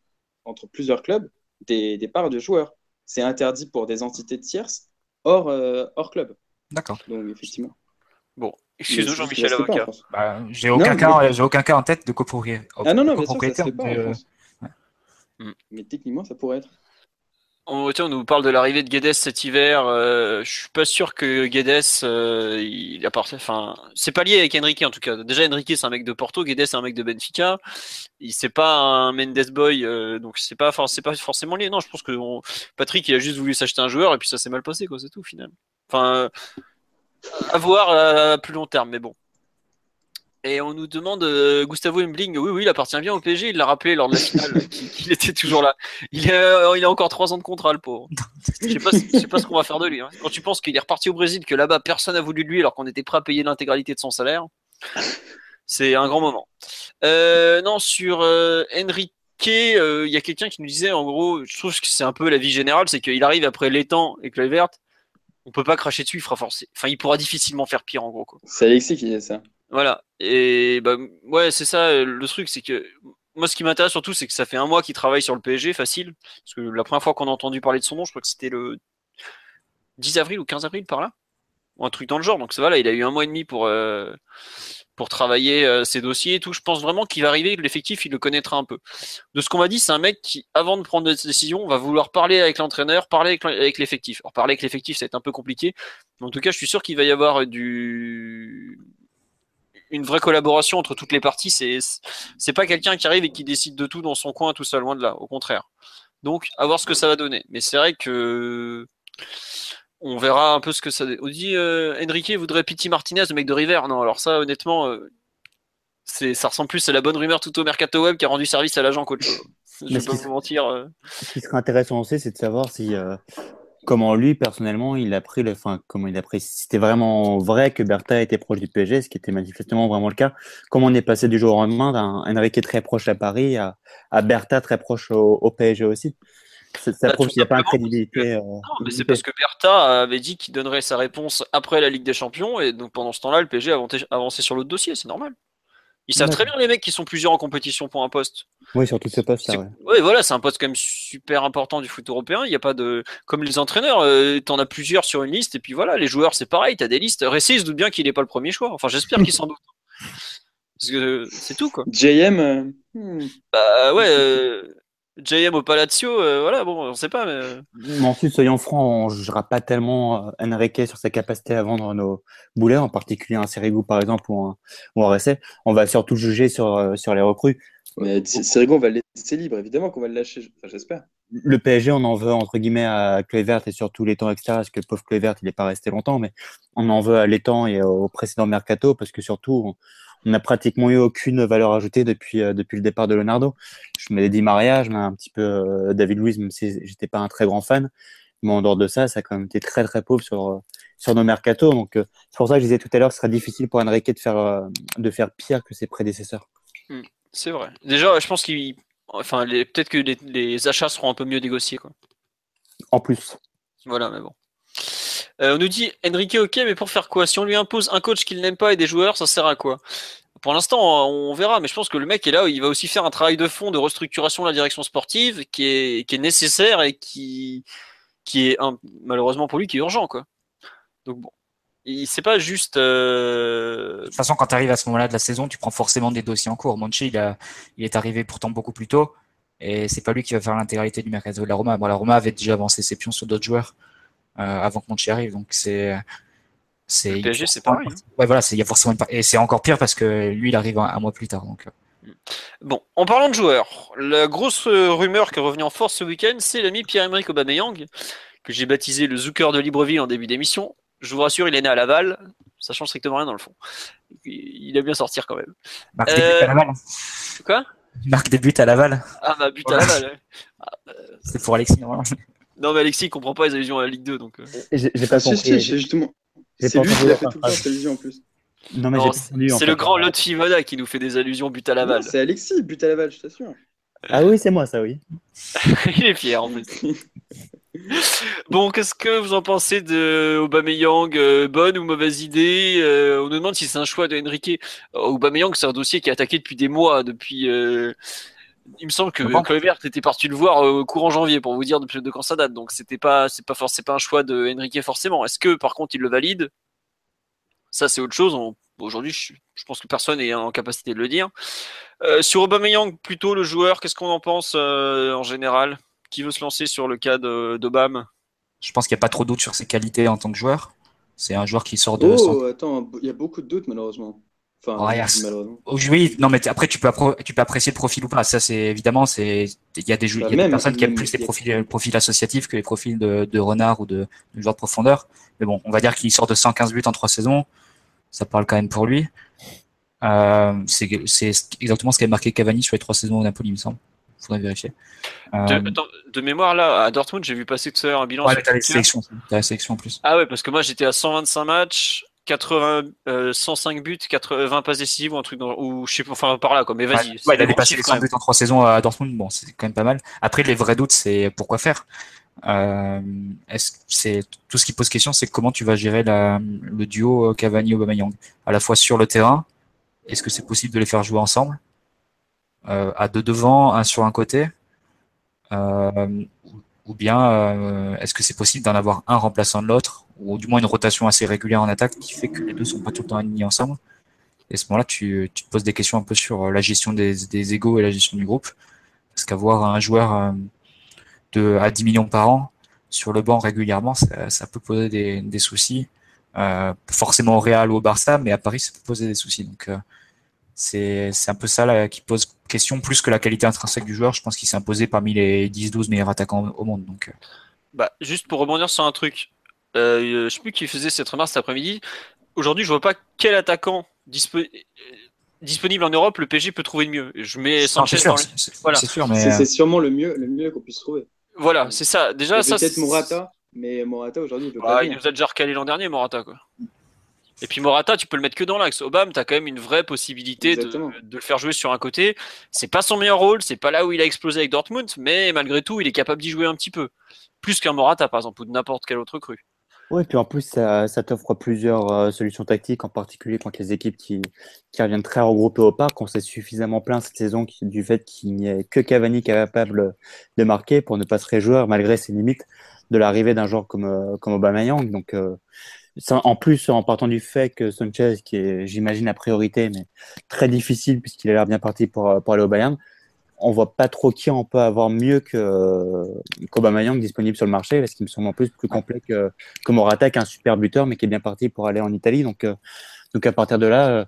entre plusieurs clubs des, des parts de joueurs. C'est interdit pour des entités tierces hors, euh, hors club. D'accord. Donc, effectivement. Bon, excuse-nous Mais Jean-Michel Avocat. Bah, j'ai aucun, j'ai aucun cas en tête de copropriété. Ah non, non, bien sûr, ça copropriété, se fait pas euh. Mais techniquement, ça pourrait être. On, nous parle de l'arrivée de Guedes cet hiver. Euh, je suis pas sûr que Guedes, euh, c'est pas lié avec Enrique en tout cas. Déjà, Enrique c'est un mec de Porto, Guedes c'est un mec de Benfica. Il c'est pas un Mendes boy, euh, donc c'est pas, pas forcément lié. Non, je pense que Patrick il a juste voulu s'acheter un joueur et puis ça s'est mal passé quoi, c'est tout finalement. Enfin, euh, à voir à plus long terme, mais bon. Et on nous demande euh, Gustavo Embling, oui, oui, il appartient bien au PSG, il l'a rappelé lors de la finale qu'il était toujours là. Il, est, euh, il a encore trois ans de contrat, le pauvre. Je sais pas, je sais pas ce qu'on va faire de lui. hein. Quand tu penses qu'il est reparti au Brésil, que là-bas personne n'a voulu de lui alors qu'on était prêt à payer l'intégralité de son salaire, c'est un grand moment. Euh, non, sur euh, Enrique, euh, il y a quelqu'un qui nous disait en gros, je trouve que c'est un peu la vie générale, c'est qu'il arrive après l'étang et Kluivert. on peut pas cracher dessus, il fera forcer. Enfin, il pourra difficilement faire pire en gros. C'est Alexis qui dit ça. Voilà. Et bah, ouais, c'est ça le truc, c'est que moi, ce qui m'intéresse surtout, c'est que ça fait un mois qu'il travaille sur le PSG, facile. Parce que la première fois qu'on a entendu parler de son nom, je crois que c'était le 10 avril ou 15 avril par là. Ou un truc dans le genre. Donc ça va, là, il a eu un mois et demi pour, euh, pour travailler euh, ses dossiers et tout. Je pense vraiment qu'il va arriver, l'effectif, il le connaîtra un peu. De ce qu'on m'a dit, c'est un mec qui, avant de prendre des décisions, va vouloir parler avec l'entraîneur, parler avec l'effectif. Alors parler avec l'effectif, ça va être un peu compliqué. Mais en tout cas, je suis sûr qu'il va y avoir du une vraie collaboration entre toutes les parties. C'est c'est pas quelqu'un qui arrive et qui décide de tout dans son coin tout seul, loin de là. Au contraire. Donc, à voir ce que ça va donner. Mais c'est vrai que on verra un peu ce que ça. On dit euh, Enrique voudrait Piti Martinez, le mec de River. Non, alors ça, honnêtement, euh, c'est ça ressemble plus à la bonne rumeur tout au mercato web qui a rendu service à l'agent coach. Je vais pas vous mentir. Euh. Ce qui serait intéressant aussi, c'est de savoir si comment lui personnellement il a pris le, enfin comment il a pris. Si c'était vraiment vrai que Bertha était proche du PSG, ce qui était manifestement vraiment le cas. Comment on est passé du jour au lendemain d'un Enrique très proche à Paris à, à Bertha très proche au PSG aussi. Ça, bah, prouve qu'il n'y a pas de crédibilité. Euh, non, mais c'est parce que Bertha avait dit qu'il donnerait sa réponse après la Ligue des Champions, et donc pendant ce temps-là, le PSG a avancé sur l'autre dossier, c'est normal. Ils savent très bien les mecs qui sont plusieurs en compétition pour un poste. Oui, surtout ce poste. Ouais. oui, voilà, c'est un poste quand même super important du foot européen. Il n'y a pas de, comme les entraîneurs, euh, tu en as plusieurs sur une liste et puis voilà, les joueurs c'est pareil, tu as des listes. Ressé, il se doute bien qu'il n'est pas le premier choix. Enfin, j'espère qu'il s'en doute. Parce que c'est tout quoi. JM. Euh, hmm. Bah ouais. JM au Palazzo, euh, voilà, bon, on sait pas. Mais... ensuite, soyons francs, on ne jugera pas tellement euh, Enrique sur sa capacité à vendre nos boulets, en particulier un Serigo par exemple ou un, ou un On va surtout juger sur, euh, sur les recrues. Mais Serigo, on va le laisser libre, évidemment qu'on va le lâcher, j'espère. Le PSG, on en veut entre guillemets à Kluivert et surtout les temps etc. Parce que le pauvre Kluivert, il n'est pas resté longtemps, mais on en veut à l'étang et au précédent mercato parce que surtout, on n'a pratiquement eu aucune valeur ajoutée depuis, euh, depuis le départ de Leonardo. Je m'avais dit Maria, je un petit peu euh, David Luiz, même si j'étais pas un très grand fan. Mais en dehors de ça, ça a quand même été très très pauvre sur, euh, sur nos mercatos. Donc c'est pour ça que je disais tout à l'heure que ce sera difficile pour Enrique de faire, de faire pire que ses prédécesseurs. Hmm, c'est vrai. Déjà, je pense qu'il. Enfin, peut-être que les, achats seront un peu mieux négociés. Quoi. En plus. Voilà, mais bon. On nous dit Enrique, ok, mais pour faire quoi? Si on lui impose un coach qu'il n'aime pas et des joueurs, ça sert à quoi? Pour l'instant, on verra, mais je pense que le mec est là, il va aussi faire un travail de fond de restructuration de la direction sportive qui est, nécessaire et qui, est malheureusement pour lui qui est urgent. Donc bon, c'est pas juste. Euh, de toute façon, quand tu arrives à ce moment-là de la saison, tu prends forcément des dossiers en cours. Monchi, il, il est arrivé pourtant beaucoup plus tôt, et c'est pas lui qui va faire l'intégralité du mercato de la Roma. Bon, la Roma avait déjà avancé ses pions sur d'autres joueurs euh, avant que Monchi arrive, donc c'est c'est PSG, c'est pareil. Hein. Ouais, voilà, il y a forcément et c'est encore pire parce que lui, il arrive un, mois plus tard. Donc. Euh. Bon, en parlant de joueurs, la grosse rumeur qui est revenue en force ce week-end, c'est l'ami Pierre-Emerick Aubameyang, que j'ai baptisé le Zucker de Libreville en début d'émission. Je vous rassure, il est né à Laval, ça change strictement rien dans le fond. Il a bien sortir quand même. Marc euh... à Laval. Quoi? Marc débute à Laval. Ah, bah, but à Laval. C'est pour Alexis, Non, mais Alexis, il comprend pas les allusions à la Ligue 2. Donc... Euh. J'ai pas compris. justement, c'est lui qui a fait tout le temps télévision en plus. Non, mais c'est le grand Lot Fimoda qui nous fait des allusions but à Laval. C'est Alexis, but à Laval, je t'assure. Ah oui, c'est moi, ça, oui. Il est fier en plus. bon, qu'est-ce que vous en pensez de Aubameyang euh, Bonne ou mauvaise idée euh, On nous demande si c'est un choix de Enrique. Euh, Aubameyang, c'est un dossier qui est attaqué depuis des mois, depuis. Il me semble que Kluivert était parti le voir au courant janvier pour vous dire de, de quand ça date. Donc c'était pas, c'est pas forcément pas un choix de Enrique forcément. Est-ce que par contre il le valide? Ça c'est autre chose. Aujourd'hui, je, pense que personne est en capacité de le dire. Euh, sur Aubameyang, plutôt le joueur, qu'est-ce qu'on en pense euh, en général? Qui veut se lancer sur le cas d'Obam? Je pense qu'il n'y a pas trop de doute sur ses qualités en tant que joueur. C'est un joueur qui sort de. Oh, attends, il y a beaucoup de doutes malheureusement. Oh, oui, non, mais après, tu peux, tu peux apprécier le profil ou pas. Ça, c'est évidemment, c'est il y a des, y a des personnes qui aiment plus les profils, profils associatifs que les profils de, de renard ou de, de joueur de profondeur. Mais bon, on va dire qu'il sort de 115 buts en trois saisons. Ça parle quand même pour lui. Euh, c'est exactement ce qu'avait marqué Cavani sur les trois saisons au Napoli, il me semble. Faudrait vérifier. Euh... De, mémoire, là, à Dortmund, j'ai vu passer tout à l'heure un bilan. Ouais, t'as la sélection, la sélection en plus. Ah ouais, parce que moi, j'étais à 125 matchs. 80, 105 euh, buts, 80 passes décisives ou un truc dans, ou je sais pas, enfin par là quoi. Mais vas-y. Ouais, il a dépassé les 100 buts en 3 saisons à Dortmund. Bon, c'est quand même pas mal. Après, les vrais doutes, c'est pourquoi faire? Euh, est-ce c'est tout ce qui pose question, c'est comment tu vas gérer la, le duo Cavani Aubameyang? À la fois sur le terrain. Est-ce que c'est possible de les faire jouer ensemble? Euh, à deux devant, un sur un côté, euh, ou bien euh, est-ce que c'est possible d'en avoir un remplaçant de l'autre, ou du moins une rotation assez régulière en attaque qui fait que les deux sont pas tout le temps alignés ensemble. Et à ce moment-là, tu, te poses des questions un peu sur la gestion des, des égaux et la gestion du groupe, parce qu'avoir un joueur de à 10 millions par an sur le banc régulièrement, ça, peut poser des, soucis. Euh, forcément au Real ou au Barça, mais à Paris, ça peut poser des soucis. Donc, euh, c'est un peu ça qui pose question plus que la qualité intrinsèque du joueur. Je pense qu'il s'est imposé parmi les 10-12 meilleurs attaquants au monde. Donc. Euh. Bah, juste pour rebondir sur un truc, euh, je sais plus qui faisait cette remarque cet après-midi. Aujourd'hui, je vois pas quel attaquant disponible en Europe le PSG peut trouver de mieux. Je mets Sanchez dans voilà. C'est sûr, mais c'est sûrement le mieux, le mieux qu'on puisse trouver. Voilà, c'est ça. Déjà, ça. Peut-être Morata, mais Morata aujourd'hui, il, ah, il nous a déjà recalé l'an dernier, Morata quoi. Et puis Morata, tu peux le mettre que dans l'axe. Obama, tu as quand même une vraie possibilité de, le faire jouer sur un côté. C'est pas son meilleur rôle, c'est pas là où il a explosé avec Dortmund, mais malgré tout, il est capable d'y jouer un petit peu. Plus qu'un Morata, par exemple, ou de n'importe quel autre cru. Oui, puis en plus, ça, t'offre plusieurs euh, solutions tactiques, en particulier quand les équipes qui, qui reviennent très regroupées au parc, on s'est suffisamment plein cette saison du fait qu'il n'y ait que Cavani capable de marquer pour ne pas se réjouir, malgré ses limites, de l'arrivée d'un joueur comme, euh, comme. Donc, euh, en plus, en partant du fait que Sanchez, qui est, j'imagine, la priorité, mais très difficile puisqu'il a l'air bien parti pour, pour aller au Bayern, on voit pas trop qui on peut avoir mieux que qu'Aubameyang disponible sur le marché, parce qu'il me semble en plus plus complet que, que Morata, qui est un super buteur, mais qui est bien parti pour aller en Italie. Donc, euh, donc à partir de là, euh,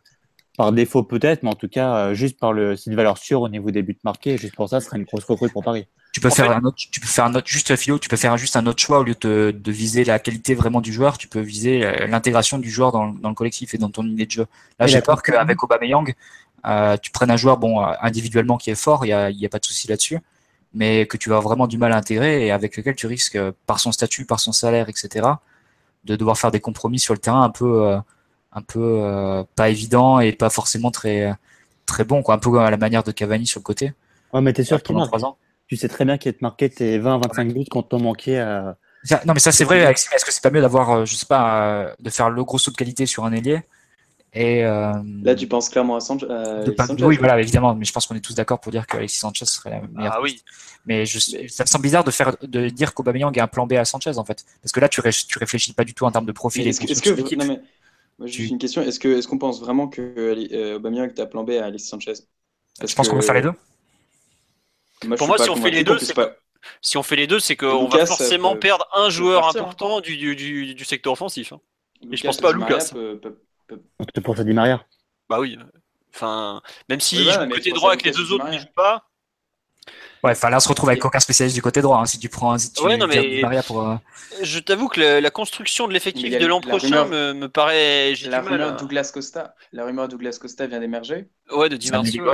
par défaut peut-être, mais en tout cas, euh, juste par le, c'est une valeur sûre au niveau des buts marqués, juste pour ça, ce serait une grosse recrue pour Paris. Tu peux faire un autre, tu peux faire un autre, juste philo, tu peux faire juste un autre choix au lieu de, de viser la qualité vraiment du joueur, tu peux viser l'intégration du joueur dans, dans, le collectif et dans ton idée de jeu. Là, j'ai peur qu'avec Aubameyang, euh, tu prennes un joueur bon euh, individuellement qui est fort, il n'y a, y a, pas de souci là-dessus, mais que tu vas vraiment du mal à intégrer et avec lequel tu risques, euh, par son statut, par son salaire, etc., de devoir faire des compromis sur le terrain un peu, un peu pas évident et pas forcément très, très bon, quoi, un peu à la manière de Cavani sur le côté. Ouais, mais t'es sûr qu'il marque. Ans. Tu sais très bien qu'il te marqué tes 20-25 buts quand t'en manquais à. Non, mais ça, c'est vrai, Est-ce que c'est pas mieux d'avoir, je sais pas, de faire le gros saut de qualité sur un ailier et, euh, Là, tu penses clairement à Sanchez, Oui, voilà, évidemment, mais je pense qu'on est tous d'accord pour dire qu'Alexis Sanchez serait la meilleure. Ah oui. Mais je, ça me semble bizarre de faire de dire qu'Aubameyang a un plan B à Sanchez en fait, parce que là, tu, tu réfléchis pas du tout en termes de profil. Est-ce que, non, mais, moi, juste une question est-ce que est-ce qu'on pense vraiment que euh, Aubameyang est un plan B à Alexis Sanchez? Je pense qu'on veut faire les deux? pour moi, si on fait les deux, c'est pas... si on fait les deux, c'est qu'on va forcément perdre un joueur important du, du, du, secteur offensif. Hein. Et je pense pas à Lucas. Tu penses à Di Maria Bah oui. Enfin, même si oui, côté droit avec les deux autres ne joue pas. Ouais, enfin là on se retrouve avec aucun spécialiste du côté droit. Hein, si tu prends, si tu ouais, non, mais Di Maria pour. Euh, Je t'avoue que la, construction de l'effectif de l'an prochain me, me, paraît. La rumeur Douglas Costa, la rumeur Douglas Costa vient d'émerger. Ouais, de Di Maria.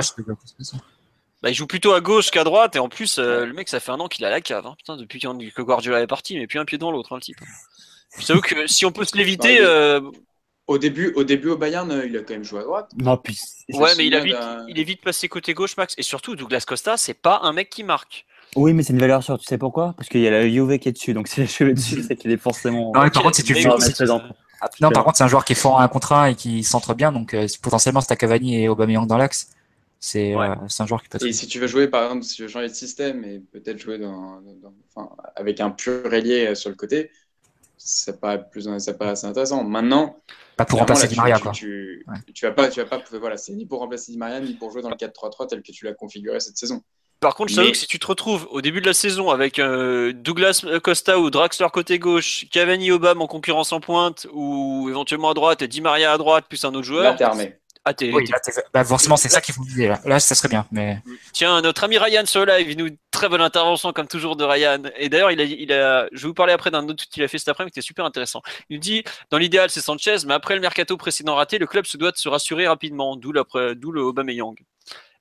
Bah, il joue plutôt à gauche qu'à droite et en plus euh, le mec ça fait un an qu'il a la cave. Hein. Putain, depuis que Guardiola est parti, mais puis un pied dans l'autre, hein, le type. Je t'avoue que si on peut se l'éviter, bah, euh, au début, au début au Bayern, euh, il a quand même joué à droite. Non, puis. Ouais, mais il, a vite, il est vite passé côté gauche, Max. Et surtout, Douglas Costa, c'est pas un mec qui marque. Oui, mais c'est une valeur sûre. Tu sais pourquoi? Parce qu'il y a la Juve qui est dessus. Donc, si Juve est dessus, c'est qu'il est forcément. Non, par contre, si tu le Non, par contre, c'est un joueur qui est fort à un contrat et qui centre bien. Donc, euh, potentiellement, c'est Cavani et Aubameyang dans l'axe. C'est euh, un joueur qui peut. Et si tu veux jouer, par exemple, si tu veux changer de système et peut-être jouer dans, enfin, avec un pur ailier sur le côté, c'est pas plus, ça pas assez intéressant. Maintenant, pas pour remplacer Di Maria, quoi. Tu, tu, vas pas, tu vas pas, voilà, c'est ni pour remplacer Di Maria ni pour jouer dans le 4-3-3 tel que tu l'as configuré cette saison. Par contre, je sais que si tu te retrouves au début de la saison avec euh, Douglas Costa ou Draxler côté gauche, Cavani Obama en concurrence en pointe, ou éventuellement à droite et Di Maria à droite, plus un autre joueur. Là, t'es armé. Ah, oui, bah, forcément, c'est ça qu'il faut viser. Là. là, ça serait bien. Mais... Tiens, notre ami Ryan sur le live, il nous très bonne intervention comme toujours de Ryan. Et d'ailleurs, il a, il a, je vais vous parler après d'un autre qu'il a fait cet après-midi qui était super intéressant. Il nous dit, dans l'idéal, c'est Sanchez, mais après le mercato précédent raté, le club se doit de se rassurer rapidement, d'où le Aubameyang.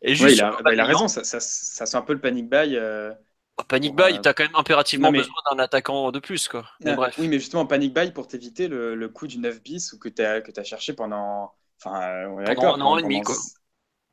Et juste, il, a, bah, il, a, raison, ça, ça, ça sent un peu le panic buy. Euh... Oh, panic buy, t'as quand même impérativement besoin d'un attaquant de plus, quoi. bref. Oui, mais justement, panic buy pour t'éviter le, coup du 9 bis ou que tu as, que as cherché pendant Enfin, on est d'accord. Un an et demi, quoi.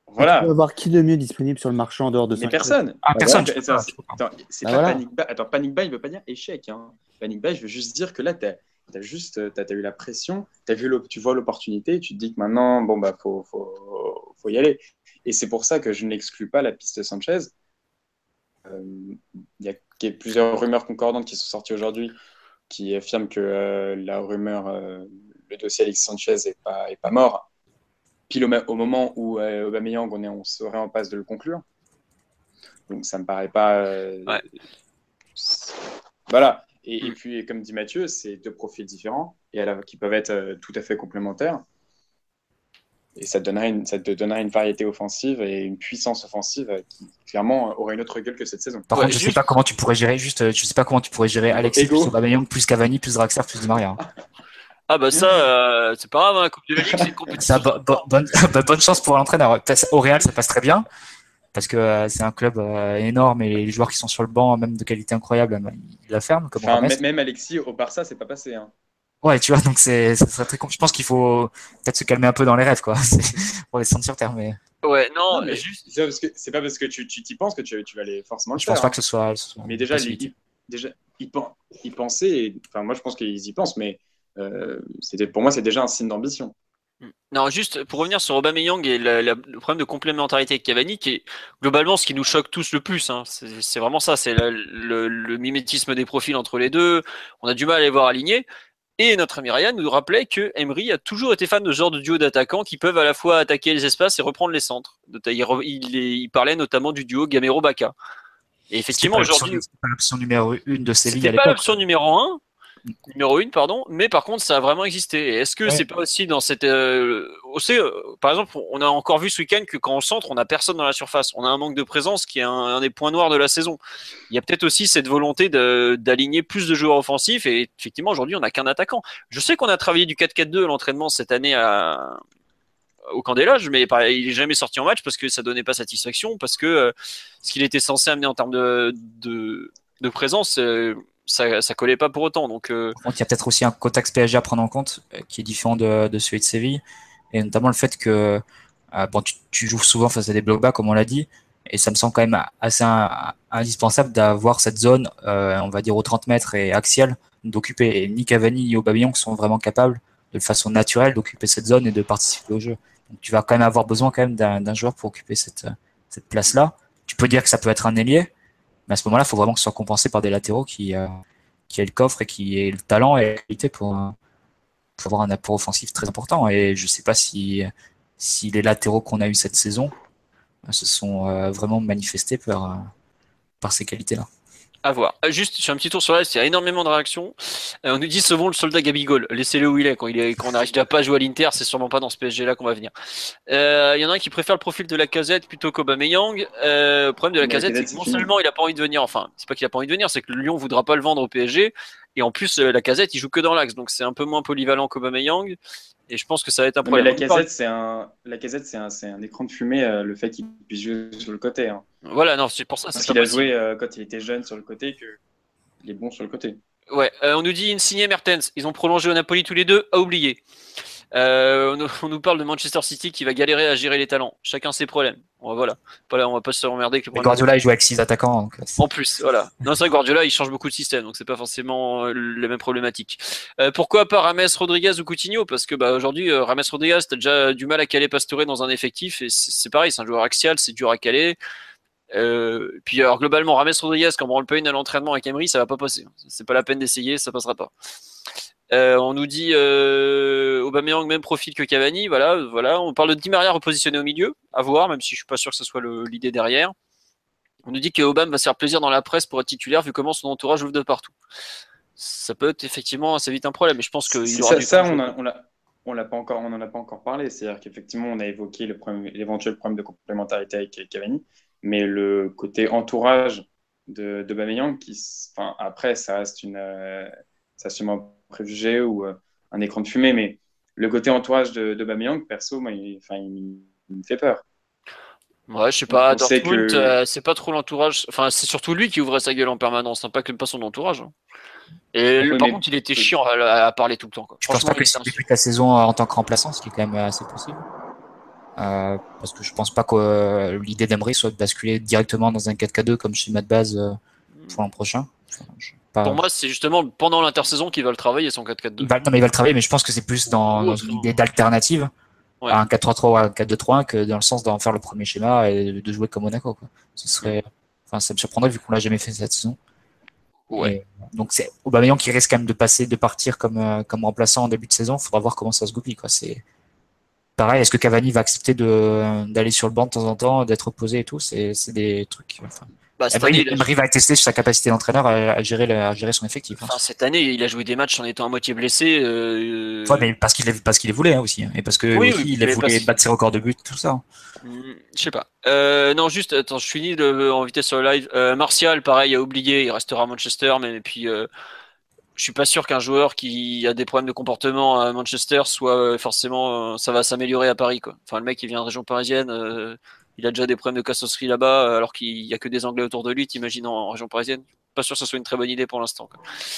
Voilà. On peut avoir qui de mieux disponible sur le marché en dehors de Mais ça personne. Ah, Bah personne. C'est- pas. Bah pas voilà. panic buy. Attends, panic buy, il veut pas dire échec. Hein. Panic buy, je veux juste dire que là, tu as, juste euh, t'as, t'as eu la pression, t'as vu l'op- tu vois l'opportunité, tu te dis que maintenant, bon, bah, faut, faut, faut y aller. Et c'est pour ça que je n'exclus pas la piste Sanchez. Euh, Il y a il y a plusieurs rumeurs concordantes qui sont sorties aujourd'hui qui affirment que euh, la rumeur, euh, le dossier Alex Sanchez n'est pas, est pas mort. Pile au, moment où euh, Aubameyang, on, est, on serait en passe de le conclure. Donc ça me paraît pas. euh, Ouais. Voilà. Et, et Mm. puis, comme dit Mathieu, c'est deux profils différents et à la- qui peuvent être euh, tout à fait complémentaires. Et ça te, donnerait une, ça te donnerait une variété offensive et une puissance offensive euh, qui, clairement, aurait une autre gueule que cette saison. Par Ouais, contre, je sais juste- pas comment tu pourrais gérer, juste, euh, je sais pas comment tu pourrais gérer Alexis Ego. plus Aubameyang plus Cavani plus Draxler plus Di Maria. hein. Ah bah ça, euh, c'est pas grave, hein, la Coupe de la Ligue, c'est une compétition. Ça, bo- bo- bonne, bah, bonne chance pour l'entraîneur. Au Real, ça passe très bien parce que euh, c'est un club euh, énorme et les joueurs qui sont sur le banc, même de qualité incroyable, ils la ferment comme Enfin, même- même Alexis au Barça, c'est pas passé. Hein. Ouais, tu vois, donc c'est, ça serait très compliqué. Je pense qu'il faut peut-être se calmer un peu dans les rêves, quoi, pour les sentir sur terre. Mais Ouais, non, Non, mais juste. c'est pas parce que- tu t'y penses que tu, tu vas aller forcément le je faire. pense pas hein. que ce soit. ce soit Mais déjà, déjà ils, pen- ils pensaient, enfin moi je pense qu'ils y pensent, mais c'était pour moi c'est déjà un signe d'ambition. Non, juste pour revenir sur Aubameyang et la- la- le problème de complémentarité avec Cavani, qui est globalement ce qui nous choque tous le plus. hein. C'est vraiment ça, c'est le, le mimétisme des profils entre les deux. On a du mal à les voir alignés. Et notre ami Ryan nous rappelait que Emery a toujours été fan de ce genre de duo d'attaquants qui peuvent à la fois attaquer les espaces et reprendre les centres. Il, re- il, il parlait notamment du duo Gamero-Bacca. Et effectivement, aujourd'hui, c'est pas l'option numéro une de Séville à c'était pas l'époque. l'option numéro 1, numéro 1, pardon, mais par contre, ça a vraiment existé. Et Est-ce que Ouais. c'est pas aussi dans cette. Euh, aussi, euh, par exemple, on a encore vu ce week-end que quand on centre, on a personne dans la surface. On a un manque de présence qui est un, un des points noirs de la saison. Il y a peut-être aussi cette volonté d'aligner plus de joueurs offensifs. Et effectivement, aujourd'hui, on n'a qu'un attaquant. Je sais qu'on a travaillé du 4-4-2 à l'entraînement cette année à. Au camp des loges, mais il est jamais sorti en match parce que ça donnait pas satisfaction, parce que euh, ce qu'il était censé amener en termes de, de, de présence, euh, ça, ça collait pas pour autant. Donc, euh, il y a peut-être aussi un contexte PSG à prendre en compte euh, qui est différent de, celui de Séville, et notamment le fait que euh, bon, tu, joues souvent face à des blocs bas, comme on l'a dit, et ça me semble quand même assez indispensable d'avoir cette zone, on va dire aux 30 mètres et axiale, d'occuper. Ni Cavani ni Aubameyang sont vraiment capables de façon naturelle d'occuper cette zone et de participer au jeu. Donc tu vas quand même avoir besoin quand même d'un joueur pour occuper cette, cette place-là. Tu peux dire que ça peut être un ailier, mais à ce moment-là, il faut vraiment que ce soit compensé par des latéraux qui, euh, aient le coffre et qui aient le talent et la qualité pour, euh, pour avoir un apport offensif très important. Et je sais pas si, si les latéraux qu'on a eu cette saison euh, se sont euh, vraiment manifestés euh, par ces qualités-là. À voir. Euh, Juste, fais un petit tour sur la il y a énormément de réactions. Euh, on nous dit sauvons le soldat Gabigol, laissez-le où il est. Quand, il est, quand on n'arrive déjà pas à jouer à l'Inter, c'est sûrement pas dans ce PSG-là qu'on va venir. Euh, Il y en a un qui préfère le profil de la casette plutôt qu'Aubameyang. Euh, le problème de la Mais casette, c'est que non seulement il a pas envie de venir, enfin, c'est pas qu'il a pas envie de venir, c'est que le Lyon voudra pas le vendre au PSG. Et en plus, euh, la casette, il joue que dans l'axe, donc c'est un peu moins polyvalent qu'Aubameyang. Et je pense que ça va être un problème. la casette, c'est un, la casette, c'est un, un écran de fumée, euh, le fait qu'il puisse jouer sur le côté. hein. Voilà, non, c'est pour ça. Parce qu'il a joué euh, quand il était jeune sur le côté, que il est bon sur le côté. Ouais, euh, on nous dit Insigne Mertens. Ils ont prolongé au Napoli tous les deux, à oublier. Euh, on, nous- on nous parle de Manchester City qui va galérer à gérer les talents. Chacun ses problèmes. On voilà. Pas là, on va pas se problème. Guardiola, il joue avec six attaquants. Donc, euh, En plus, voilà. Non, c'est vrai, Guardiola, il change beaucoup de système, donc c'est pas forcément euh, les mêmes problématiques. Euh, pourquoi pas Rames, Rodriguez ou Coutinho? Parce que bah, aujourd'hui, Rames, Rodriguez, t'as déjà du mal à caler Pastore dans un effectif, et c'est pareil, c'est un joueur axial, c'est dur à caler. Euh, puis alors globalement, Rames Rodriguez, quand on le paye à l'entraînement avec Emery, ça va pas passer. C'est pas la peine d'essayer, ça passera pas. Euh, on nous dit euh, Aubameyang même profil que Cavani, voilà, voilà. On parle de Di Maria repositionné au milieu, à voir, même si je suis pas sûr que ce soit l'idée derrière. On nous dit que Aubame va se faire plaisir dans la presse pour être titulaire vu comment son entourage ouvre de partout. Ça peut être effectivement assez vite un problème, mais je pense aura ça, ça on a- on on l'a pas encore, on en a pas encore parlé. C'est-à-dire qu'effectivement, on a évoqué problème- l'éventuel problème de complémentarité avec Cavani, mais le côté entourage de, de Bameyang, qui, enfin, après, ça reste une, euh, ça préjugé ou euh, un écran de fumée, mais le côté entourage de, de Bameyang, perso, moi, il, enfin, il, il me fait peur. Ouais, je sais pas, Dortmund, que- euh, c'est pas trop l'entourage. Enfin, c'est surtout lui qui ouvrait sa gueule en permanence, hein, pas que pas son entourage. hein. Et par mais- contre, il était chiant à, à parler tout le temps. Quoi. je pense pas que était débute la saison euh, en tant que remplaçant, ce qui est quand même assez possible. Euh, parce que je pense pas que euh, l'idée d'Emery soit de basculer directement dans un 4K2 comme schéma de base euh, pour l'an prochain. Enfin, je- pas- Pour moi, c'est justement pendant l'intersaison qu'il va le travailler son 4-4-2. il va, non, mais il va le travailler, mais je pense que c'est plus dans, dans une idée d'alternative Ouais. à un 4-3-3 ou à un 4-2-3-1 que dans le sens d'en faire le premier schéma et de jouer comme Monaco. Quoi. Ce serait, enfin, ça me surprendrait vu qu'on l'a jamais fait cette saison. Ouais. Et, donc c'est Aubameyang qui risque quand même de passer, de partir comme euh, comme remplaçant en début de saison. Faudra voir comment ça se goupille. Quoi. C'est pareil. Est-ce que Cavani va accepter de d'aller sur le banc de temps en temps, d'être posé et tout? C'est c'est des trucs. Enfin, Bah, cette, Emery, année, il a... Va tester sa capacité d'entraîneur à, à gérer le- à gérer son effectif. hein. enfin, cette année, il a joué des matchs en étant à moitié blessé. euh, Ouais, mais parce qu'il les, parce qu'il les voulait hein, aussi, hein, et parce que Oui, aussi, oui, il battre ses records de but, tout ça. Hmm, Je sais pas. Euh, non, juste, attends, je finis de, en vitesse sur le live. Euh, Martial, pareil, a oublié, il restera à Manchester, mais puis euh, je suis pas sûr qu'un joueur qui a des problèmes de comportement à Manchester soit forcément, ça va s'améliorer à Paris, quoi. Enfin, le mec, il vient de région parisienne, euh, il a déjà des problèmes de cassosserie là-bas, euh, alors qu'il y a que des Anglais autour de lui, t'imagines en, en région parisienne. Pas sûr que ce soit une très bonne idée pour l'instant.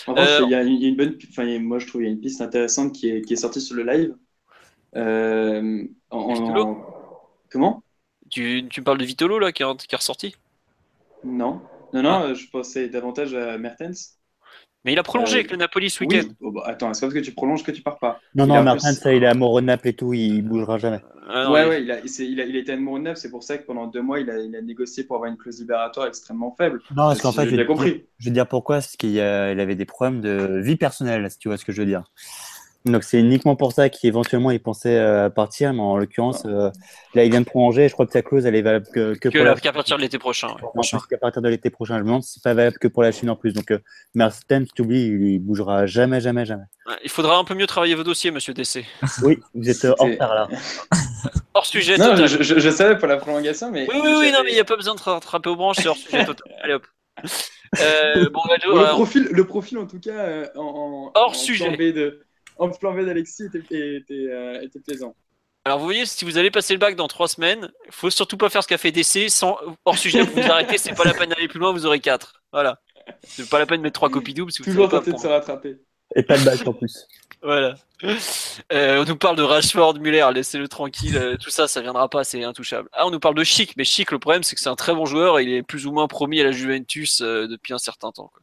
En revanche, Euh, il y a une, bonne, enfin, moi je trouve qu'il y a une piste intéressante qui est, qui est sortie sur le live. Euh, en- en- Vitolo Comment? Tu, tu me parles de Vitolo là, qui est, qui est ressorti, Non, non, non, je pensais davantage à Mertens. Mais il a prolongé Euh, avec le Napoli ce Oui, week-end. oh, bah, attends, c'est parce que tu prolonges que tu pars pas. Non, Il non, a un Martin, peu- ça, il est amoureux de Naples et tout, il bougera jamais. Ah non, ouais, il- ouais, il a, il a, il a été à Neuf, c'est pour ça que pendant deux mois, il a, il a négocié pour avoir une clause libératoire extrêmement faible. Non, parce qu'en fait, je bien vais, dire, compris. je vais te dire pourquoi, c'est qu'il y a- il avait des problèmes de vie personnelle, si tu vois ce que je veux dire. Donc c'est uniquement pour ça qu'éventuellement il pensait euh, partir, mais en l'occurrence, euh, là il vient de prolonger, je crois que sa clause elle est valable que, que que pour la- qu'à partir de l'été prochain. ouais. Parce qu'à partir de l'été prochain, je me demande si c'est pas valable que pour la Chine en plus. Donc, euh, Mertens, tu oublies, il, bougera jamais, jamais, jamais. Ouais, Il faudra un peu mieux travailler vos dossiers, monsieur DC. Oui, vous êtes euh, C'était- retard là. Hors sujet Non, total. je, je, je savais pour la prolongation, mais. Oui, oui, oui, non, mais il n'y a pas besoin de te rattraper aux branches, c'est hors sujet total. Allez hop. Euh, bon, bah, Bon, le, alors, profil, le profil, en tout cas, euh, en, en, Hors en sujet. De, en plan B d'Alexis était, était, euh, était plaisant. alors, vous voyez, si vous allez passer le bac dans trois semaines, faut surtout pas faire ce qu'a fait DC sans hors sujet. Vous vous arrêtez, c'est pas la peine d'aller plus loin, vous aurez quatre. Voilà. C'est pas la peine de mettre trois copies doubles si vous Toujours tenté de se rattraper. Et pas de bac en plus. Voilà. Euh, on nous parle de Rashford, Muller, laissez-le tranquille. euh, tout ça, ça viendra pas, c'est intouchable. Ah, on nous parle de Chic, mais Chic, le problème, c'est que c'est un très bon joueur. et Il est plus ou moins promis à la Juventus euh, depuis un certain temps. quoi.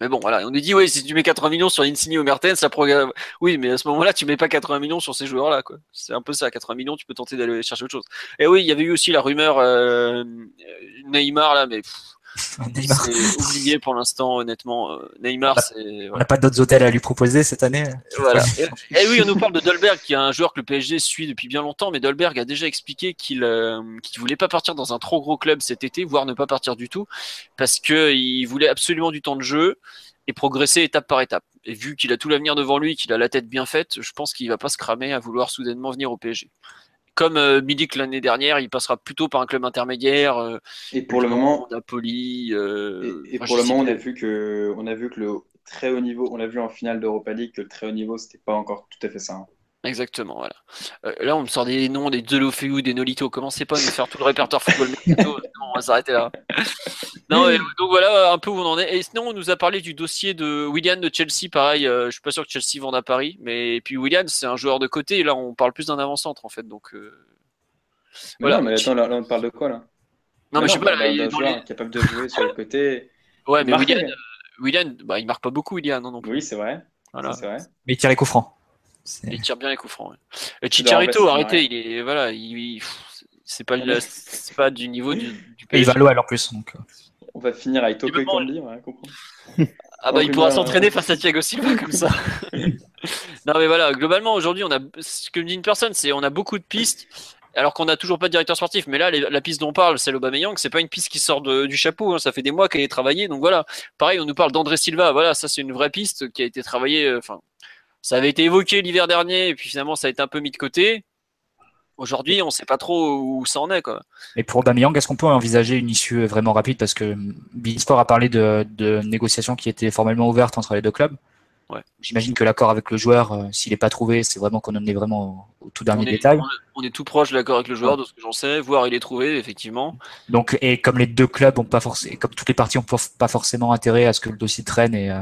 Mais bon, voilà. On nous dit, oui, si tu mets 80 millions sur Insigne ou Mertens, ça programme. Oui, mais à ce moment-là, tu mets pas 80 millions sur ces joueurs-là, quoi. C'est un peu ça. 80 millions, tu peux tenter d'aller chercher autre chose. Et oui, il y avait eu aussi la rumeur euh, Neymar, là, mais Neymar. c'est oublié pour l'instant, honnêtement. Euh, Neymar, Bah, c'est. On n'a pas d'autres hôtels à lui proposer cette année. Voilà. Et, et oui, on nous parle de Dolberg, qui est un joueur que le PSG suit depuis bien longtemps, mais Dolberg a déjà expliqué qu'il euh, qu'il voulait pas partir dans un trop gros club cet été, voire ne pas partir du tout, parce que il voulait absolument du temps de jeu et progresser étape par étape. Et vu qu'il a tout l'avenir devant lui, qu'il a la tête bien faite, je pense qu'il va pas se cramer à vouloir soudainement venir au PSG. Comme euh, Milik l'année dernière, il passera plutôt par un club intermédiaire. euh, Et pour le moment, Napoli. euh, et, et enfin, pour le moment, on a vu que, on a vu que le très haut niveau, on l'a vu en finale d'Europa League, que le très haut niveau, c'était pas encore tout à fait ça. hein. Exactement, voilà. Euh, là, on me sort des noms, des Delofeu, des Nolito. Commencez pas à nous faire tout le répertoire football on va s'arrêter là. Non, et donc voilà un peu où on en est. Et sinon, on nous a parlé du dossier de William de Chelsea. Pareil, euh, je suis pas sûr que Chelsea vende à Paris, mais et puis William, c'est un joueur de côté. Et là, on parle plus d'un avant-centre en fait. Donc euh, Mais Voilà. Non, mais attends, là, là, on parle de quoi là? Non, mais je sais pas. Là, il est dans joueur les- capable de jouer sur le côté. Ouais, mais William, euh, William, bah, il marque pas beaucoup, William, non, non plus. Oui, c'est vrai. Voilà. vrai. Mais il tire les coups francs. Il tire bien les coups francs. ouais. Chicharito, remplacer, arrêtez, ouais. il est voilà, il, il- pff, c'est pas le- c'est pas du niveau du, du Et il va l'OL en plus. Donc, euh, On va finir avec Toko Ekambi, on va comprendre. Ah bah il pourra s'entraîner ouais. face à Thiago Silva comme ça. non mais voilà, globalement aujourd'hui on a ce que me dit une personne, c'est on a beaucoup de pistes alors qu'on n'a toujours pas de directeur sportif. Mais là les- la piste dont on parle, c'est l'Aubameyang, c'est pas une piste qui sort de- du chapeau. hein, ça fait des mois qu'elle est travaillée. Donc voilà, pareil on nous parle d'André Silva. Voilà, ça c'est une vraie piste qui a été travaillée. euh, Enfin, ça avait été évoqué l'hiver dernier et puis finalement ça a été un peu mis de côté. Aujourd'hui on sait pas trop où ça en est quoi. Et pour Aubameyang, est-ce qu'on peut envisager une issue vraiment rapide? Parce que Sport a parlé de, de négociations qui étaient formellement ouvertes entre les deux clubs. Ouais. J'imagine que l'accord avec le joueur, euh, s'il n'est pas trouvé, c'est vraiment qu'on en est vraiment au, au tout On dernier est, détail. on est- on est tout proche de l'accord avec le joueur, de ce que j'en sais, voire il est trouvé effectivement. Donc, et comme les deux clubs ont pas forcément, comme toutes les parties ont pas pas forcément intérêt à ce que le dossier traîne et, euh,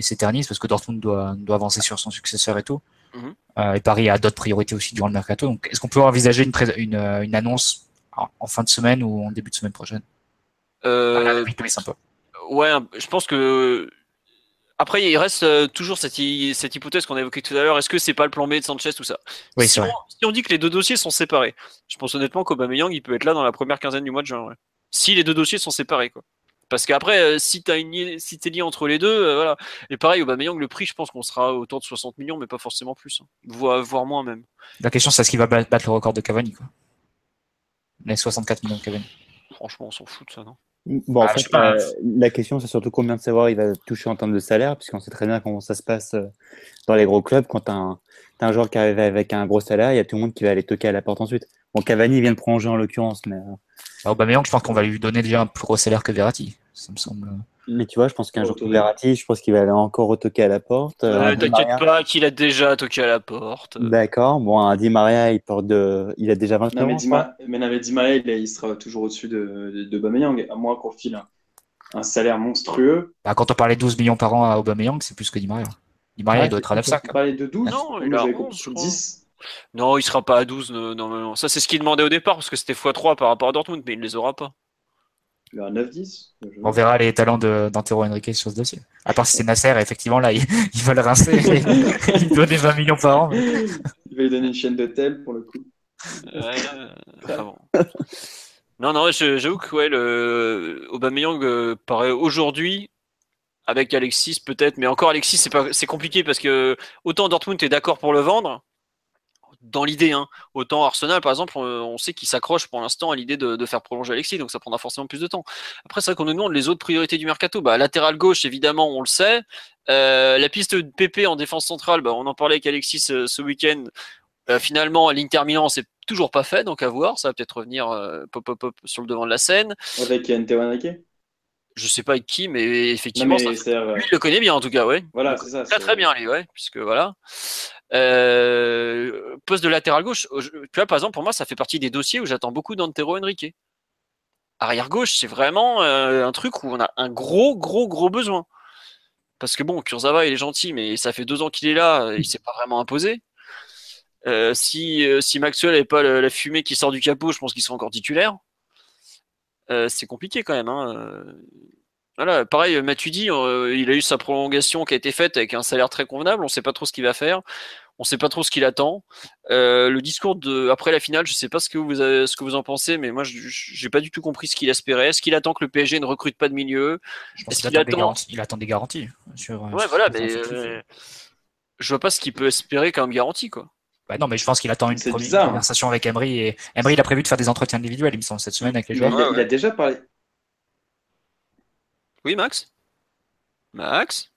et s'éternise, parce que Dortmund doit, doit avancer sur son successeur et tout. Mhm. Euh, et Paris a d'autres priorités aussi durant le mercato. Donc, est-ce qu'on peut envisager une, euh, une annonce en, fin de semaine ou en début de semaine prochaine? Euh, Ah, c'est un peu. Ouais, je pense que. Après, il reste euh, toujours cette, hy- cette hypothèse qu'on a évoquée tout à l'heure. Est-ce que c'est pas le plan B de Sanchez, tout ça? Oui, si, on, si on dit que les deux dossiers sont séparés, je pense honnêtement qu'Aubameyang, il peut être là dans la première quinzaine du mois de juin. ouais. Si les deux dossiers sont séparés, quoi. Parce qu'après, euh, si t'as une, li- si t'es lié entre les deux, euh, voilà. Et pareil, Aubameyang, le prix, je pense qu'on sera autour de 60 millions, mais pas forcément plus, hein. voire, voire moins même. La question, c'est est-ce qu'il va ba- battre le record de Cavani quoi? Les 64 millions de Cavani. Franchement, on s'en fout de ça, non? Bon, en Ah, fait, euh, la question, c'est surtout combien de savoir il va toucher en termes de salaire, puisqu'on sait très bien comment ça se passe dans les gros clubs. Quand tu as, un joueur qui arrive avec un gros salaire, il y a tout le monde qui va aller toquer à la porte ensuite. Bon, Cavani il vient de prolonger en l'occurrence, mais, euh, Bah, Aubameyang, je pense qu'on va lui donner déjà un plus gros salaire que Verratti. Ça me semble. mais tu vois, je pense qu'un Oh, jour tout- Verratti, je pense qu'il va aller encore retoquer à la porte. Euh, Euh, T'inquiète pas qu'il a déjà toqué à la porte. D'accord. Bon, un Di Maria, il porte de, il a déjà 29 Non, mais ans. Di, je crois. Ma- mais non, mais Di Maria, il, il sera toujours au-dessus de, de, Aubameyang, à moins qu'on file un, un salaire monstrueux. Bah, quand on parlait 12 millions par an à Aubameyang, c'est plus que Di Maria. Di Maria, Ouais, il doit être à 9 On sacs. parlait de 12 Non, il a j'avais 11, compris je crois. 10. Non, il sera pas à 12, non, non, non. Ça, c'est ce qu'il demandait au départ, parce que c'était x3 par rapport à Dortmund, mais il les aura pas. Il est à 9-10. Je- On verra les talents de- d'Antero Henrique sur ce dossier. À part si c'est Nasser, effectivement, là, ils, ils veulent rincer et ils donner 20 millions par an. mais- Il va lui donner une chaîne d'hôtel pour le coup. Enfin bon. Non, non, je- j'avoue que ouais, le Aubameyang euh, paraît aujourd'hui avec Alexis peut-être, mais encore Alexis c'est pas c'est compliqué parce que autant Dortmund est d'accord pour le vendre dans l'idée, hein, autant Arsenal par exemple, on, sait qu'il s'accroche pour l'instant à l'idée de, faire prolonger Alexis, donc ça prendra forcément plus de temps. Après c'est vrai qu'on nous demande les autres priorités du mercato, bah latéral gauche évidemment on le sait, Euh, la piste de PP en défense centrale, bah, on en parlait avec Alexis euh, ce week-end. Euh, finalement, l'Inter Milan, c'est toujours pas fait, donc à voir. Ça va peut-être revenir euh, pop, pop, pop sur le devant de la scène. Avec Henrique Je sais pas avec qui, mais Non, effectivement, mais ça- c'est-à-dire, euh, lui, il le connaît bien en tout cas, ouais. Voilà, c'est ça. Très très bien lui, ouais, puisque voilà. Euh, poste de latéral gauche, tu vois par exemple pour moi ça fait partie des dossiers où j'attends beaucoup d'Antero Henrique. Arrière gauche, c'est vraiment euh, un truc où on a un gros gros gros besoin. Parce que bon, Kurzawa il est gentil, mais ça fait deux ans qu'il est là, il s'est pas vraiment imposé. Euh, si si Maxwell n'avait pas le- la fumée qui sort du capot, je pense qu'il serait encore titulaire. Euh, c'est compliqué quand même. Hein. euh. Voilà, pareil, Matuidi, euh, il a eu sa prolongation qui a été faite avec un salaire très convenable. On ne sait pas trop ce qu'il va faire. On ne sait pas trop ce qu'il attend. Euh, le discours de après la finale, je ne sais pas ce que vous avez- ce que vous en pensez, mais moi, je j'ai pas du tout compris ce qu'il espérait. Est-ce qu'il attend que le PSG ne recrute pas de milieu? Je pense attend, garanties. Il attend des garanties. Sur, Ouais, sur voilà, les mais effectifs. je vois pas ce qu'il peut espérer comme garantie, quoi. Bah non, mais je pense qu'il attend une première bizarre. conversation avec Emery. Et Emery, il a prévu de faire des entretiens individuels, il me semble, cette semaine avec les Il a, joueurs. il a déjà parlé. Oui, Max? Max?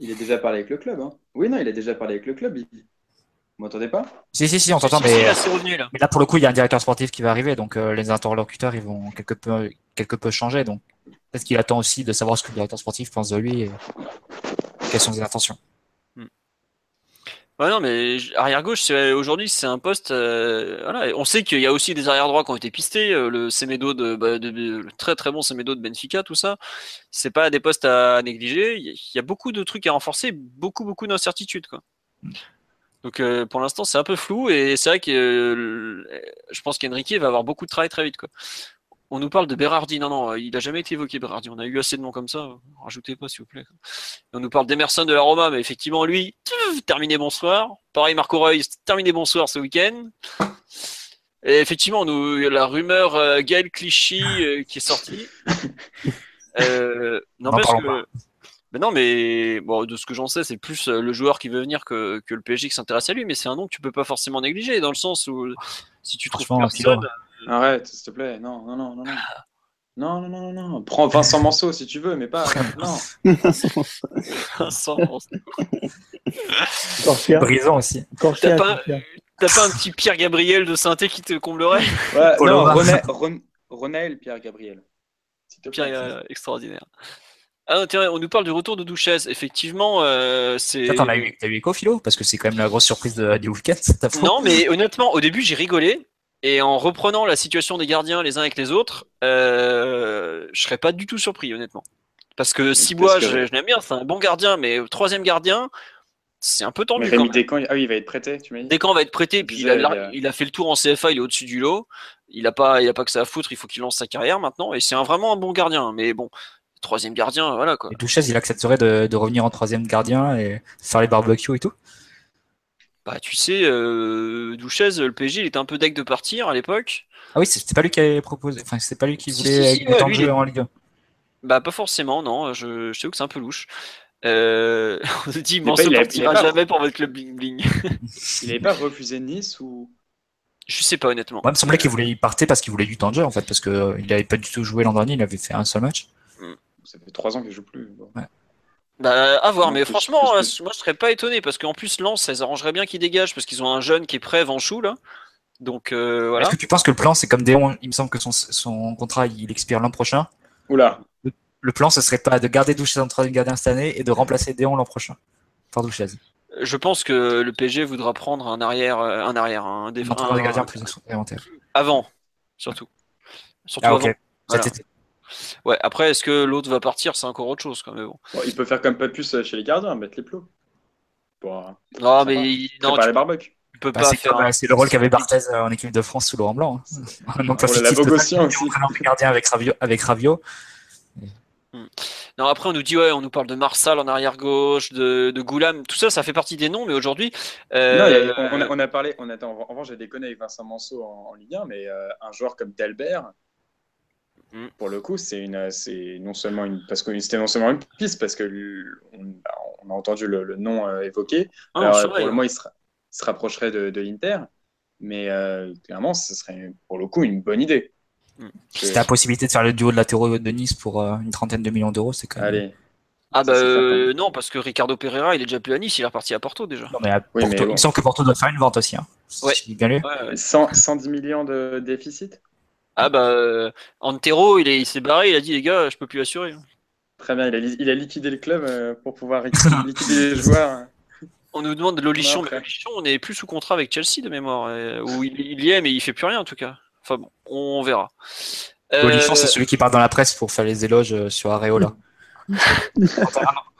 Il a déjà parlé avec le club. Hein. Oui, non, il a déjà parlé avec le club. Il... Vous m'entendez pas? Si, si, si, on t'entend, Si, si, mais, là, c'est revenu, là. mais là, pour le coup, il y a un directeur sportif qui va arriver, donc euh, les interlocuteurs, ils vont quelque peu, quelque peu changer. Donc, peut-être qu'il attend aussi de savoir ce que le directeur sportif pense de lui et quelles sont ses intentions. Ouais, non, mais arrière gauche, aujourd'hui, c'est un poste. euh, voilà. On sait qu'il y a aussi des arrière droits qui ont été pistés. euh, le Semedo de, bah, de- le très très bon Semedo de Benfica, tout ça. C'est pas des postes à négliger. Il y, a- beaucoup de trucs à renforcer, beaucoup beaucoup d'incertitudes, quoi. Donc euh, pour l'instant, c'est un peu flou et c'est vrai que je pense qu'Enrique va avoir beaucoup de travail très vite, quoi. On nous parle de Berardi. Non, non, il a jamais été évoqué, Berardi. On a eu assez de noms comme ça. Rajoutez pas, s'il vous plaît. On nous parle d'Emerson de la Roma, mais effectivement, lui, terminé bonsoir. Pareil, Marco Reus, terminé bonsoir ce week-end. Et effectivement, nous, il y a la rumeur euh, Gaël Clichy euh, qui est sortie. Euh, N'empêche parlons que. Non, mais bon, de ce que j'en sais, c'est plus euh, le joueur qui veut venir que, que le PSG qui s'intéresse à lui. Mais c'est un nom que tu peux pas forcément négliger, dans le sens où si tu trouves personne. Arrête, s'il te plaît. Non, non, non, non, non. Non, non, non. Prends Vincent Manceau si tu veux, mais pas. Non. sans- Corchia. Brisant aussi. T'as pas- t'as un petit Pierre Gabriel de Sainté qui te comblerait Ouais, non. René, Pierre Gabriel. Pierre euh, extraordinaire. Ah non, tiens, on nous parle du retour de Douchez. Effectivement, euh, c'est. Toi, t'en as eu, t'as eu écho, Philo? Parce que c'est quand même la grosse surprise de- du week-end. Non, mais honnêtement, au début, j'ai rigolé. Et en reprenant la situation des gardiens les uns avec les autres, euh, je serais pas du tout surpris, honnêtement. Parce que Cibois, que- je, je l'aime bien, c'est un bon gardien, mais troisième gardien, c'est un peu tendu quand. Descamps, ah oui, il va être prêté, tu m'as dit Descamps va être prêté, puis il a, disais, lar- il y a- il a fait le tour en CFA, il est au-dessus du lot. Il a pas, il a pas que ça à foutre, il faut qu'il lance sa carrière maintenant. Et c'est un, vraiment un bon gardien. Mais bon, troisième gardien, voilà quoi. Et Douchez, il accepterait de, de revenir en troisième gardien et faire les barbecues et tout. Bah, tu sais, euh, Douchez, le PSG, il était un peu deck de partir à l'époque. Ah oui, c'était pas lui qui avait proposé. Enfin, c'est pas lui qui Si, voulait si, si, du temps ouais, de lui, jeu il- en Ligue 1. Bah, pas forcément, non. Je, je t'avoue que c'est un peu louche. Euh, on nous dit, Mais Manso partira pas- jamais pour votre club bling bling. Il n'avait pas refusé Nice ou? je sais pas, honnêtement. Moi, il me semblait qu'il voulait y partir parce qu'il voulait du temps de jeu, en fait, parce que euh, il avait pas du tout joué l'an dernier, il avait fait un seul match. Ça fait trois ans qu'il joue plus. Bon. Bah, à voir, Non, mais franchement, euh, moi je serais pas étonné parce qu'en plus, Lens, ça les arrangerait bien qu'ils dégagent parce qu'ils ont un jeune qui est prêt, Vanchou, là. Donc euh, voilà. Est-ce que tu penses que le plan, c'est comme Déon, il me semble que son, son contrat, il expire l'an prochain. Oula, Le plan, ce serait pas de garder Douchez en troisième gardien cette année et de remplacer Déon l'an prochain par Douchez. Je pense que le PSG voudra prendre un arrière, euh, un arrière, un Un défenseur gardien plus supplémentaire. avant, surtout. Surtout Ah, avant. Voilà. Ouais, après, est-ce que l'autre va partir, c'est encore autre chose, quand même. Bon. Bon, il peut faire comme Papus chez les gardiens, mettre les plots. Pour euh, Non, mais il- non, préparer tu les barbecues. Bah, pas c'est faire. euh, le rôle qu'avait Barthez euh, en équipe de France sous Laurent Blanc. hein. On l'a Bogossian aussi. gardien avec Ravio. Avec Ravio. Non, après, on nous dit, ouais, on nous parle de Marsal en arrière gauche, de, de Goulam, tout ça, ça fait partie des noms, mais aujourd'hui. euh, on, on a, on a parlé, on a, en en revanche, j'ai déconné avec Vincent Manceau en, en Ligue 1, mais euh, un joueur comme Dalbert, Mm. pour le coup, c'est une, c'est non seulement une, parce que c'était non seulement une piste, parce que on, bah, on a entendu le, le nom euh, évoqué. ah, Alors, pour le moment, il se, ra- il se rapprocherait de, de l'Inter, mais euh, clairement, ce serait pour le coup une bonne idée. Mm. C'était la possibilité de faire le duo de latéraux de Nice pour euh, une trentaine de millions d'euros. C'est quand même. Allez. Ah, bah euh, non, parce que Ricardo Pereira, il est déjà plus à Nice, il est reparti à Porto déjà. Non, mais à Oui, Porto, mais il bon. me semble que Porto doit faire une vente aussi. Hein. Ouais. Si j'ai bien lu. Ouais, ouais. 100 110 millions de déficit? Ah, bah, euh, Antero, il est- il s'est barré, il a dit, les gars, je peux plus assurer. Très bien, il a, il a liquidé le club euh, pour pouvoir liquider les joueurs. On nous demande de Lolichon, mais on n'est plus sous contrat avec Chelsea de mémoire, euh, où il, il y est, mais il fait plus rien en tout cas. Enfin bon, on verra. Euh, Olichon, c'est celui qui parle dans la presse pour faire les éloges sur Areola.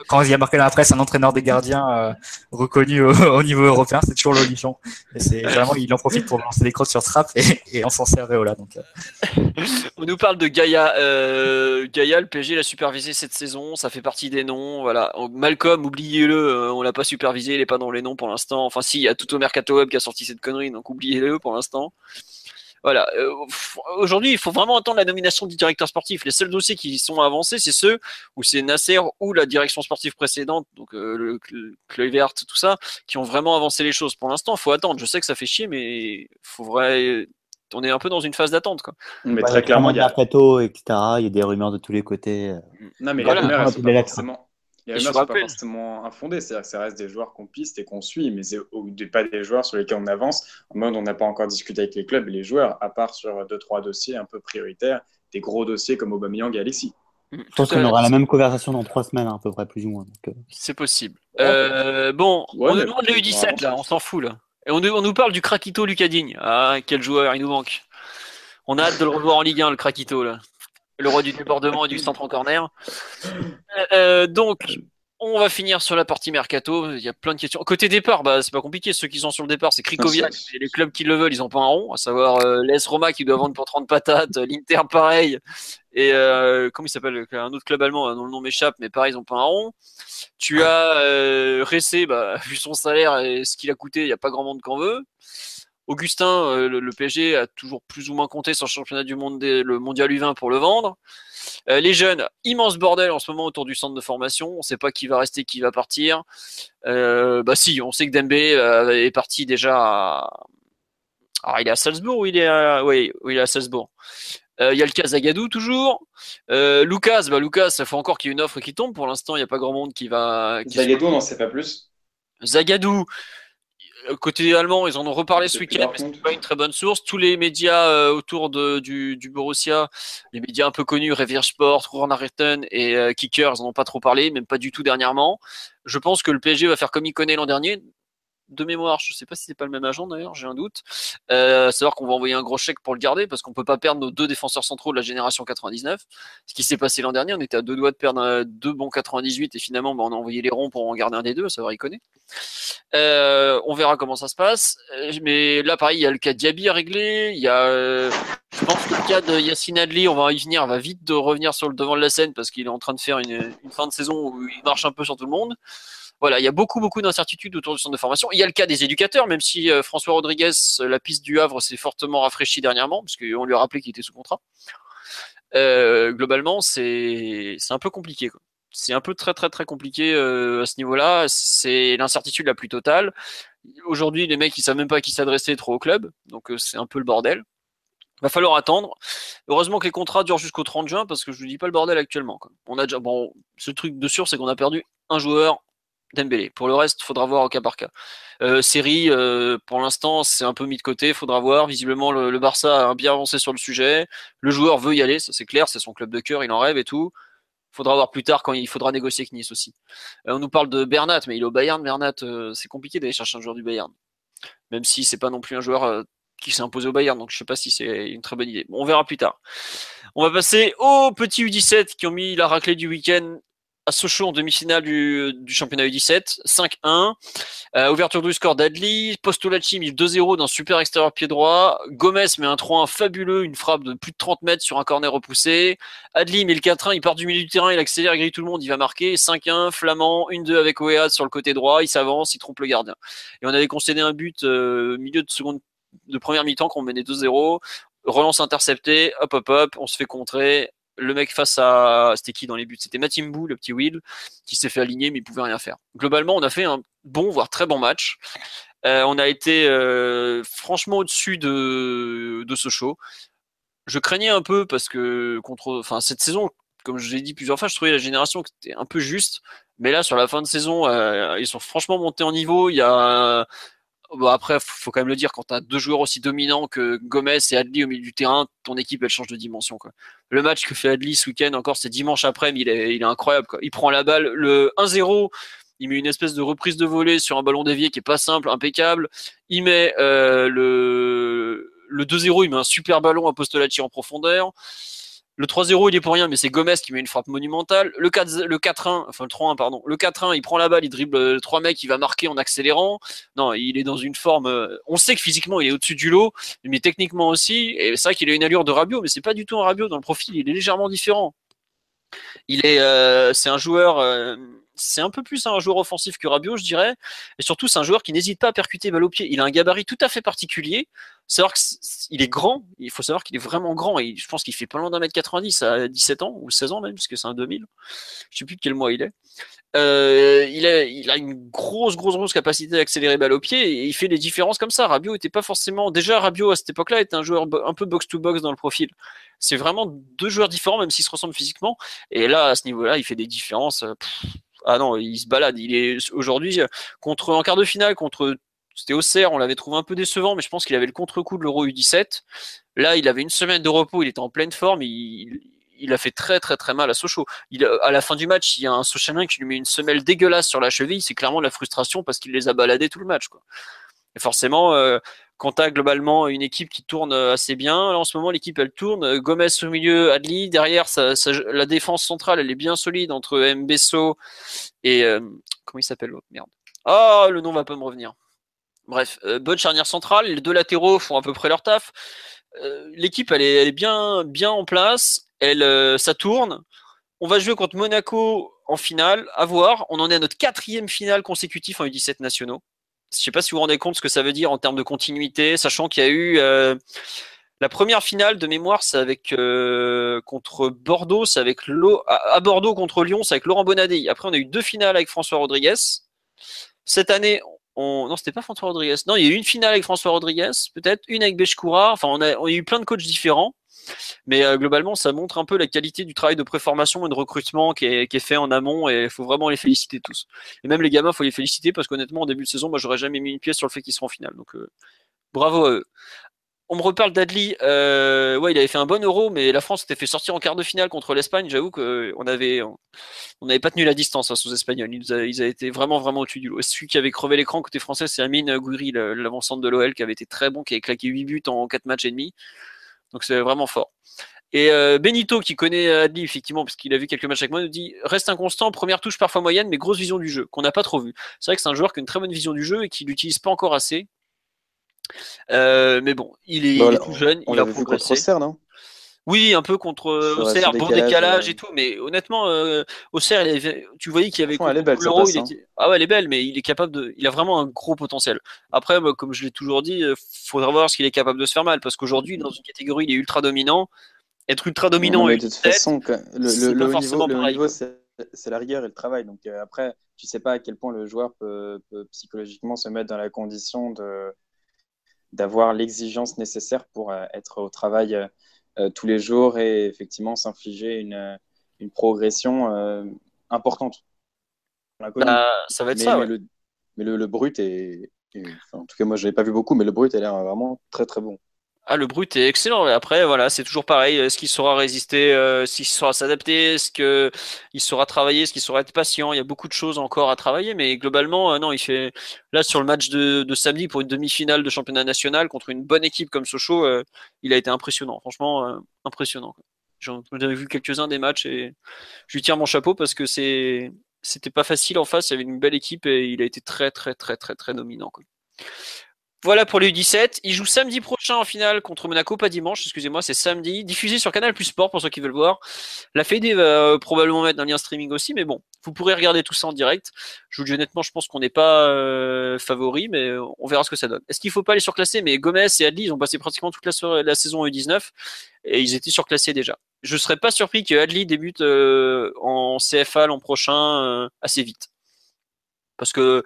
Quand il y a marqué dans la presse un entraîneur des gardiens euh, reconnu au, au niveau européen, c'est toujours l'Olichon. Et c'est vraiment, il en profite pour lancer des crottes sur Trapp et, et encenser Areola. Donc, euh, On nous parle de Gaïa. Euh, Gaïa, le PSG l'a supervisé cette saison, ça fait partie des noms. Voilà. Malcolm, oubliez-le, on l'a pas supervisé, il est pas dans les noms pour l'instant. Enfin, si, il y a tout au Mercato Web qui a sorti cette connerie, donc oubliez-le pour l'instant. Voilà. Euh, Aujourd'hui, il faut vraiment attendre la nomination du directeur sportif. Les seuls dossiers qui sont avancés, c'est ceux où c'est Nasser ou la direction sportive précédente, donc euh, le, le Kluivert, tout ça, qui ont vraiment avancé les choses. Pour l'instant, il faut attendre. Je sais que ça fait chier, mais faut vrai. On est un peu dans une phase d'attente, quoi. Mais Ouais, très clairement, il y a, Mercato, etc. Il y a des rumeurs de tous les côtés. euh. Non, mais Voilà. les rumeurs, les rumeurs vous sont pas forcément infondées, c'est-à-dire que ça reste des joueurs qu'on piste et qu'on suit, mais c'est pas des joueurs sur lesquels on avance. En mode, on n'a pas encore discuté avec les clubs et les joueurs, à part sur deux trois dossiers un peu prioritaires, des gros dossiers comme Aubameyang et Alexis. Je pense qu'on aura la même conversation dans trois semaines, à peu près, plus ou moins. Donc, euh, C'est possible. Euh, bon, Ouais, on nous demande le bon, U17 là, on s'en fout là. Et on, nous- on nous parle du Krakito Lucadigne. Ah, quel joueur, il nous manque. On a hâte de le revoir en Ligue 1, le Krakito là. Le roi du débordement et du centre en corner. Euh, euh, donc, on va finir sur la partie mercato. Il y a plein de questions. Côté départ, bah, c'est pas compliqué. Ceux qui sont sur le départ, c'est Krikoviak. Ah, Et les clubs qui le veulent, ils ont pas un rond. À savoir euh, l'AS Roma qui doit vendre pour 30 patates, l'Inter pareil. Et euh, comment il s'appelle? Un autre club allemand dont le nom m'échappe, mais pareil, ils ont pas un rond. Tu as euh, Ressé, bah, vu son salaire et ce qu'il a coûté, il n'y a pas grand monde qu'en veut. Augustin, euh, le, le PSG a toujours plus ou moins compté sur le championnat du monde, des- le mondial U20 pour le vendre. Euh, les jeunes, immense bordel en ce moment autour du centre de formation. On ne sait pas qui va rester, qui va partir. Euh, bah si, on sait que Dembélé est parti déjà à... Alors, il est à Salzbourg ou il est à... Oui, oui, il est à Salzbourg. Euh, Il y a le cas Zagadou toujours. Lucas, bah Lucas, il faut encore qu'il y ait une offre qui tombe. Pour l'instant, il n'y a pas grand monde qui va. Qui Zagadou, on n'en sait pas plus. Zagadou, côté allemand, ils en ont reparlé ce week-end, mais c'est pas une très bonne source. Tous les médias euh, autour de, du, du Borussia, les médias un peu connus, Revier Sport, Ruhrnachrichten et euh, Kicker, ils en ont pas trop parlé, même pas du tout dernièrement. Je pense que le PSG va faire comme il connaît l'an dernier, de mémoire, je sais pas si c'est pas le même agent d'ailleurs, j'ai un doute. Euh, savoir qu'on va envoyer un gros chèque pour le garder parce qu'on peut pas perdre nos deux défenseurs centraux de la génération 99. Ce qui s'est passé l'an dernier, on était à deux doigts de perdre deux bons 98 et finalement bah, on a envoyé les ronds pour en garder un des deux, ça va connaît. Euh, on verra comment ça se passe. Euh, mais là, pareil, il y a le cas de Diaby à régler. Il y a, euh, je pense que le cas de Yacine Adli, on va y venir, va vite de revenir sur le devant de la scène parce qu'il est en train de faire une fin de saison où il marche un peu sur tout le monde. Voilà, il y a beaucoup, beaucoup d'incertitudes autour du centre de formation. Il y a le cas des éducateurs, même si euh, François Rodriguez, la piste du Havre s'est fortement rafraîchie dernièrement, parce qu'on lui a rappelé qu'il était sous contrat. Euh, globalement, c'est un peu compliqué. C'est un peu très, très, très compliqué euh, à ce niveau-là. C'est l'incertitude la plus totale. Aujourd'hui, les mecs, ils savent même pas à qui s'adresser trop au club, donc c'est un peu le bordel. Va falloir attendre. Heureusement que les contrats durent jusqu'au 30 juin parce que je ne dis pas le bordel actuellement. On a déjà bon, ce truc de sûr, c'est qu'on a perdu un joueur Dembélé. Pour le reste, faudra voir au cas par cas. Euh, série, euh, pour l'instant, c'est un peu mis de côté, faudra voir. Visiblement, le, Barça a bien avancé sur le sujet. Le joueur veut y aller, ça c'est clair, c'est son club de cœur, il en rêve et tout. Faudra voir plus tard quand il faudra négocier avec Nice aussi. Euh, on nous parle de Bernat, mais il est au Bayern. Bernat, c'est compliqué d'aller chercher un joueur du Bayern, même si c'est pas non plus un joueur qui s'est imposé au Bayern, donc je sais pas si c'est une très bonne idée. on verra plus tard. On va passer aux petits U17 qui ont mis la raclée du week-end à Sochaux en demi-finale du, du, championnat U17, 5-1. Euh, ouverture du score d'Adli, Postolacci met 2-0 d'un super extérieur pied droit. Gomez met un 3-1 fabuleux, une frappe de plus de 30 mètres sur un corner repoussé. Adli met le 4-1, il part du milieu du terrain, il accélère, il grille tout le monde, il va marquer. 5-1, Flamand, 1-2 avec Oead sur le côté droit, il s'avance, il trompe le gardien. Et on avait concédé un but euh, milieu de seconde de première mi-temps qu'on menait 2-0 relance interceptée, hop hop hop, on se fait contrer, le mec face à c'était qui dans les buts? C'était Matimbu, le petit Will, qui s'est fait aligner mais il pouvait rien faire. Globalement, on a fait un bon voire très bon match. Euh, on a été euh, franchement au-dessus de de ce show. Je craignais un peu parce que contre enfin cette saison comme je l'ai dit plusieurs fois, je trouvais la génération qui était un peu juste. Mais là, sur la fin de saison, euh, ils sont franchement montés en niveau. Il y a Bon, après, faut quand même le dire, quand tu deux joueurs aussi dominants que Gomez et Adli au milieu du terrain, ton équipe, elle change de dimension. Quoi. Le match que fait Adli ce week-end, encore, c'est dimanche après, mais il est, il est incroyable. Quoi. Il prend la balle, le 1-0, il met une espèce de reprise de volée sur un ballon dévié qui est pas simple, impeccable. Il met euh, le, le 2-0, il met un super ballon à Postolacci en profondeur. Le 3-0, il est pour rien, mais c'est Gomez qui met une frappe monumentale. Le 4 le 4-1, enfin le 3-1, pardon. Le 4-1, il prend la balle, il dribble euh, trois mecs, il va marquer en accélérant. Non, il est dans une forme. Euh, on sait que physiquement, il est au-dessus du lot, mais techniquement aussi. Et c'est vrai qu'il a une allure de Rabiot, mais c'est pas du tout un Rabiot dans le profil. Il est légèrement différent. Il est, euh, c'est un joueur c'est un peu plus un joueur offensif que Rabiot, je dirais. Et surtout, c'est un joueur qui n'hésite pas à percuter balle au pied. Il a un gabarit tout à fait particulier. Savoir est grand. Il faut savoir qu'il est vraiment grand. Et je pense qu'il fait pas loin d'un mètre 90 à 17 ans ou 16 ans même, puisque c'est un 2000. Je sais plus de quel mois il est. Euh, il, a, une grosse, grosse, grosse capacité d'accélérer balle au pied et il fait des différences comme ça. Rabiot était pas forcément. Déjà, Rabiot à cette époque-là était un joueur un peu box-to-box dans le profil. C'est vraiment deux joueurs différents, même s'ils se ressemblent physiquement. Et là, à ce niveau-là, il fait des différences. Ah non, il se balade. Il est aujourd'hui en quart de finale contre c'était Auxerre, on l'avait trouvé un peu décevant, mais je pense qu'il avait le contre-coup de l'Euro U17. Là, il avait une semaine de repos, il était en pleine forme, il, a fait très très très mal à Sochaux. Il, à la fin du match, il y a un Sochalin qui lui met une semelle dégueulasse sur la cheville, c'est clairement la frustration parce qu'il les a baladés tout le match. Et forcément, euh, quand tu globalement une équipe qui tourne assez bien, en ce moment l'équipe elle tourne, Gomez au milieu, Adli, derrière la défense centrale elle est bien solide entre Mbesso et euh, comment il s'appelle l'autre? Merde. Oh, le nom va pas me revenir. Bref, euh, bonne charnière centrale, les deux latéraux font à peu près leur taf. Euh, l'équipe elle est, elle est, bien, bien en place, elle, euh, ça tourne. On va jouer contre Monaco en finale, à voir. On en est à notre quatrième finale consécutif en U17 nationaux. Je sais pas si vous vous rendez compte ce que ça veut dire en termes de continuité, sachant qu'il y a eu euh, la première finale de mémoire, c'est avec euh, contre Bordeaux, c'est avec à, Bordeaux contre Lyon, c'est avec Laurent Bonadei. Après, on a eu deux finales avec François Rodriguez. Cette année, on... non, c'était pas François Rodriguez. Non, il y a eu une finale avec François Rodriguez, peut-être une avec Bechkoura. Enfin, on a, on a eu plein de coachs différents. Mais euh, globalement, ça montre un peu la qualité du travail de préformation et de recrutement qui est, fait en amont et il faut vraiment les féliciter tous. Et même les gamins, il faut les féliciter parce qu'honnêtement, en début de saison, moi, j'aurais jamais mis une pièce sur le fait qu'ils seront en finale. Donc, euh, bravo à eux. on me reparle d'Adli. Euh, ouais, il avait fait un bon euro, mais la France s'était fait sortir en quart de finale contre l'Espagne. J'avoue qu'on avait, on n'avait pas tenu la distance face aux Espagnols. Ils, avaient été vraiment, vraiment au-dessus du lot. Celui qui avait crevé l'écran côté français, c'est Amine Gouiri, l'avancante de l'OL, qui avait été très bon, qui avait claqué 8 buts en 4 matchs et demi. Donc c'est vraiment fort. Et euh, Benito, qui connaît Adli, effectivement, parce qu'il a vu quelques matchs avec moi, nous dit reste inconstant, première touche parfois moyenne, mais grosse vision du jeu, qu'on n'a pas trop vu. C'est vrai que c'est un joueur qui a une très bonne vision du jeu et qui l'utilise pas encore assez. Euh, mais bon, il est, bah, tout jeune, on il. Auxerre, non? Oui, un peu contre Auxerre, bon décalage et tout, mais honnêtement, euh, Auxerre, tu voyais qu'il y avait elle est belle, il hein. ah ouais, elle est belle, mais il est capable de, il a vraiment un gros potentiel. Après, comme je l'ai toujours dit, il faudra voir ce qu'il est capable de se faire mal, parce qu'aujourd'hui, dans une catégorie, il est ultra dominant être ultra dominant et de toute façon, le, le, niveau, c'est la rigueur et le travail. Donc euh, après, tu sais pas à quel point le joueur peut, psychologiquement se mettre dans la condition de d'avoir l'exigence nécessaire pour euh, être au travail euh, tous les jours et effectivement s'infliger une, une progression importante. Bah, ça va être ça. Mais, le, mais le, brut est, en tout cas moi je l'ai pas vu beaucoup, mais le brut a l'air vraiment très très bon. Ah, le brut est excellent. Après, voilà, c'est toujours pareil. Est-ce qu'il saura résister euh, S'il saura s'adapter Est-ce qu'il saura travailler Est-ce qu'il saura être patient Il y a beaucoup de choses encore à travailler, mais globalement, euh, non, il fait là sur le match de, samedi pour une demi-finale de championnat national contre une bonne équipe comme Sochaux, euh, il a été impressionnant. Franchement, impressionnant. J'en ai vu quelques-uns des matchs et je lui tire mon chapeau parce que c'était pas facile en face. Il y avait une belle équipe et il a été très, très, très, très, très dominant. Voilà pour les U17. Il joue samedi prochain en finale contre Monaco, pas dimanche, excusez-moi, c'est samedi. Diffusé sur Canal Plus Sport pour ceux qui veulent voir. La Fédé va euh, probablement mettre un lien streaming aussi, mais bon, vous pourrez regarder tout ça en direct. Je vous dis honnêtement, je pense qu'on n'est pas euh, favori, mais on verra ce que ça donne. Est-ce qu'il faut pas les surclasser? Mais Gomez et Adli, ils ont passé pratiquement toute la, saison U19 et ils étaient surclassés déjà. Je serais pas surpris que Adli débute euh, en CFA l'an prochain assez vite. Parce que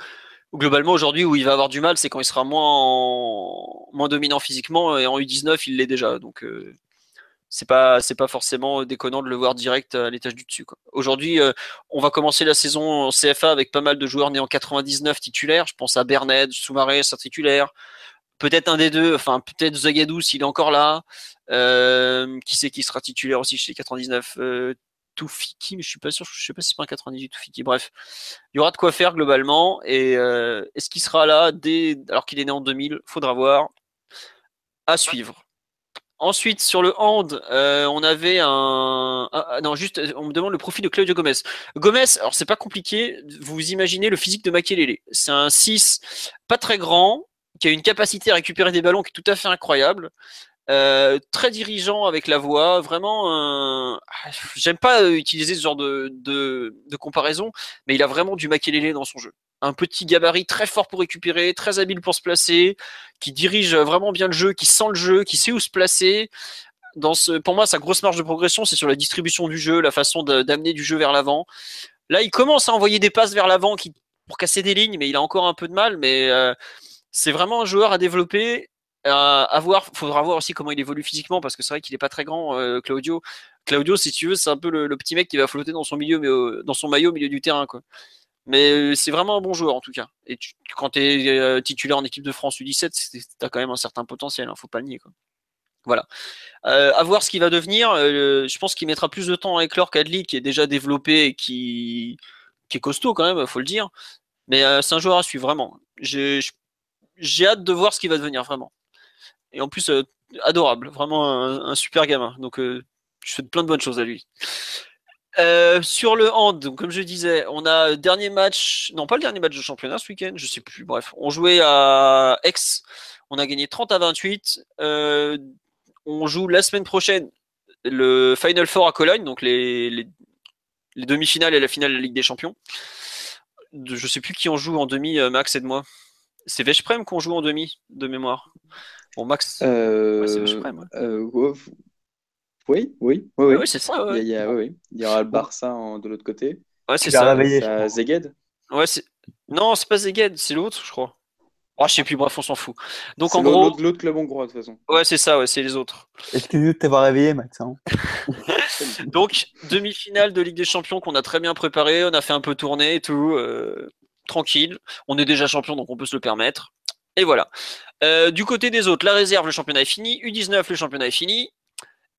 globalement aujourd'hui où il va avoir du mal, c'est quand il sera moins moins dominant physiquement et en U19 il l'est déjà. Donc euh, c'est pas c'est pas forcément déconnant de le voir direct à l'étage du dessus. Aujourd'hui, euh, on va commencer la saison en CFA avec pas mal de joueurs nés en 99 titulaires. Je pense à Bernet, Soumaré, c'est titulaire. Peut-être un des deux, enfin peut-être Zagadou s'il est encore là. Euh, qui sait qui sera titulaire aussi chez les 99 Toufiki, mais je suis pas sûr, je sais pas si c'est pas un 98 Toufiki. Bref, il y aura de quoi faire globalement. Et euh, est-ce qu'il sera là dès alors qu'il est né en 2000 Faudra voir. À suivre. Ensuite, sur le hand, euh, on avait un. Ah, non, juste, on me demande le profil de Claudio Gomez. Gomez, alors c'est pas compliqué. Vous imaginez le physique de Makelele. C'est un 6 pas très grand, qui a une capacité à récupérer des ballons qui est tout à fait incroyable. Euh, très dirigeant avec la voix, vraiment. Euh, J'aime pas utiliser ce genre de, de, de, comparaison, mais il a vraiment du maquillé dans son jeu. Un petit gabarit très fort pour récupérer, très habile pour se placer, qui dirige vraiment bien le jeu, qui sent le jeu, qui sait où se placer. Dans ce, pour moi, sa grosse marge de progression, c'est sur la distribution du jeu, la façon d'amener du jeu vers l'avant. Là, il commence à envoyer des passes vers l'avant qui, pour casser des lignes, mais il a encore un peu de mal. Mais euh, c'est vraiment un joueur à développer à voir, faudra voir aussi comment il évolue physiquement parce que c'est vrai qu'il est pas très grand, euh, Claudio. Claudio, si tu veux, c'est un peu le, petit mec qui va flotter dans son maillot au milieu du terrain, quoi. Mais euh, c'est vraiment un bon joueur en tout cas. Et quand tu es titulaire en équipe de France U17, tu as quand même un certain potentiel, hein, faut pas le nier. Quoi. Voilà. à voir ce qu'il va devenir. je pense qu'il mettra plus de temps à éclore qu'Adli, qui est déjà développé et qui, qui est costaud quand même, faut le dire. Mais c'est un joueur à suivre vraiment. J'ai hâte de voir ce qu'il va devenir vraiment et en plus euh, adorable, vraiment un, super gamin. Donc euh, je fais plein de bonnes choses à lui. Euh, sur le hand, comme je disais, on a dernier match, non pas le dernier match de championnat ce week-end, je sais plus. Bref, on jouait à Aix, on a gagné 30 à 28. on joue la semaine prochaine le Final Four à Cologne, donc les, les, demi-finales et la finale de la Ligue des Champions. Je sais plus qui en joue en demi, Max et de moi. C'est Veszprem qu'on joue en demi de mémoire. Bon, Max, euh, c'est euh, oui, oui, oui, oui. c'est ça. Il, y a, oui, il y aura le Barça de l'autre côté. Ouais, c'est ça. ça Zeged Ouais, c'est... Non, c'est pas Zeged, c'est l'autre, je crois. Oh, je sais plus, bref, on s'en fout. Donc en gros. L'autre club hongrois, de toute façon. Ouais, c'est ça, ouais, c'est les autres. Excuse-nous de t'avoir réveillé, Max. Hein. Donc, demi-finale de Ligue des Champions qu'on a très bien préparé. On a fait un peu tourner et tout. Euh, tranquille. On est déjà champion, donc on peut se le permettre. Et voilà. Du côté des autres, la réserve, le championnat est fini. U19, le championnat est fini.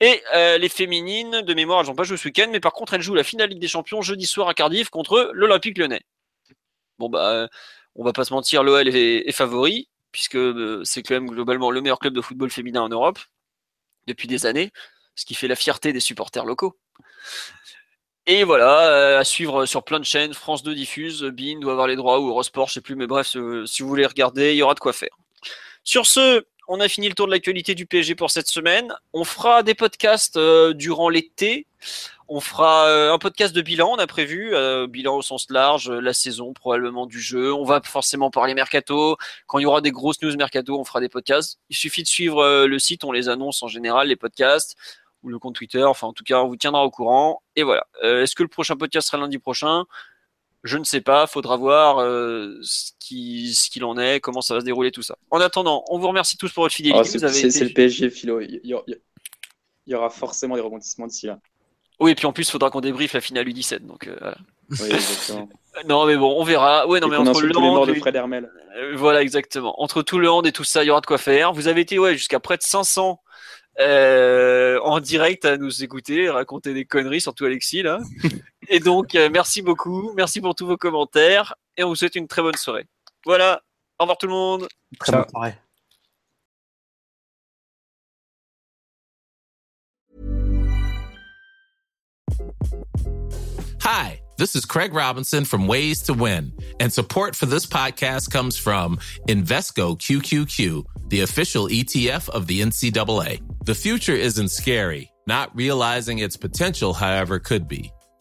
Et les féminines, de mémoire, elles n'ont pas joué ce week-end, mais par contre, elles jouent la finale Ligue des Champions jeudi soir à Cardiff contre l'Olympique lyonnais. Bon, bah, on va pas se mentir, l'OL est, favori, puisque c'est quand même globalement le meilleur club de football féminin en Europe depuis des années, ce qui fait la fierté des supporters locaux. Et voilà, à suivre sur plein de chaînes, France 2 diffuse, Bein doit avoir les droits ou Eurosport, je sais plus, mais bref, si vous voulez regarder, il y aura de quoi faire. Sur ce, on a fini le tour de l'actualité du PSG pour cette semaine. On fera des podcasts euh, durant l'été. On fera euh, un podcast de bilan, on a prévu, euh, bilan au sens large, la saison probablement du jeu. On va forcément parler mercato. Quand il y aura des grosses news mercato, on fera des podcasts. Il suffit de suivre le site, on les annonce en général, les podcasts, ou le compte Twitter. Enfin, en tout cas, on vous tiendra au courant. Et voilà. Est-ce que le prochain podcast sera lundi prochain? Je ne sais pas, faudra voir euh, ce qu'il en est, comment ça va se dérouler tout ça. En attendant, on vous remercie tous pour votre fidélité. Ah, c'est le PSG, Philo. Il y, aura forcément des rebondissements d'ici là. Oui, et puis en plus, il faudra qu'on débriefe la finale U17. Donc, euh, non, mais bon, on verra. Ouais, non, mais entre le hand, de Fred Hermel. Euh, voilà, exactement. Entre tout le hand et tout ça, il y aura de quoi faire. Vous avez été ouais, jusqu'à près de 500 euh, en direct à nous écouter, raconter des conneries, surtout Alexis là. et donc, euh, merci beaucoup, merci pour tous vos commentaires, et on vous souhaite une très bonne soirée. Voilà, au revoir tout le monde. Très bonne soirée. Hi, this is Craig Robinson from Ways to Win, and support for this podcast comes from Invesco QQQ the official ETF of the NCAA. The future isn't scary. Not realizing its potential, however, could be.